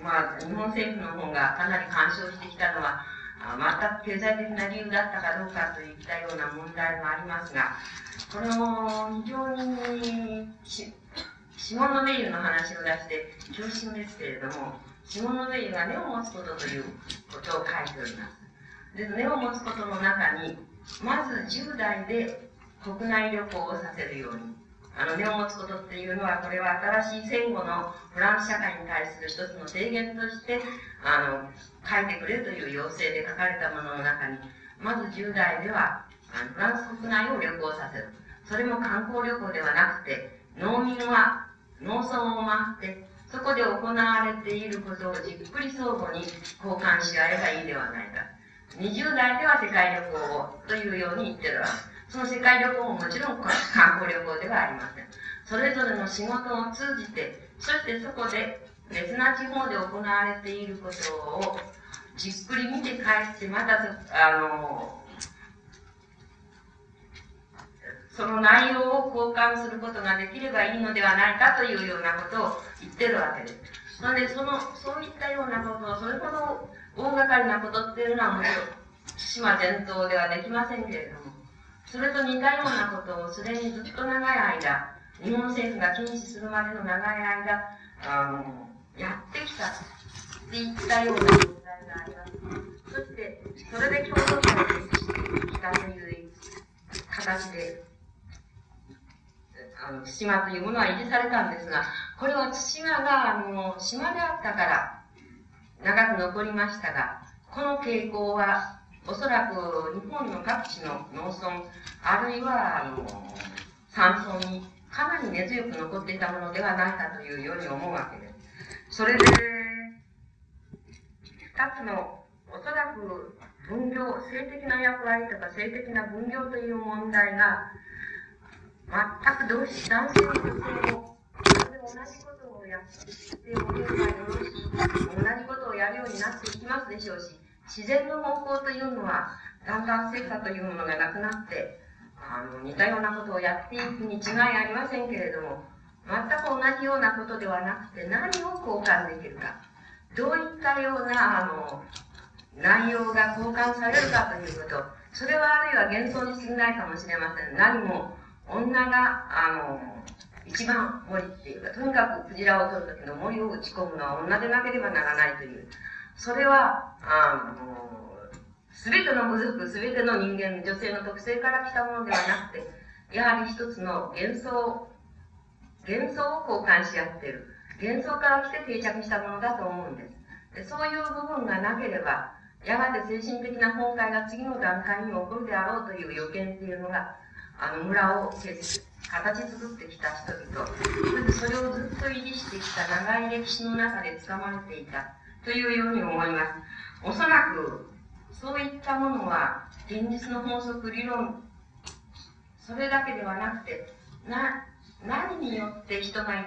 まあ日本政府の方がかなり干渉してきたのは全く経済的な理由だったかどうかといったような問題もありますがこれも非常に下のベイユの話を出して恐縮ですけれども下のベイユが根を持つことということを書いております。で根を持つことの中にまず10代で国内旅行をさせるように。あの根を持つことっていうのはこれは新しい戦後のフランス社会に対する一つの提言としてあの書いてくれという要請で書かれたものの中にまず10代ではあのフランス国内を旅行させるそれも観光旅行ではなくて農民は農村を回って、そこで行われていることをじっくり相互に交換し合えばいいではないか。20代では世界旅行をというように言ってるわけ。その世界旅行ももちろん観光旅行ではありません。それぞれの仕事を通じて、そしてそこで別な地方で行われていることをじっくり見て帰って、また、あの、その内容を交換することができればいいのではないかというようなことを言ってるわけです。なので、その、そういったようなことを、それほど大掛かりなことっていうのはもちろん、島伝統ではできませんけれども、それと似たようなことをすでにずっと長い間、日本政府が禁止するまでの長い間、あの、やってきたっていったような状態があります。そして、それで共同体をしてきたという形で、あの、対馬というものは維持されたんですが、これは対馬が、あの、島であったから、長く残りましたが、この傾向は、おそらく日本の各地の農村、あるいは、あの、山村にかなり根強く残っていたものではないかというように思うわけです。それで、二つの、おそらく分業、性的な役割とか性的な分業という問題が、全く同時、男性も女性も、それをじことをやっておけばよろしい、同じことをやるようになっていきますでしょうし、自然の方向というのは、だんだん成果というものがなくなって、あの、似たようなことをやっていくに違いありませんけれども、全く同じようなことではなくて、何を交換できるか。どういったような、あの、内容が交換されるかということ。それはあるいは幻想に過ぎないかもしれません。何も、女が、あの、一番森っていうか、とにかくクジラを取る時の森を打ち込むのは女でなければならないという。それは、あの、すべての部族、すべての人間、女性の特性から来たものではなくて、やはり一つの幻想、幻想を交換し合っている。幻想から来て定着したものだと思うんです。でそういう部分がなければ、やがて精神的な崩壊が次の段階に起こるであろうという予見っていうのが、あの村を形作ってきた人々、それをずっと維持してきた長い歴史の中で掴まれていたというように思います。おそらく、そういったものは、現実の法則、理論、それだけではなくて、な、何によって人が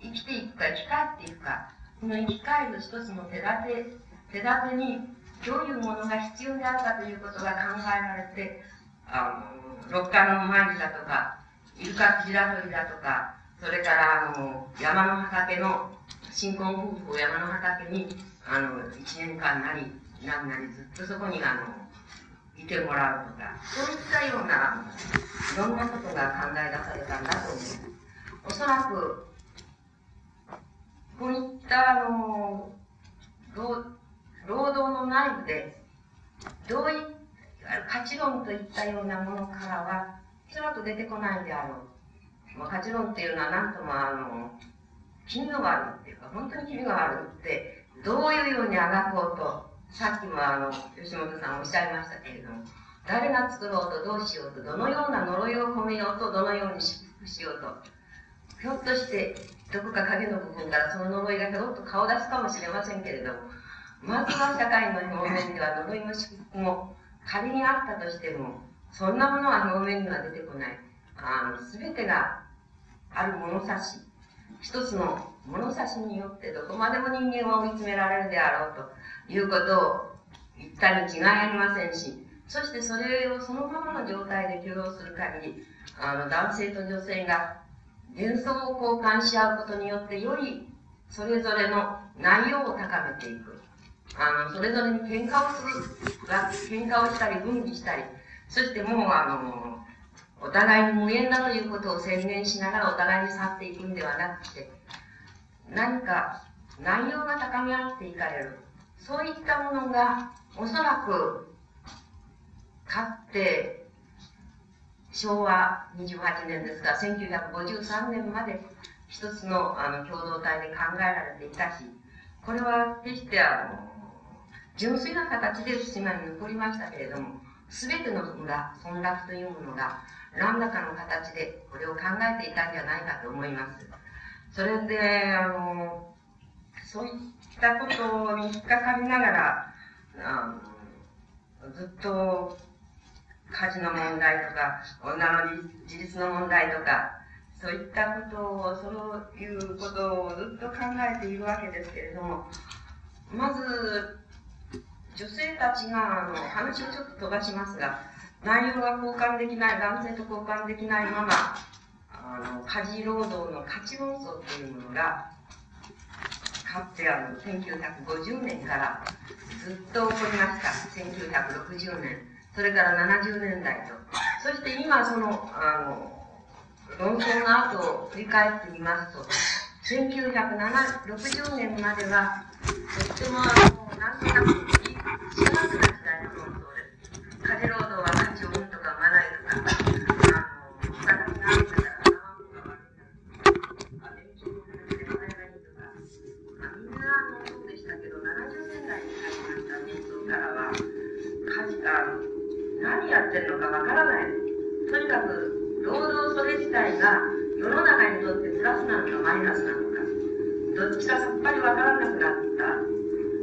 生きていくか、生き返っていくか、この生き返る一つの手立て、手立てに、どういうものが必要であるかということが考えられて、あの、六花の舞だとか、イルカクジラ取りだとか、それからあの、山の畑の、新婚夫婦を山の畑に、あの、一年間なり、なんなりずっとそこにあの、いてもらうとか、そういったような、いろんなことが考え出されたんだと思います。おそらく、こういったあの、労働の内部で、どうい価値論といったようなものからは、おそらく出てこないであろう。まあ、価値論っていうのは何ともあの、気味が悪いっていうか、本当に気味が悪いって、どういうようにあがこうと、さっきもあの、吉本さんおっしゃいましたけれども、誰が作ろうとどうしようと、どのような呪いを込めようと、どのように祝福しようと、ひょっとして、どこか影の部分からその呪いがひょっと顔出すかもしれませんけれども、まずは社会の表面では呪いも祝福も仮にあったとしても、そんなものは表面には出てこない。あの、すべてがある物差し、一つの物差しによってどこまでも人間は追い詰められるであろうということを言ったに違いありませんし、そしてそれをそのままの状態で許容する限り、あの、男性と女性が幻想を交換し合うことによって、よりそれぞれの内容を高めていく。あの、それぞれに喧嘩をする、喧嘩をしたり、分離したり、そしてもう、あの、お互いに無縁だということを宣言しながらお互いに去っていくんではなくて、何か内容が高め合っていかれる。そういったものが、おそらく、かって、昭和28年ですが、1953年まで一つのあの共同体で考えられていたし、これは決してあの、純粋な形で島に残りましたけれども、すべての村、村落というものが、何らかの形でこれを考えていたんじゃないかと思います。それで、あの、そういったことに引っかかりながら、あのずっと家事の問題とか、女の自立の問題とか、そういったことを、そういうことをずっと考えているわけですけれども、まず、女性たちが、あの、話をちょっと飛ばしますが、内容が交換できない、男性と交換できないまま、あの、家事労働の価値論争というものが、かつてあの、1950年からずっと起こりました。1960年。それから70年代と。そして今その、あの、論争の後を振り返ってみますと、1960年までは、とってもあの、なんとなく、幸せな時代の論争です。家事労働はやってるのかわからない。とにかく、労働それ自体が世の中にとってプラスなのかマイナスなのか、どっちかさっぱりわからなくなった。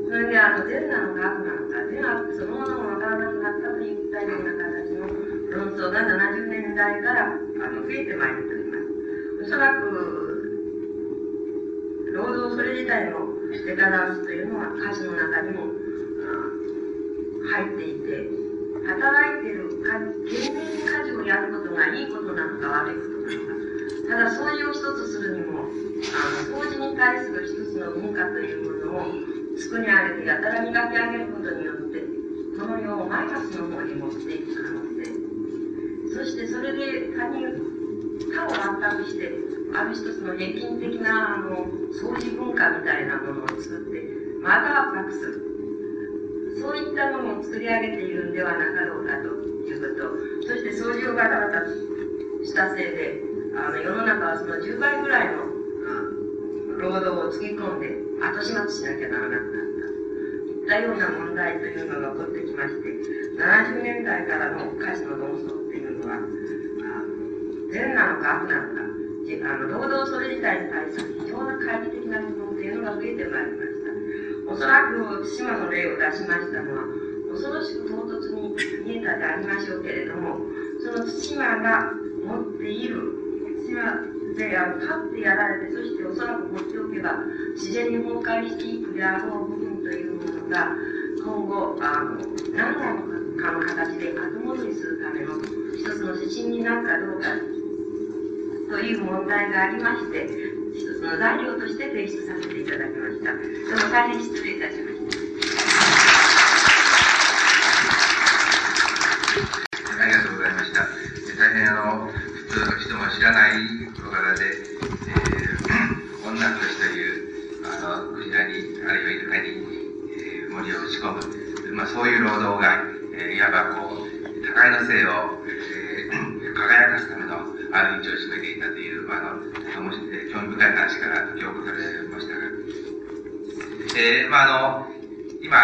それで、あの、善なのか悪なのか、善悪そのものもわからなくなったといったような形の論争が70年代からあの増えてまいっております。おそらく労働それ、自体のデカダンスというのは歌詞の中にも入っていて、働いてる、懸命に家事をやることがいいことなのか悪いことなのか。ただ掃除を一つするにも、あの、掃除に対する一つの文化というものを作り上げてやたら磨き上げることによって、その世をマイナスの方に持っていく可能性。そしてそれで他人、他を圧迫して、ある一つの平均的なあの掃除文化みたいなものを作って、また圧迫する。そういったものを作り上げているんではなかろうかということ。そして掃除をガタガタしたせいで、あの世の中はその10倍ぐらいの、労働をつぎ込んで後始末しなきゃならなくなった。いったような問題というのが起こってきまして、70年代からの歌詞の論争っていうのは、善なのか悪なのか、あの労働それ自体に対する非常な懐疑的な部分というのが増えてまいりました。おそらく島の例を出しましたのは、恐ろしく唐突に見えたでありましょうけれども、その対馬が持っている、対馬であの立ってやられて、そしておそらく放っておけば、自然に崩壊していくであろう部分というものが、今後、あの何らかの形で後戻りするための一つの指針になるかどうかという問題がありまして、一つの材料として提出させていただきました。どうも大変失礼いたしました。ありがとうございました。大変あの、普通の人も知らない小柄で、えー、女としという、あの、クジラに、あるいはイルカに、えー、森を打ち込む、まあそういう労働が、えー、いわばこう、互いの性を、えー、輝かすため、ある位置を占めていたという、まあ、あの、興味深い話から記憶されましたが、えー、まあ、あの、今、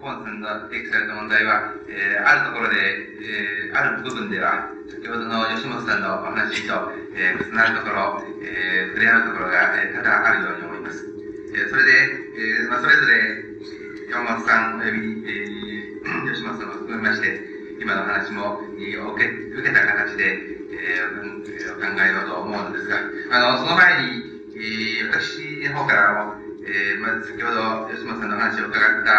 コンさんの提起された問題は、えー、あるところで、えー、ある部分では、先ほどの吉本さんのお話と、えー、重なるところ、えー、触れ合うところが、えー、多々あるように思います。えー、それで、えー、まあ、それぞれ、山本さんおよび、えー、吉本さんを含めまして、今の話も、えー、受け受けた形で、えー、考えようと思うのですが、あの、その前に、えー、私の方からも、えー、まず先ほど吉本さんの話を伺った、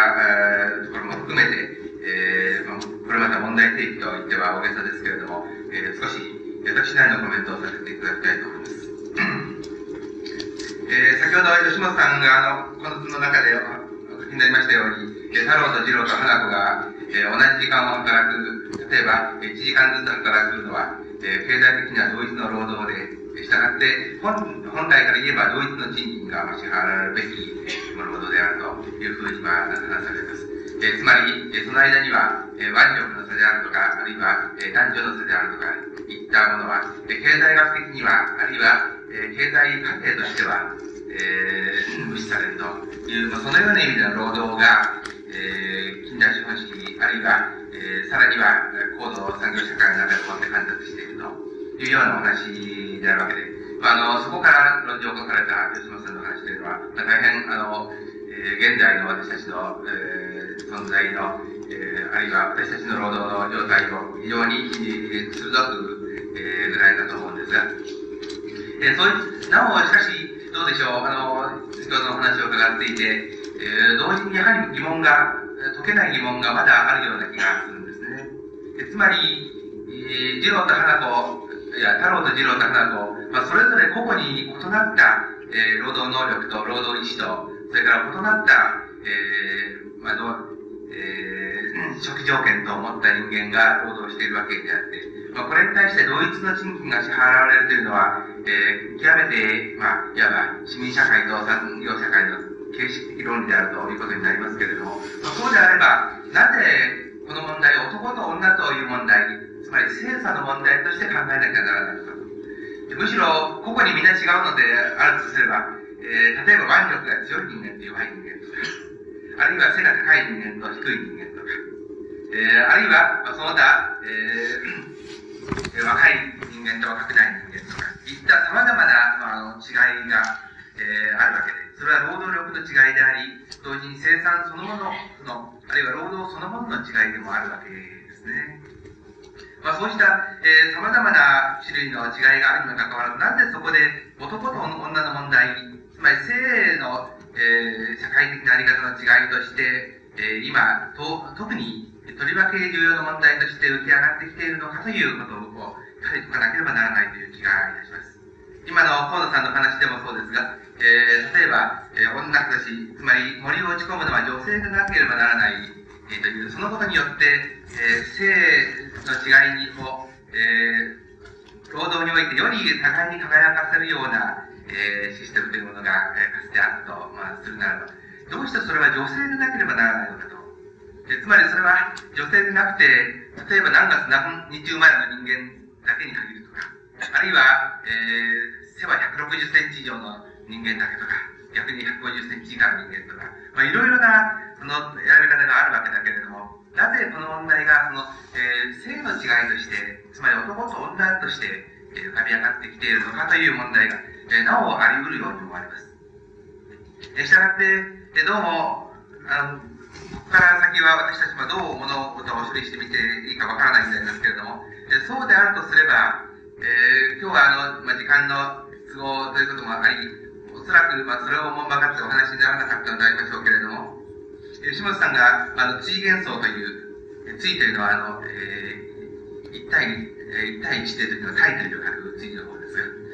えー、ところも含めて、えー、まあ、これまた問題提起と言っては大げさですけれども、えー、少し私なりのコメントをさせていただきたいと思います。えー、先ほど吉本さんが、あの、この図の中でお書きになりましたように、太郎と次郎と花子が、えー、同じ時間を働く、例えば、1時間ずつ働くのは、えー、経済的には同一の労働で、したがって、本本来から言えば同一の賃金が支払われるべき労働であるというふうにまあなされます。え、つまり、え、その間には、えー、腕力の差であるとか、あるいは、え、男女の差であるとか、いったものは、え、経済学的には、あるいは、え、経済過程としては、えー、無視されるという、まあ、そのような意味での労働が、えー、近代資本主義、あるいは、えー、さらには高度産業社会の中でもって観察しているというようなお話であるわけで、まあ、あの、そこから論じ起こされた吉本さんの話というのは、まあ、大変、あの、現在の私たちの、えー、存在の、えー、あるいは私たちの労働の状態を非常に、鋭く、えー、捉えたと思うんですが、えー、そう、なお、しかし、どうでしょう、あの、先ほどの話を伺っていて、えー、同時にやはり疑問が、解けない疑問がまだあるような気がするんですね。えつまり、えー、次郎と花子いや、太郎と次郎と花子、まあ、それぞれ個々に異なった、えー、労働能力と労働意志と、それから異なった、えー、まあ、の、えー、初期条件と思った人間が労働しているわけであって、まあ、これに対して同一の賃金が支払われるというのは、えー、極めて、まあ、いわば市民社会と産業社会の形式的論理であるということになりますけれども、まあ、そうであれば、なぜこの問題を男と女という問題つまり性差の問題として考えなきゃならないのかと。むしろ、個々にみんな違うのであるとすれば、えー、例えば腕力が強い人間と弱い人間とか、あるいは背が高い人間と低い人間とか、えー、あるいは、まあ、その他、えー、若い人間と若くない人間とか、いった様々な、まあ、違いが、えー、あるわけで、それは労働力の違いであり、同時に生産そのものの、あるいは労働そのものの違いでもあるわけですね。まあ、そうした、えー、様々な種類の違いがあるにもかかわらず、なぜそこで男と女の問題、り性のえー、社会的なあり方の違いとして、えー、今と、特にとりわけ重要な問題として浮き上がってきているのかということを、やはり解かなければならないという気がいたします。今の河野さんの話でもそうですが、えー、例えば、えー、女たち、つまり森を打ち込むのは女性でなければならない、えー、という、そのことによって、えー、性の違いにこう、えー、労働においてより互いに輝かせるような、えー、システムというものが、えー、かつてあったと、まあ、するならば、どうしてそれは女性でなければならないのかと。え、つまりそれは女性でなくて、例えば何月何日生まれの人間だけに限るとか、あるいは、えー、背は160センチ以上の人間だけとか、逆に150センチ以下の人間とか、まあ、いろいろな、その、選び方があるわけだけれども、なぜこの問題が、その、えー、性の違いとして、つまり男と女として、えー、浮かび上がってきているのかという問題が、えー、なおあり得るように思われます。えー、したがって、えー、どうも、あの、ここから先は私たちもどう物事を処理してみていいかわからないみたいですけれども、えー、そうであるとすれば、えー、今日はあの、まあ、時間の都合ということもあり、おそらく、まあ、それをもんばかってお話にならなかったのでありましょうけれども、吉本さんが、あの、追幻想という、追というのは、あの、えー、一対一、対一というのは、対という書く追の方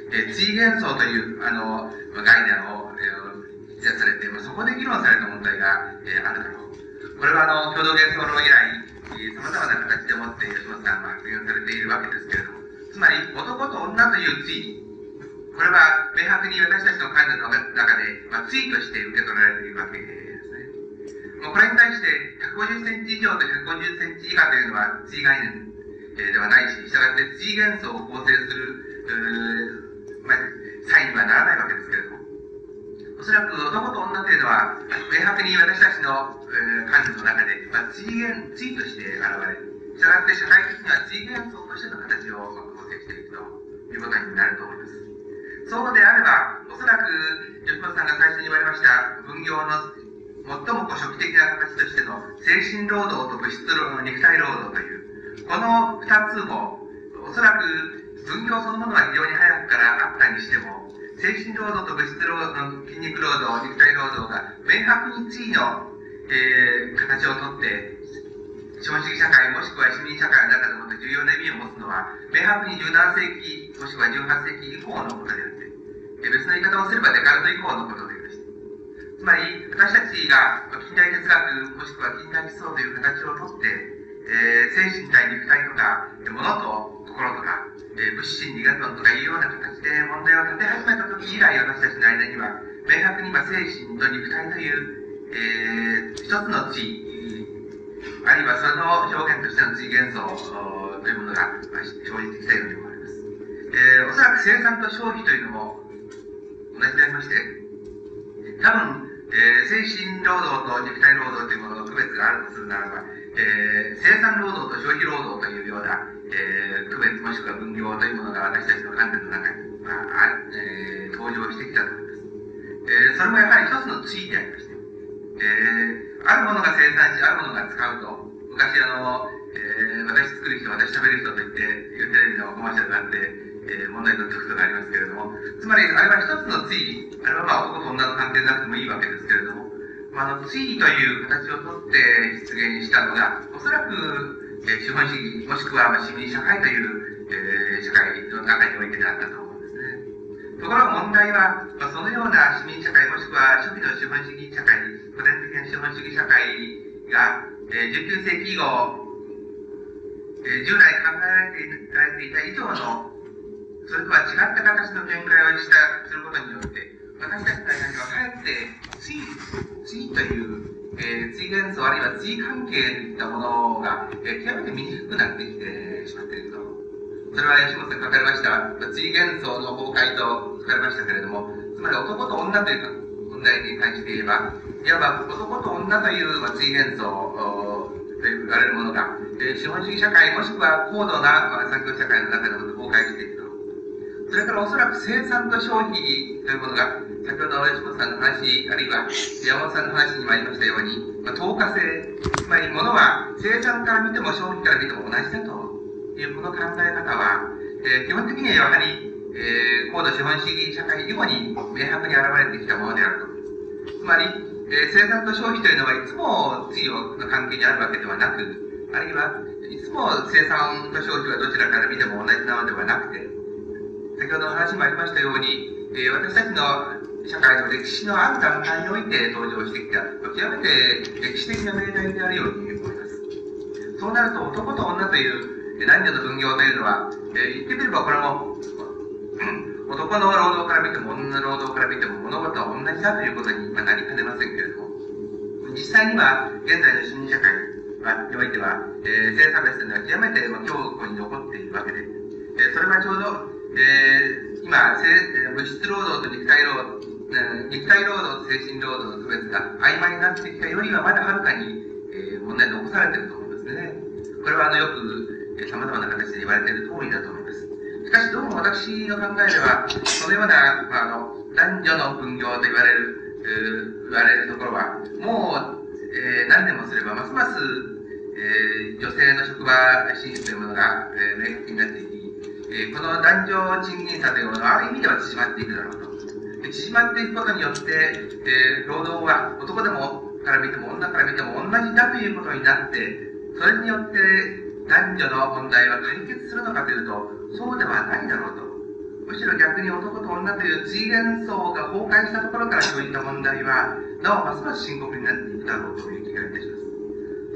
で、追幻想という、あの、概念を、えー、実されて、まあ、そこで議論された問題が、えー、あるだろう。これは、あの、共同幻想論以来、様々な形でもって吉本さんは発言されているわけですけれども、つまり、男と女という追これは明白に私たちの感情の中で、まあ、対として受け取られているわけですね。もうこれに対して150センチ以上と150センチ以下というのは対概念、えー、ではないし、したがって対元素を構成する、まあ、サインにはならないわけですけれども、おそらく男と女というのは、明白に私たちの、えー、感情の中で、まあ、対元、対として現れる。したがって社会的には対元素としての形を構成していくということになると思います。そうであれば、おそらく、吉本さんが最初に言われました、分業の最もこう初期的な形としての精神労働と物質労働、肉体労働という、この二つも、おそらく分業そのものは非常に早くからあったにしても、精神労働と物質労働、筋肉労働、肉体労働が明白に地位の、えー、形をとって、資本主義社会もしくは市民社会の中でも重要な意味を持つのは、明白に17世紀もしくは18世紀以降のことであって、別の言い方をすればデカルト以降のことでありました。つまり、私たちが近代哲学もしくは近代思想という形をとって、えー、精神体、肉体とか、物と心とか、えー、物心理学論とかいうような形で問題を立て始めた時以来、私たちの間には、明白に精神と肉体という、えー、一つの地あるいはその表現としての次元像というものが生じてきたように思われます。えー、おそらく生産と消費というのも同じでありまして、多分、えー、精神労働と肉体労働というものの区別があるとするならば、えー、生産労働と消費労働というような、えー、区別もしくは分業というものが私たちの観点の中に、まあえー、登場してきたと思います。えー、それもやはり一つの地位でありまして、えーあるものが生産し、あるものが使うと、昔あの、えー、私作る人、私喋る人と言って、いうテレビのコマーシャルがあって、えー、問題になったことがありますけれども、つまり、あれは一つの地位、あれはまあ男と女の関係なくてもいいわけですけれども、あ、あの、地位という形をとって実現したのが、おそらく、えー、資本主義、もしくは、ま、市民社会という、えー、社会の中においてであったと思うんですね。ところが問題は、まあ、そのような市民社会、もしくは初期の資本主義社会古典的な資本主義社会が、えー、19世紀以後、えー、従来考えられていた以上の、それとは違った形の展開をしたすることによって、私たちの間にはかえって、追、追という、えー、追元素あるいは追関係といったものが、えー、極めて見にくなってきてしまっていると。それは吉本さん書かれました、追元素の崩壊と書かれましたけれども、つまり男と女という問題に関して言えば、いわば男と女という、まあ、追元素と言われるものが、えー、資本主義社会もしくは高度な、まあ、産業社会の中でも崩壊していくと。それからおそらく生産と消費というものが、先ほど吉本さんの話、あるいは山本さんの話にもありましたように、まあ、透過性、つまり物は生産から見ても消費から見ても同じだというこの考え方は、えー、基本的にはやはり、えー、高度資本主義社会以後に明白に現れてきたものであると。つまり、えー、生産と消費というのはいつも次の関係にあるわけではなく、あるいはいつも生産と消費はどちらから見ても同じなのではなくて、先ほどの話もありましたように、えー、私たちの社会の歴史のある段階において登場してきた、極めて歴史的な命題であるように思います。そうなると男と女という男女の分業というのは、えー、言ってみればこれも、男の労働から見ても女の労働から見ても物事は同じだということになりかねませんけれども、実際には現在の新社会においては、えー、性差別というのは極めて強固に残っているわけで、えー、それはちょうど、えー、今、物質労働と肉体労働、肉体労働と精神労働の区別が曖昧になってきたよりはまだはるかに、えー、問題に残されていると思いますね。これはあのよく、えー、様々な形で言われている通りだと思います。しかしどうも私の考えでは、そのような、まあ、あの男女の分業と言われる、言われるところは、もう、えー、何年もすれば、ますます、えー、女性の職場進出というものが、えー、明確になっていき、えー、この男女賃金差というものは、ある意味では縮まっていくだろうと。縮まっていくことによって、えー、労働は男でもから見ても女から見ても同じだということになって、それによって男女の問題は解決するのかというと、そうではないだろうと。むしろ逆に男と女という次元層が崩壊したところから生じた問題は、なおますます深刻になっていくだろうという気がいたします。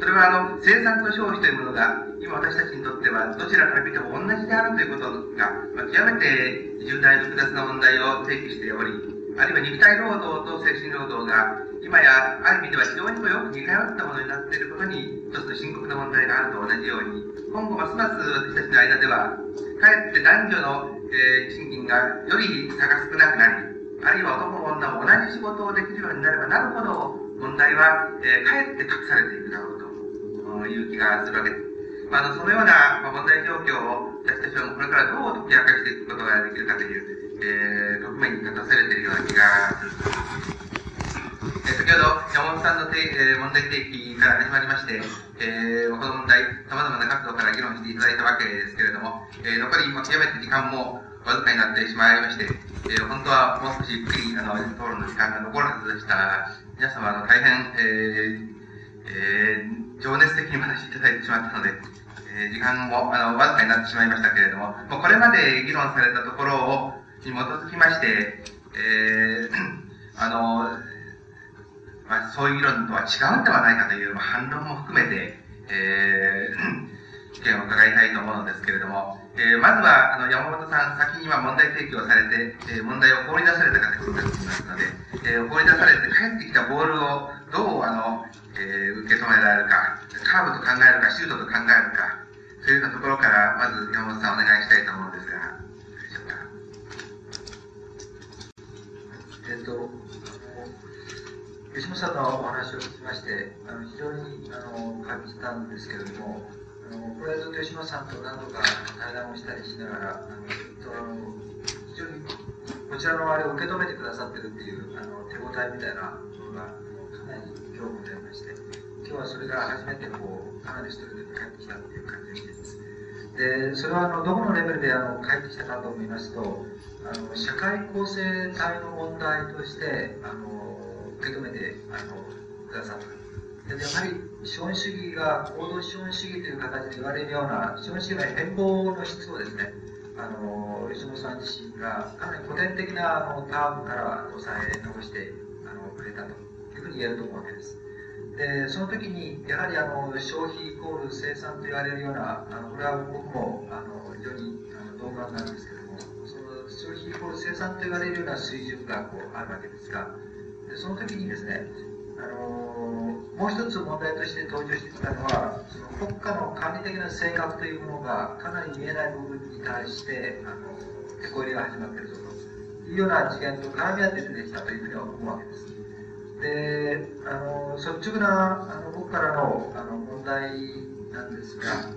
それはあの、生産と消費というものが、今私たちにとってはどちらから見ても同じであるということが、まあ、極めて重大複雑な問題を提起しており、あるいは肉体労働と精神労働が、今やある意味では非常にもよく似通ったものになっていることに、一つの深刻な問題があると同じように、今後ますます私たちの間では、かえって男女の、えー、賃金がより差が少なくなり、あるいは男も女も同じ仕事をできるようになればなるほど、問題は、えー、かえって隠されていくだろういう気がするわけです。まあ、そのような、問題状況を私たちはこれからどう解き明かしていくことができるかという、えー、局面に立たされているような気がする。え先ほど山本さんのて、えー、問題提起から始まりまして、えー、この問題、様々な角度から議論していただいたわけですけれども、えー、残り、極めて時間もわずかになってしまいまして、えー、本当はもう少しゆっくりあの討論の時間が残るはずでした。皆様、あの大変、えーえ、情熱的に話していただいてしまったので、えー、時間もあのわずかになってしまいましたけれども、もうこれまで議論されたところをに基づきまして、えー、あの、まあ、そういう議論とは違うんではないかという、反論も含めて、えー、意見を伺いたいと思うのですけれども、えー、まずは、あの、山本さん、先には問題提起をされて、えー、問題を放り出された形になっていますので、えー、放り出されて帰ってきたボールをどう、あの、えー、受け止められるか、カーブと考えるか、シュートと考えるか、というようなところから、まず山本さんお願いしたいと思うんですが、えっと、吉本さんのお話を聞きまして、あの非常にあの感じたんですけれども、のこれずっと吉本さんと何度か対談をしたりしながら、あのずっと非常にこちらのあれを受け止めてくださってるっていうあの手応えみたいなものがかなり今日ございまして、今日はそれが初めてこうかなり一人で帰ってきたっていう感じがしています。でそれはあのどこのレベルであの帰ってきたかと思いますと、あの社会構成体の問題としてあの受け止めてあのくださった。でやはり資本主義が行動資本主義という形で言われるような資本主義の変貌の質をですねあの吉本さん自身がかなり古典的なあのタームから抑え残してあのくれたというふうに言えると思うわけです。でその時にやはりあの消費イコール生産と言われるようなあのこれは僕もあの非常にあの同感なんですけどもその消費イコール生産と言われるような水準がこうあるわけですがでその時にですね、あのもう一つ問題として登場してきたのは、その国家の管理的な性格というものがかなり見えない部分に対して、あの手こ入れが始まっているというような事件と絡み合って出てきたというふうに思うわけです。で、あの率直なあの僕からのあの問題なんですが、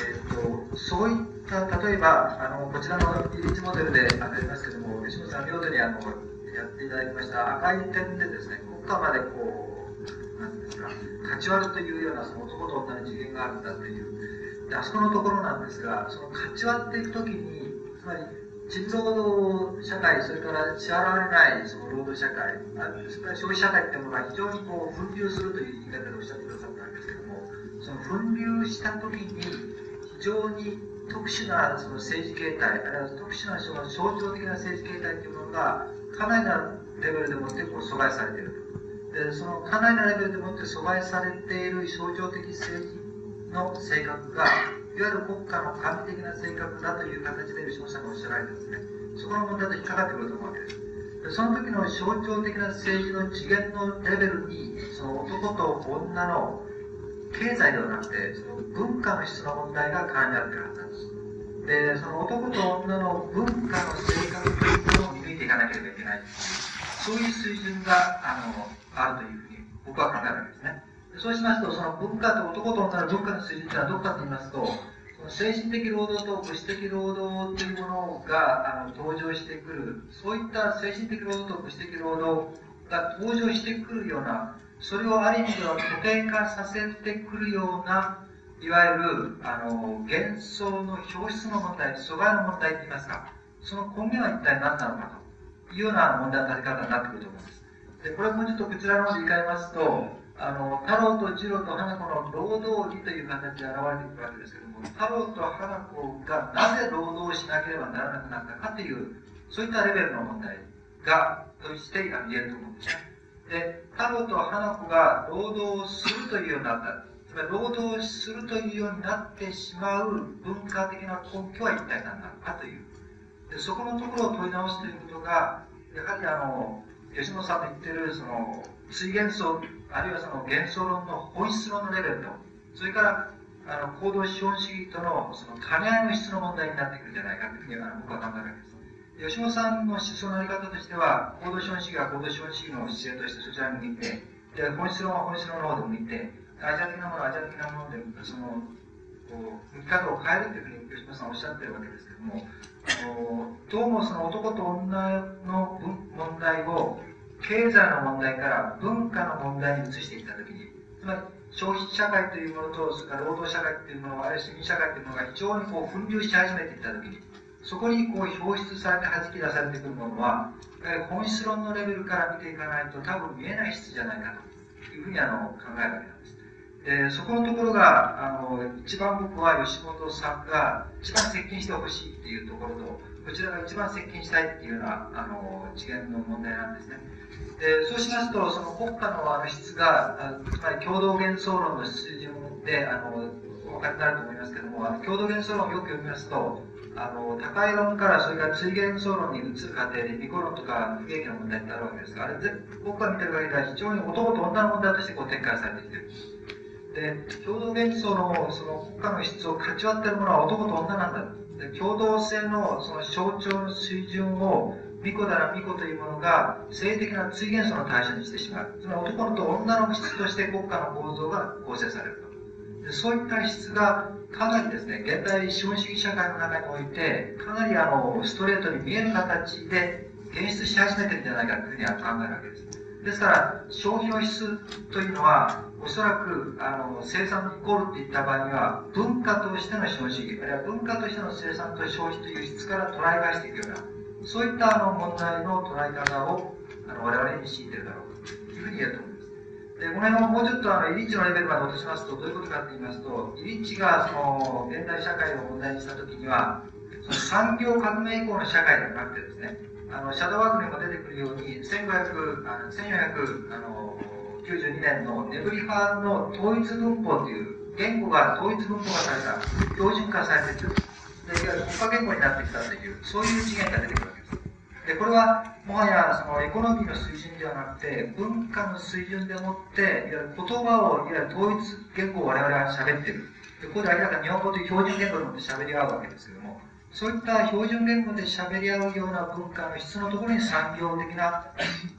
えーと、そういった例えばあのこちらのリリーチモデルでありますけども吉本さん見事にあのやっていただきました赤い点でですね、国家までこう、なんですか、ち割るというようなその男と女の次元があるんだという、あそこのところなんですが、その勝ち割っていくときに、つまり賃労働社会、それから支払われないその労働社会、それから消費社会っていうものが非常にこう分流するという言い方でおっしゃってくださったんですけども、その分流したときに、非常に特殊なその政治形態、あるいは特殊なその象徴的な政治形態というものが、かなりなレベルでもってこう阻害されていると。で、そのかなりなレベルでもって阻害されている象徴的政治の性格が、いわゆる国家の神的な性格だという形で吉本さんがおっしゃられてですね、そこの問題と引っかかってくると思うわけです。でその時の象徴的な政治の次元のレベルに、その男と女の経済ではなくて、その文化の質の問題が絡み合ってるはずなんです。で、その男と女の文化の性格というのを見抜いていかなければいけないそういう水準があのあるというふうに僕は考えるわけですね。そうしますと、その文化と男と女の文化の水準というのはどこかと言いますと、その精神的労働と物質的労働というものがあの登場してくる、そういった精神的労働と物質的労働が登場してくるような、それをある意味では固定化させてくるような、いわゆるあの幻想の表出の問題、阻害の問題といいますか、その根源は一体何なのかというような問題の立て方になってくると思います。で、これもうちょっとこちらの方で言い換えますと、あの、太郎と次郎と花子の労働儀という形で現れてくるわけですけども、太郎と花子がなぜ労働しなければならなくなったかという、そういったレベルの問題が、として言えると思うんですね。で、太郎と花子が労働するというようになった。つまり労働するというようになってしまう文化的な根拠は一体何なのかという。でそこのところを問い直すということが、やはりあの、吉野さんの言ってる、その、水元素あるいはその幻想論の本質論のレベルと、それからあの行動資本主義とのその兼ね合いの質の問題になってくるんじゃないかというふうに僕は考えるわけです。吉本さんの思想のやり方としては、行動資本主義は行動資本主義の姿勢としてそちらに向いて、で本質論は本質論の方で向いて、アジア的なものはアジア的なもので、その、こう、向き方を変えるというふうに吉本さんおっしゃってるわけですけども、どうもその男と女の問題を経済の問題から文化の問題に移していったときに、つまり消費社会というものと、それから労働社会というもの、あるいは市民社会というものが非常にこう分流し始めていったときに、そこにこう表出されて弾き出されてくるものは、やはり本質論のレベルから見ていかないと多分見えない質じゃないかというふうにあの考えるわけなんです。で、そこのところが、あの、一番僕は吉本さんが一番接近してほしいっていうところと、こちらが一番接近したいっていうような、あの、次元の問題なんですね。でそうしますと、その国家のあの質が、つまり共同幻想論の水準で、あの、お分かりになると思いますけども、あの共同幻想論をよく読みますと、あの、高い論からそれから追幻想論に移る過程で、利己論とか不景気の問題ってあるわけですが、あれ、僕が見てる限りは非常に男と女の問題としてこう展開されてきてる。で、共同幻想のその国家の質を勝ち割ってるものは男と女なんだ。で共同性のその象徴の水準を巫女なら巫女というものが性的な追元素の対象にしてしまう。つまり男と女の質として国家の構造が構成されると。でそういった質がかなりですね、現代資本主義社会の中において、かなりあの、ストレートに見える形で現出し始めてるんじゃないかというふうには考えるわけです。ですから、消費の質というのは、おそらく、あの、生産イコールっていった場合には、文化としての資本主義、あるいは文化としての生産と消費という質から捉え返していくような、そういったあの問題の捉え方をあの我々に強いているだろうというふうに言えると思います。で、この辺をもうちょっとあの、イリッチのレベルまで落としますと、どういうことかと言いますと、イリッチがその、現代社会を問題にしたときには、その産業革命以降の社会ではなくてですね、あの、シャドーワークにも出てくるように、1500、あの1492年のネブリ派の統一文法という言語が統一文法がされた、標準化されている。で、いわゆる国家言語になってきたという、そういう次元が出てくるわけです。で、これは、もはや、その、エコノミーの水準ではなくて、文化の水準でもって、いわゆる言葉を、いわゆる統一言語を我々は喋っている。で、ここで明らかに日本語という標準言語でもって喋り合うわけですけども、そういった標準言語で喋り合うような文化の質のところに産業的な、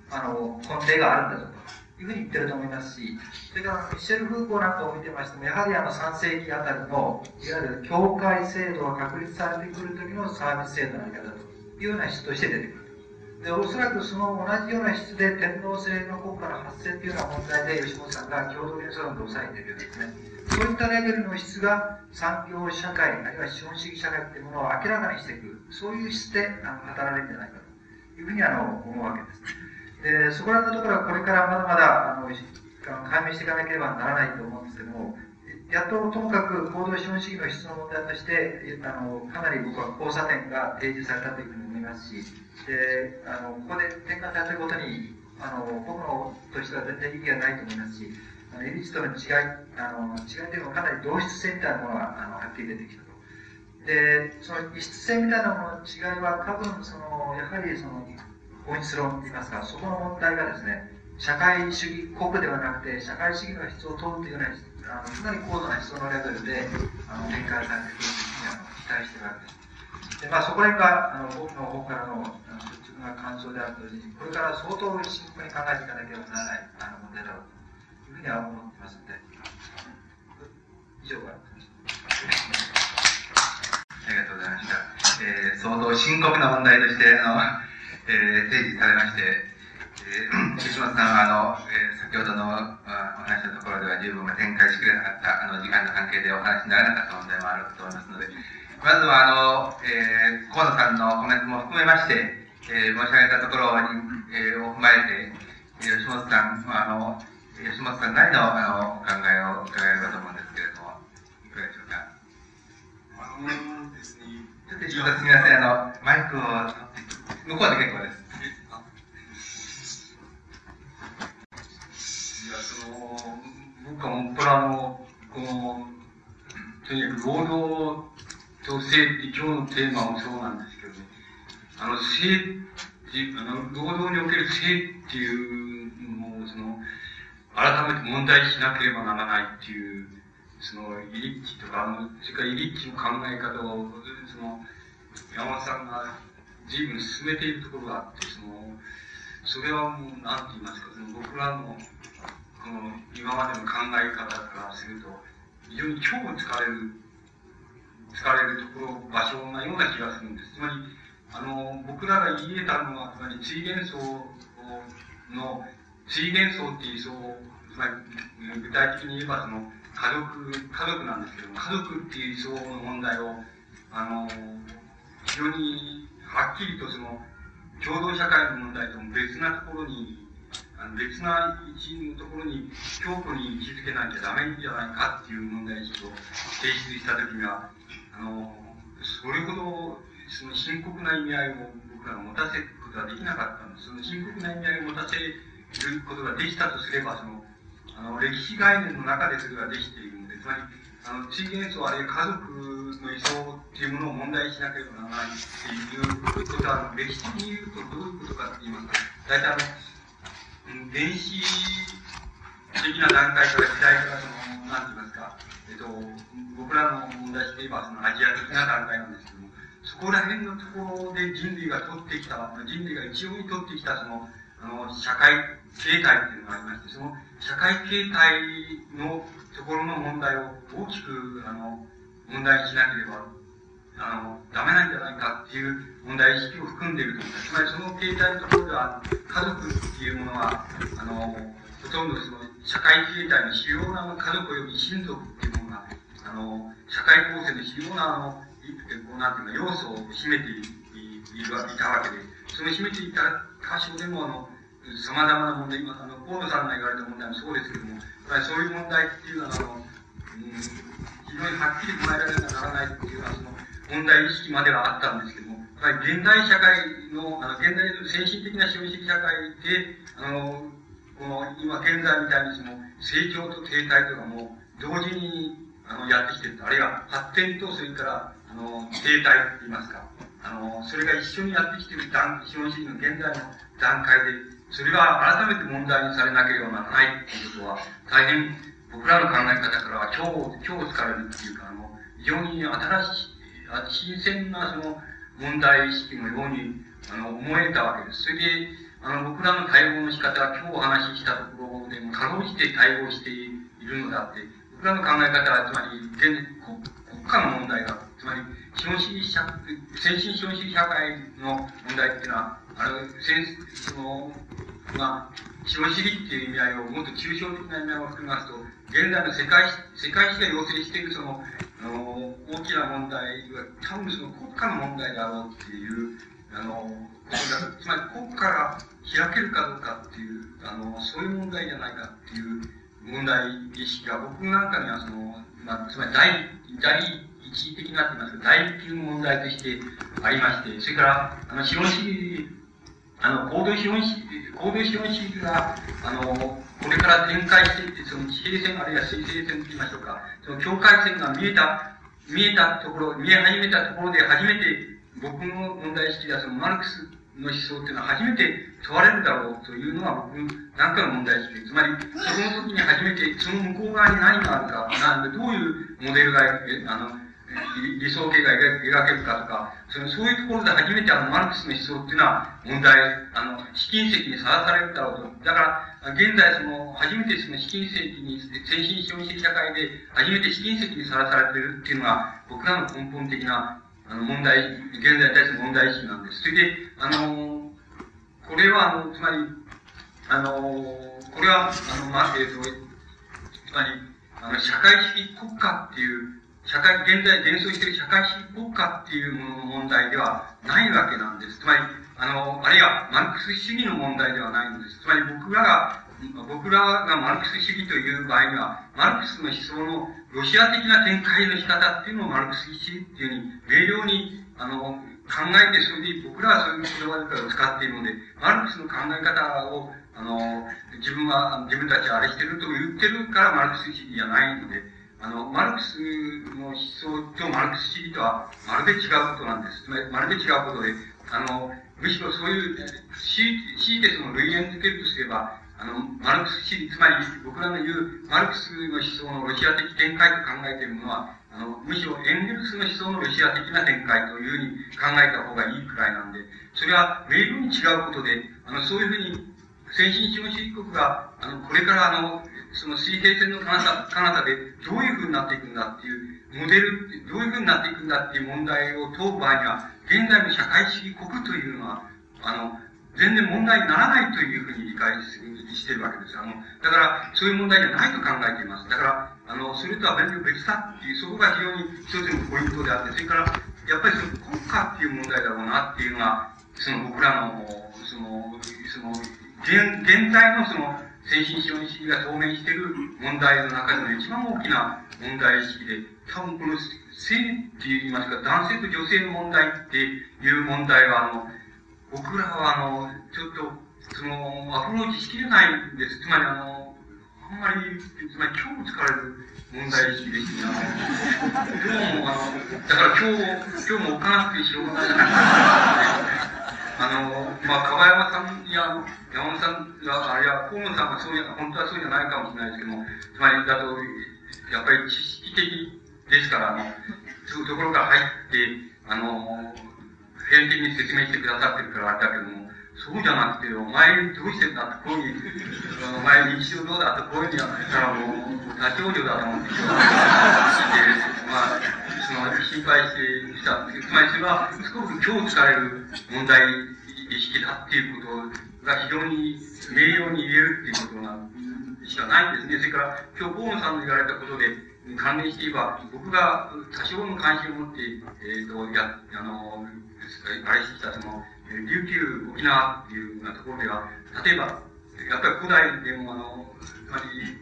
あの、根底があるんだと。いうふうに言ってると思いますし、それからミシェル・フーコーなんかを見てましても、やはりあの3世紀あたりの、いわゆる教会制度が確立されてくる時のサービス制度のあり方というような質として出てくる。で、おそらくその同じような質で天皇制の国家の発生というような問題で吉本さんが共同幻想論で抑えているようですね。そういったレベルの質が産業社会、あるいは資本主義社会というものを明らかにしていく、そういう質であの働いているんじゃないかというふうにあの思うわけです。で、そこらのところはこれからまだまだあの解明していかなければならないと思うんですけども、やっとともかく行動資本主義の質の問題として、あのかなり僕は交差点が提示されたというふうに思いますし、であのここで転換されてることにあの僕のとしては全然意義がないと思いますし、あのエリッチとの違いあの違いというのはかなり同質性みたいなものがあのはっきり出てきたと。で、その異質性みたいなものの違いは多分その、やはりその本質論といいますか、そこの問題がですね、社会主義国ではなくて、社会主義の質を問うというような、あのかなり高度な質のレベルであの展開されてくるというふうに期待しているわけです。でまあ、そこら辺があの僕の方からの率直な感想であると同時に、これから相当深刻に考えていかなければならないあの問題だろうというふうには思ってますので、以上が。ありがとうございました。えー、相当深刻な問題として、あの、えー、提示されまして、えー、吉本さんは、あの、えー、先ほどのお話のところでは十分展開しきれなかった、あの、時間の関係でお話にならなかった問題もあると思いますので、まずは、あの、えー、河野さんのコメントも含めまして、えー、申し上げたところに、えー、を踏まえて、吉本さん、あの、吉本さんなりの、あの、お考えを伺えればと思うんですけれども、いかがでしょうか？あのですね、ちょっとすみません、あの、マイクを向こうで結構です。いや、その、僕はもっぱらの、この、とにかく労働と性って今日のテーマもそうなんですけどね、あの、性っていう、あの、労働における性っていうのを、その、改めて問題しなければならないっていう、その、イリッチとか、あの、それからイリッチの考え方を、その、山本さんが随分進めているところがあって、その、それはもう、なんて言いますか、その僕らの、この、今までの考え方からすると、非常に今日疲れる使われるところ、場所なような気がするんです。つまり、あの、僕らが言えたのは、つまり、追元層の、追元層っていう層、つまり、具体的に言えば、その、家族、家族なんですけども、家族っていう層の問題を、あの、非常に、はっきりとその、共同社会の問題とも別なところに、あの別な位置のところに、強固に位置づけなきゃダメじゃないかっていう問題意識を提出したときには、あの、それほど、その深刻な意味合いを僕らが持たせることができなかったんです。その深刻な意味合いを持たせることができたとすれば、その、あの、歴史概念の中でそれができているので、つまり、あの、追元素あるいは家族の理想っていうものを問題しなければならないっていうことは、歴史的に言うとどういうことかって言いますと、大体あの、電子的な段階から時代からその、なんて言いますか、えっと、僕らの問題していばそのアジア的な段階なんですけども、そこら辺のところで人類が取ってきた、人類が一応に取ってきたその、あの、社会形態っていうのがありまして、その社会形態のところの問題を大きく、あの、問題にしなければ、あの、ダメなんじゃないかっていう問題意識を含んでいると思います。つまりその形態のところでは、家族っていうものは、あの、ほとんどその社会形態の主要な家族及び親族っていうものが、あの、社会構成の主要な、あの、こうなんていうか、要素を占めている、いたわけで、その占めていた箇所でも、あの、様々な問題、今、あの、河野さんが言われた問題もそうですけども、そういう問題っていうのは、あの、うん、非常にはっきり捉えられなならないっていうのは、その、問題意識まではあったんですけども、やっぱり現代社会の、あの、現代の先進的な資本主義社会で、あの、この今現在みたいにその成長と停滞とかも同時にあのやってきてるあるいは発展とそれからあの停滞って言いますか、あの、それが一緒にやってきてる段資本主義の現在の段階で、それが改めて問題にされなければならないっていうことは、大変僕らの考え方からは超、超疲れるっていうか、あの、非常に新しい、新鮮なその問題意識のように、あの、思えたわけです。それで、あの、僕らの対応の仕方は今日お話ししたところでも、かろうじて対応しているのであって、僕らの考え方は、つまり、現国国家の問題が、つまり、資本主義社、先進資本主義社会の問題っていうのは、あの、先、その、まあ、資本主義っていう意味合いをもっと抽象的な意味合いを含めますと、現在の世界、世界史が要請しているその、あの、大きな問題は、多分その国家の問題だろうっていう、あの、つまり国家が開けるかどうかっていう、あの、そういう問題じゃないかっていう問題意識が僕なんかにはその、まあ、つまり第、第一的なって言いますか、第一級の問題としてありまして、それから、あの、資本主義、あの、行動資本主義、行動資本主義が、あの、これから展開していって、その地平線あるいは水平線と言いましょうか、その境界線が見えた、見えたところ、見え始めたところで初めて僕の問題意識ではそのマルクスの思想っていうのは初めて問われるだろうというのが僕なんかの問題意識で、つまりその時に初めてその向こう側に何があるか、なんでどういうモデルが、あの、理想形が描けるかとか、そのそういうところで初めてあのマルクスの思想っていうのは問題、あの、試金石にさらされるだろうと。だから、現在その、初めてその試金石に、先進資本主義社会で初めて試金石にさらされてるっていうのが僕らの根本的なあの問題、現在に対する問題意識なんです。それで、あの、これは、あの、つまり、あの、これは、あの、まあ、えっ、ー、と、つまり、あの、社会主義国家っていう、社会、現在伝送している社会主義国家っていうものの問題ではないわけなんです。つまり、あの、あるいはマルクス主義の問題ではないんです。つまり僕らが僕らがマルクス主義という場合には、マルクスの思想のロシア的な展開の仕方っていうのをマルクス主義っていうふうに、明瞭に、あの、考えて、それで僕らはそういう言葉を使っているので、マルクスの考え方を、あの、自分は、自分たちはあれしてると言ってるからマルクス主義じゃないので、あの、マルクスの思想とマルクス主義とはまるで違うことなんです。つまり、まるで違うことで、あの、むしろそういう、強いてその類縁づけるとすれば、あの、マルクス主義、つまり僕らの言うマルクスの思想のロシア的展開と考えているものは、あの、むしろエンゲルスの思想のロシア的な展開というふうに考えた方がいいくらいなんで、それは明瞭に違うことで、あの、そういうふうに先進資本主義国が、あの、これからあの、その水平線の彼方彼方でどういうふうになっていくんだっていう、モデル、どういうふうになっていくんだっていう問題を問う場合には、現在の社会主義国というのは、あの、全然問題にならないというふうに理解するしてるわけです。あの、だから、そういう問題じゃないと考えています。だから、あの、それとは全然別だっていう、そこが非常に一つのポイントであって、それから、やっぱりその国家っていう問題だろうなっていうのが、その僕らの、その、その、現、現在のその、先進資本主義が当面している問題の中での一番大きな問題意識で、多分この性って言いますか、男性と女性の問題っていう問題は、あの、僕らはあの、ちょっと、その、アプローチしきれないんです。つまりあの、あんまり、つまり今日疲れる問題意識ですね。あの、今日もあの、だから今日、今日も置かなくてしょうがないあの、まあ、川山さんや山本さんが、あるいは河野さんがそうや、本当はそうじゃないかもしれないですけども、つまりだと、やっぱり知識的ですから、あの、そういうところが入って、あの、普遍的に説明してくださってるからあれだけども、そうじゃなくて、お前どうしてんだって、こういう、お前日常どうだって、こういうふうにやったらもう、立ち往生だと思って、まあ、その、心配してきた、つまりそれは、すごく今日使える問題意識だっていうことが非常に明瞭に言えるっていうことが、しかないんですね。それから、今日、河野さんの言われたことで、関連して言えば、僕が多少の関心を持って、えっ、ー、と、や、あの、あれした、その、琉球、沖縄っていうようなところでは、例えば、やっぱり古代でも、あの、つまり、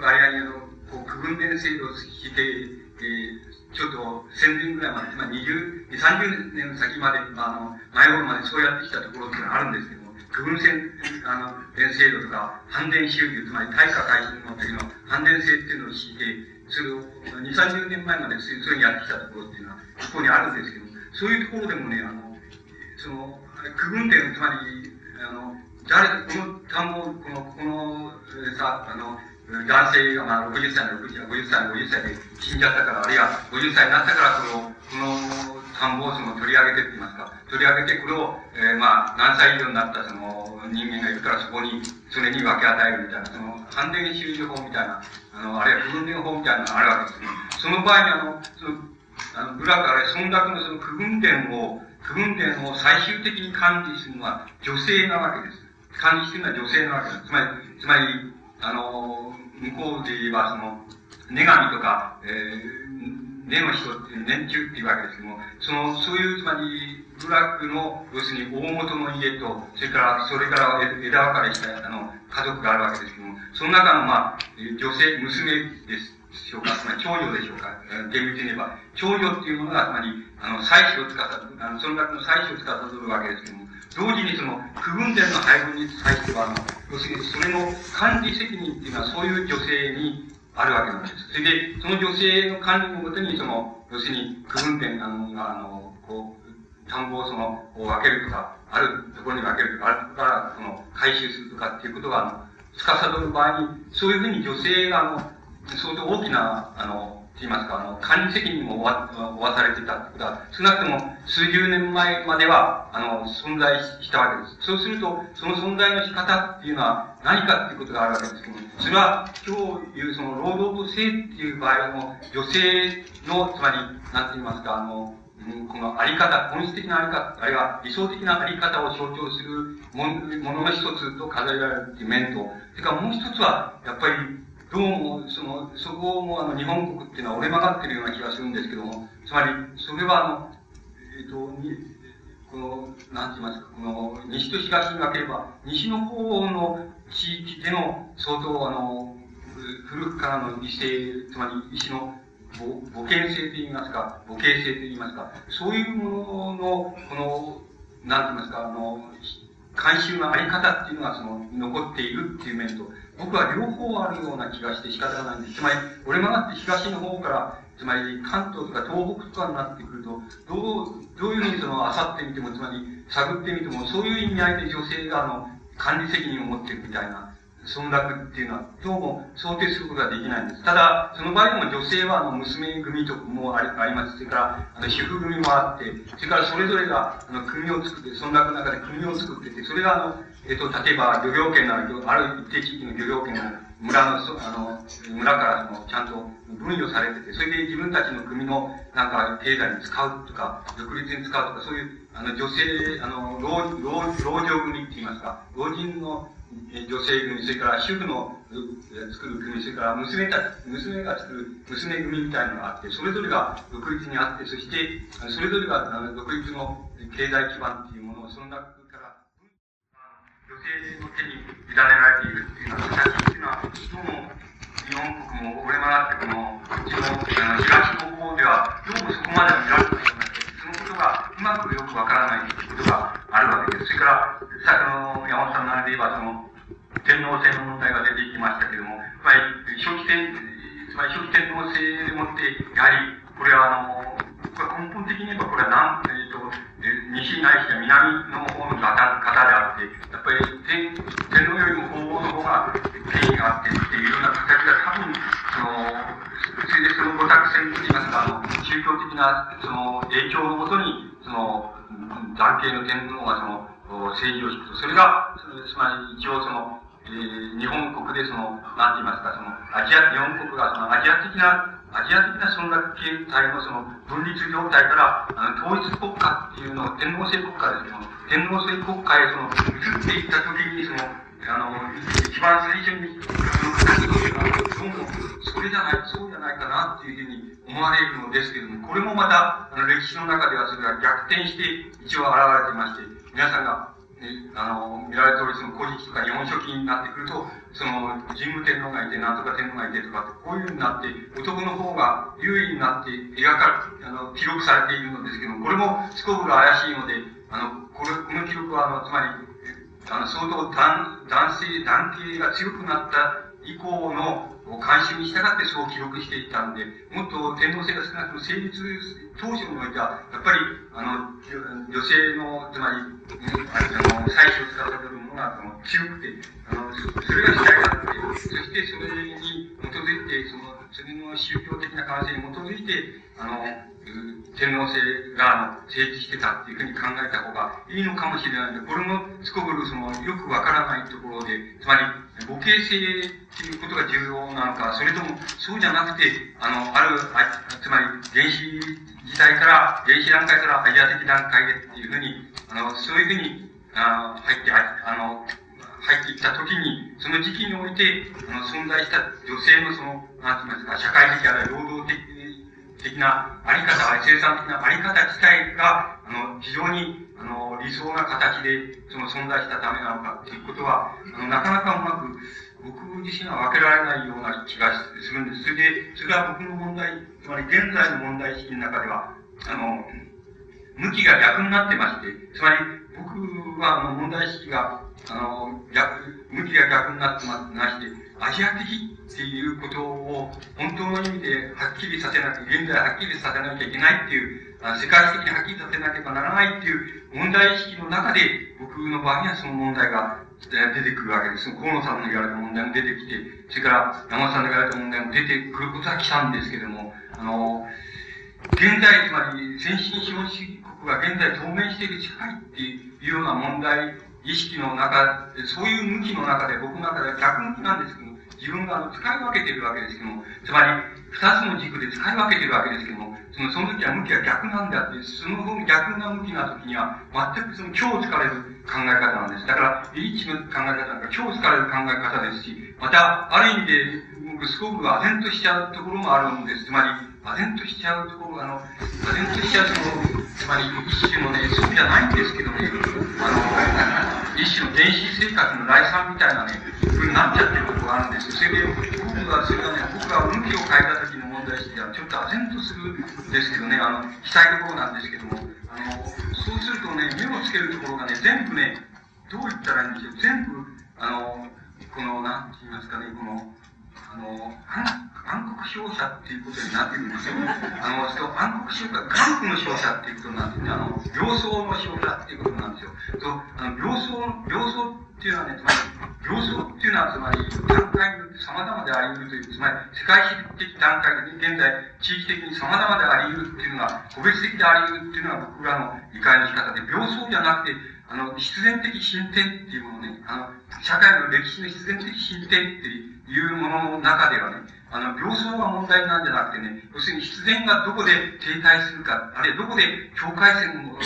割合にあの、こう、区分伝制度をして、えー、ちょっと戦前ぐらいまで、つまり20、30年先まで、あの、前頃までそうやってきたところっていうのはあるんですけども、区分線、あの、伝制度とか、反伝収入、つまり大化改新の時の反伝制っていうのを敷いて、それを2、30年前までそういうふうにやってきたところっていうのは、ここにあるんですけども、そういうところでもね、あの、その、区分点、つまり、あの、誰、この単語、この、この、さ、あの、男性が、まあ、60歳の60、50歳の50歳で死んじゃったから、あるいは50歳になったから、その、この単語をその取り上げてって言いますか、取り上げて、これを、えー、まあ、何歳以上になったその人間がいるから、そこに、それに分け与えるみたいな、その、判定収入法みたいな、あの、あるいは区分点法みたいなのがあるわけです、その場合に、あの、その、あの、部落あれ、村落のその区分点を、区分点を最終的に管理するのは女性なわけです。管理してるのは女性なわけです。つまり、つまり、あの、向こうで言えば、その、女神とか、えー、根の人っていう年中っていうわけですけども、その、そういう、つまり、部落の、要するに大元の家と、それから、それから枝分かれした、あの、家族があるわけですけども、その中の、まあ、女性、娘ですしょうか、つまり長女でしょうか、厳密に言えば、長女っていうものが、つまり、あの、妻子を司る、あの、その中の妻子を司るわけですけども、同時にその、区分点の配分に対しては、あの、要するにそれの管理責任っていうのは、そういう女性にあるわけなんです。それで、その女性の管理のもとに、その、要するに、区分点あの、あの、こう、田んぼをその、分けるとか、あるところに分けるとか、あるところから、その、回収するとかっていうことが、あの、司る場合に、そういうふうに女性が、あの、相当大きな、あの、と言いますか、あの、管理責任も負わされていたってことは、少なくとも数十年前までは、あの、存在したわけです。そうすると、その存在の仕方っていうのは何かっていうことがあるわけですけども、それは今日言うその労働と性っていう場合の女性の、つまり、なんて言いますか、あの、このあり方、本質的なあり方、あるいは理想的なあり方を象徴するものの一つと数えられるっていう面と、それからもう一つは、やっぱり、どうも、その、そこもあの、日本国っていうのは折れ曲がってるような気がするんですけども、つまり、それはあの、えっ、ー、と、に、この、なんて言いますか、この、西と東に分ければ、西の方の地域での、相当あの、古くからの異性、つまり、石の母母系性と言いますか、母系性と言いますか、そういうものの、この、なんて言いますか、あの、慣習のあり方っていうのがその、残っているっていう面と、僕は両方あるような気がして仕方がないんです。つまり、折れ曲がって東の方から、つまり関東とか東北とかになってくると、どう、どういうふうにその、あさってみても、つまり、探ってみても、そういう意味合いで女性が、あの、管理責任を持っているみたいな、村落っていうのは、どうも想定することができないんです。ただ、その場合でも女性は、あの、娘組とかもありあります。それから、あの、主婦組もあって、それからそれぞれが、あの、組を作って、村落の中で組を作ってて、それが、あの、えっ、と、例えば、漁業権のある、ある一定地域の漁業権を、村の、あの、村からその、ちゃんと分与されてて、それで自分たちの組の、なんか、経済に使うとか、独立に使うとか、そういう、あの、女性、あの、老、老、老女組って言いますか、老人の、女性組、それから主婦の作る組、それから娘たち、娘が作る娘組みたいなのがあって、それぞれが独立にあって、そして、それぞれが独立の経済基盤っていうものを、その中から、女性の手に委ねられているっていうのは、私っていうのは、どうも、日本国も、これもあって、この、うちの、東の方では、どうもそこまでは見られてないようなそのことがうまくよくわからないということがあるわけです。それから、さっきの山本さんのあれで言えば、その、天皇制の問題が出てきましたけども、やっぱり、初期天、つまり初期天皇制でもって、やはり、これはあの、これ根本的に言えば、これは南、えっ、ー、と、西ないしは南の方の方方であって、やっぱり天天皇よりも皇后の方が権威があってっていうような形が多分、その、それでその五択戦といいますか、あの、宗教的な、その、影響のもとに、その、男系の天皇がその、政治を引くと。それが、つまり一応その、えー、日本国でその、なんて言いますか、その、アジア、日本国がそのアジア的な、アジア的な村落形態のその分立状態から、あの、統一国家っていうのを天皇制国家ですけども、天皇制国家へその、移っていった時にその、あの、一番最初に、その形というのは、どうも、それじゃない、そうじゃないかなっていうふうに思われるのですけども、これもまた、あの、歴史の中ではそれが逆転して一応現れていまして、皆さんが、あの、見られており、その古事記とか日本書紀になってくると、その、神武天皇がいて、なんとか天皇がいてとかって、こういうふうになって、男の方が優位になって描かれ、あの、記録されているのですけども、これもすこぶる怪しいので、あの、これ、この記録は、あの、つまり、あの、相当男、男性、男系が強くなった以降のを慣習に従ってそう記録していったんで、もっと天皇制が少なくとも成立当初においては、やっぱり、あの、女性の、つまり、あの、採取を使われるものが、その、強くて、あの、それが主体だって、そしてそれに基づいて、その、それの宗教的な感性に基づいて、あの、天皇制が、あの、成立してたっていうふうに考えた方がいいのかもしれないので、これもすこぶるその、よくわからないところで、つまり、母系性っていうことが重要なのか、それともそうじゃなくて、あの、ある、あつまり原始態から、原始段階からアジア的段階へっていうふうに、あの、そういうふうに、あ、入って、あの、入っていった時に、その時期において、あの、存在した女性のその、なんて言いますか、社会的あるいは労働的的なあり方、生産的なあり方自体が、あの、非常に、あの、理想な形で、その存在したためなのかっていうことは、あの、なかなかうまく、僕自身は分けられないような気がするんです。それで、それは僕の問題、つまり現在の問題意識の中では、あの、向きが逆になってまして、つまりはあの問題意識が、あの、逆、向きが逆になってまして、アジア的っていうことを本当の意味ではっきりさせなきゃ、現在はっきりさせなきゃいけないっていう、世界的にはっきりさせなければならないっていう問題意識の中で、僕の場合にはその問題が出てくるわけです。河野さんの言われた問題も出てきて、それから山田さんの言われた問題も出てくることは来たんですけども、あの、現在、つまり先進資本主義国が現在当面している社会っていうような問題意識の中、そういう向きの中で僕の中では逆向きなんですけども、自分があの使い分けているわけですけども、つまり二つの軸で使い分けているわけですけども、そのその時は向きは逆なんであって、その逆な向きな時には全くその今日疲れる考え方なんです。だから、リーチの考え方なんか今日疲れる考え方ですし、また、ある意味で、僕すごく唖然としちゃうところもあるんです。つまり、唖然としちゃうところ、あの、唖然としちゃうその、つまり一種のね、そうじゃないんですけどね、あの、一種の原始生活の来産みたいなね、ふうになっちゃってるころがあるんですよ。それで、僕は、それがね、僕が向きを変えた時の問題意識は、ちょっと唖然とするんですけどね、あの、したいところなんですけども、あの、そうするとね、目をつけるところがね、全部ね、どう言ったらいいんでしょう、全部、あの、この、なんて言いますかね、この、あの、暗黒商社っていうことになってくるんですよ。あの、そ暗黒商社、韓国の商社っていうことになんですね。あの、病巣の商社っていうことなんですよ。と、あの、病巣、病巣っていうのはね、つまり、病巣っていうのはつまり、段階によって様々であり得るという、つまり、世界史的段階で、現在、地域的に様々であり得るっていうのが、個別的であり得るっていうのが僕らの理解の仕方で、病巣じゃなくて、あの、必然的進展っていうものね、あの、社会の歴史の必然的進展っていうものの中ではね、あの、病巣が問題なんじゃなくてね、要するに必然がどこで停滞するか、あるいはどこで境界線を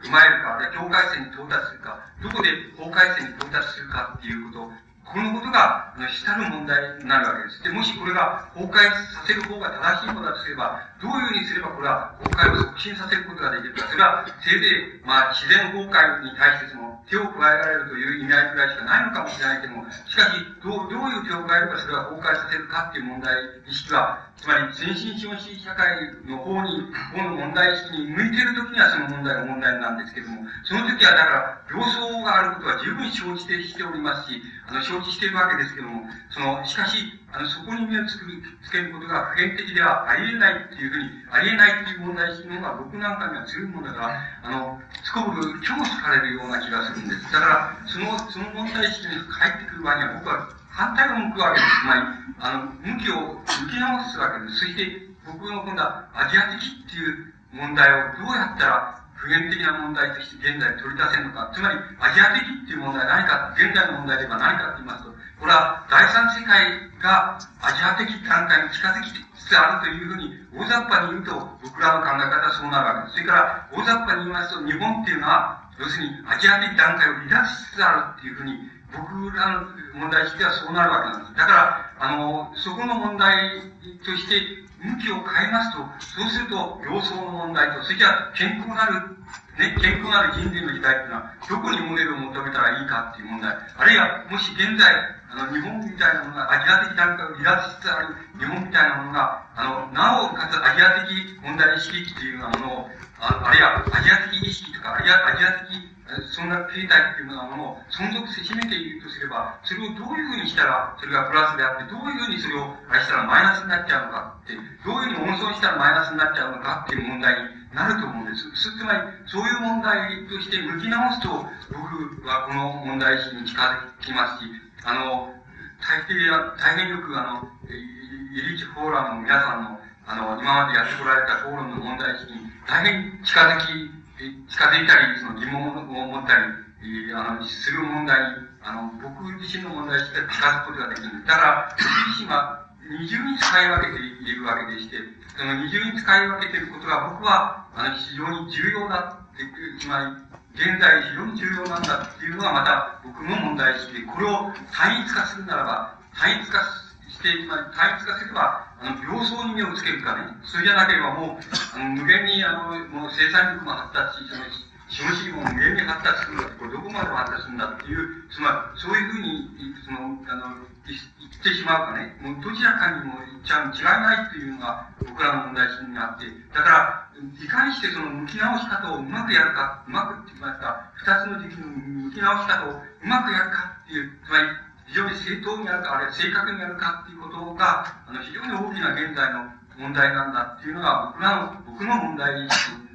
踏まえるか、あるいは境界線に到達するか、どこで境界線に到達するかっていうことこのことが、あの、主たる問題になるわけです。で、もしこれが崩壊させる方が正しいのだとすれば、どういうふうにすればこれは崩壊を促進させることができるか。それは、せいぜい、まあ、自然崩壊に対してその、手を加えられるという意味合いくらいしかないのかもしれないけども、しかし、どう、どういう手を加えればそれは崩壊させるかっていう問題意識は、つまり、先進資本主義社会の方に、方の問題意識に向いているときにはその問題が問題なんですけども、その時はだから、病巣があることは十分承知しておりますし、あの、承知しているわけですけども、その、しかし、あの、そこに目をつくつけることが普遍的ではありえないっていうふうに、ありえないっていう問題意識の方が僕なんかには強いものだから、あの、すこぶる強されるような気がするんです。だから、その、その問題意識に入ってくる場合には僕は反対を向くわけです。つまり、あの、向きを向き直すわけです。そして、僕の今度はアジア的っていう問題をどうやったら普遍的な問題として現在取り出せるのか。つまり、アジア的っていう問題は何か、現在の問題で言えば何かって言いますと、これは第三世界がアジア的段階に近づきつつあるというふうに、大雑把に言うと、僕らの考え方はそうなるわけです。それから、大雑把に言いますと、日本っていうのは、要するにアジア的段階を離脱しつつあるっていうふうに、僕らの問題意識はそうなるわけなんです。だから、あの、そこの問題として、向きを変えますと、そうすると、病巣の問題と、それじゃ健康なる、ね、健康なる人類の時代っていうのは、どこにモデルを求めたらいいかっていう問題。あるいは、もし現在、あの、日本みたいなものが、アジア的段階を離脱しつつある日本みたいなものが、あの、なおかつアジア的問題意識っていうようなものを、ああるいはアジア的意識とか、あるいはアジア的そんな形態っていうものを存続せしめているとすれば、それをどういうふうにしたら、それがプラスであって、どういうふうにそれをあれしたらマイナスになっちゃうのかって、どういうふうに温存したらマイナスになっちゃうのかっていう問題になると思うんです。つまり、そういう問題として向き直すと、僕はこの問題意識に近づきますし、あの、大変、大変よくあの、イリーチフォーラムの皆さんの、あの、今までやってこられた討論の問題意識に大変近づき、近づいたり、その疑問を持ったり、あの、する問題に、あの、僕自身の問題意識が近づくことができる。だから、僕自身は、二重に使い分けているわけでして、その二重に使い分けていることが僕は、あの、非常に重要だって、つまり、現在非常に重要なんだっていうのがまた僕の問題意識で、これを単一化するならば、単一化するして、まり単一化すれば、あの、病巣に目をつけるかね、それじゃなければもう、あの無限に、あの、もう生産力も発達し、その、資本主義も無限に発達するんだこれどこまで発達するんだっていう、つまり、そういうふうに、その、あの、言ってしまうかね、もうどちらかにも言っちゃう違いないっていうのが僕らの問題意識にあって、だから、いかにしてその向き直し方をうまくやるか、うまくって言いますか、二つの時期の向き直し方をうまくやるかっていう、つまり非常に正当にやるか、あるいは正確にやるかっていうことが、あの非常に大きな現在の問題なんだっていうのが僕らの、僕の問題に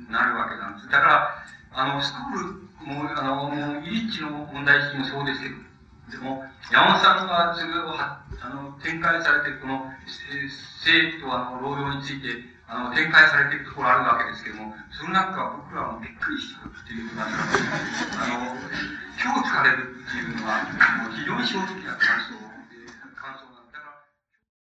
なるわけなんです。だから、あの、スクールも、あの、もう、イリッチの問題意識もそうですけど、でも、山本さんがそれをはあの展開されて、この、性とあの労働について、あの、展開されているところあるわけですけども、そのなんか僕らもびっくりしたっていうか、あの、今日疲れるっていうのは、もう非常に正直な感想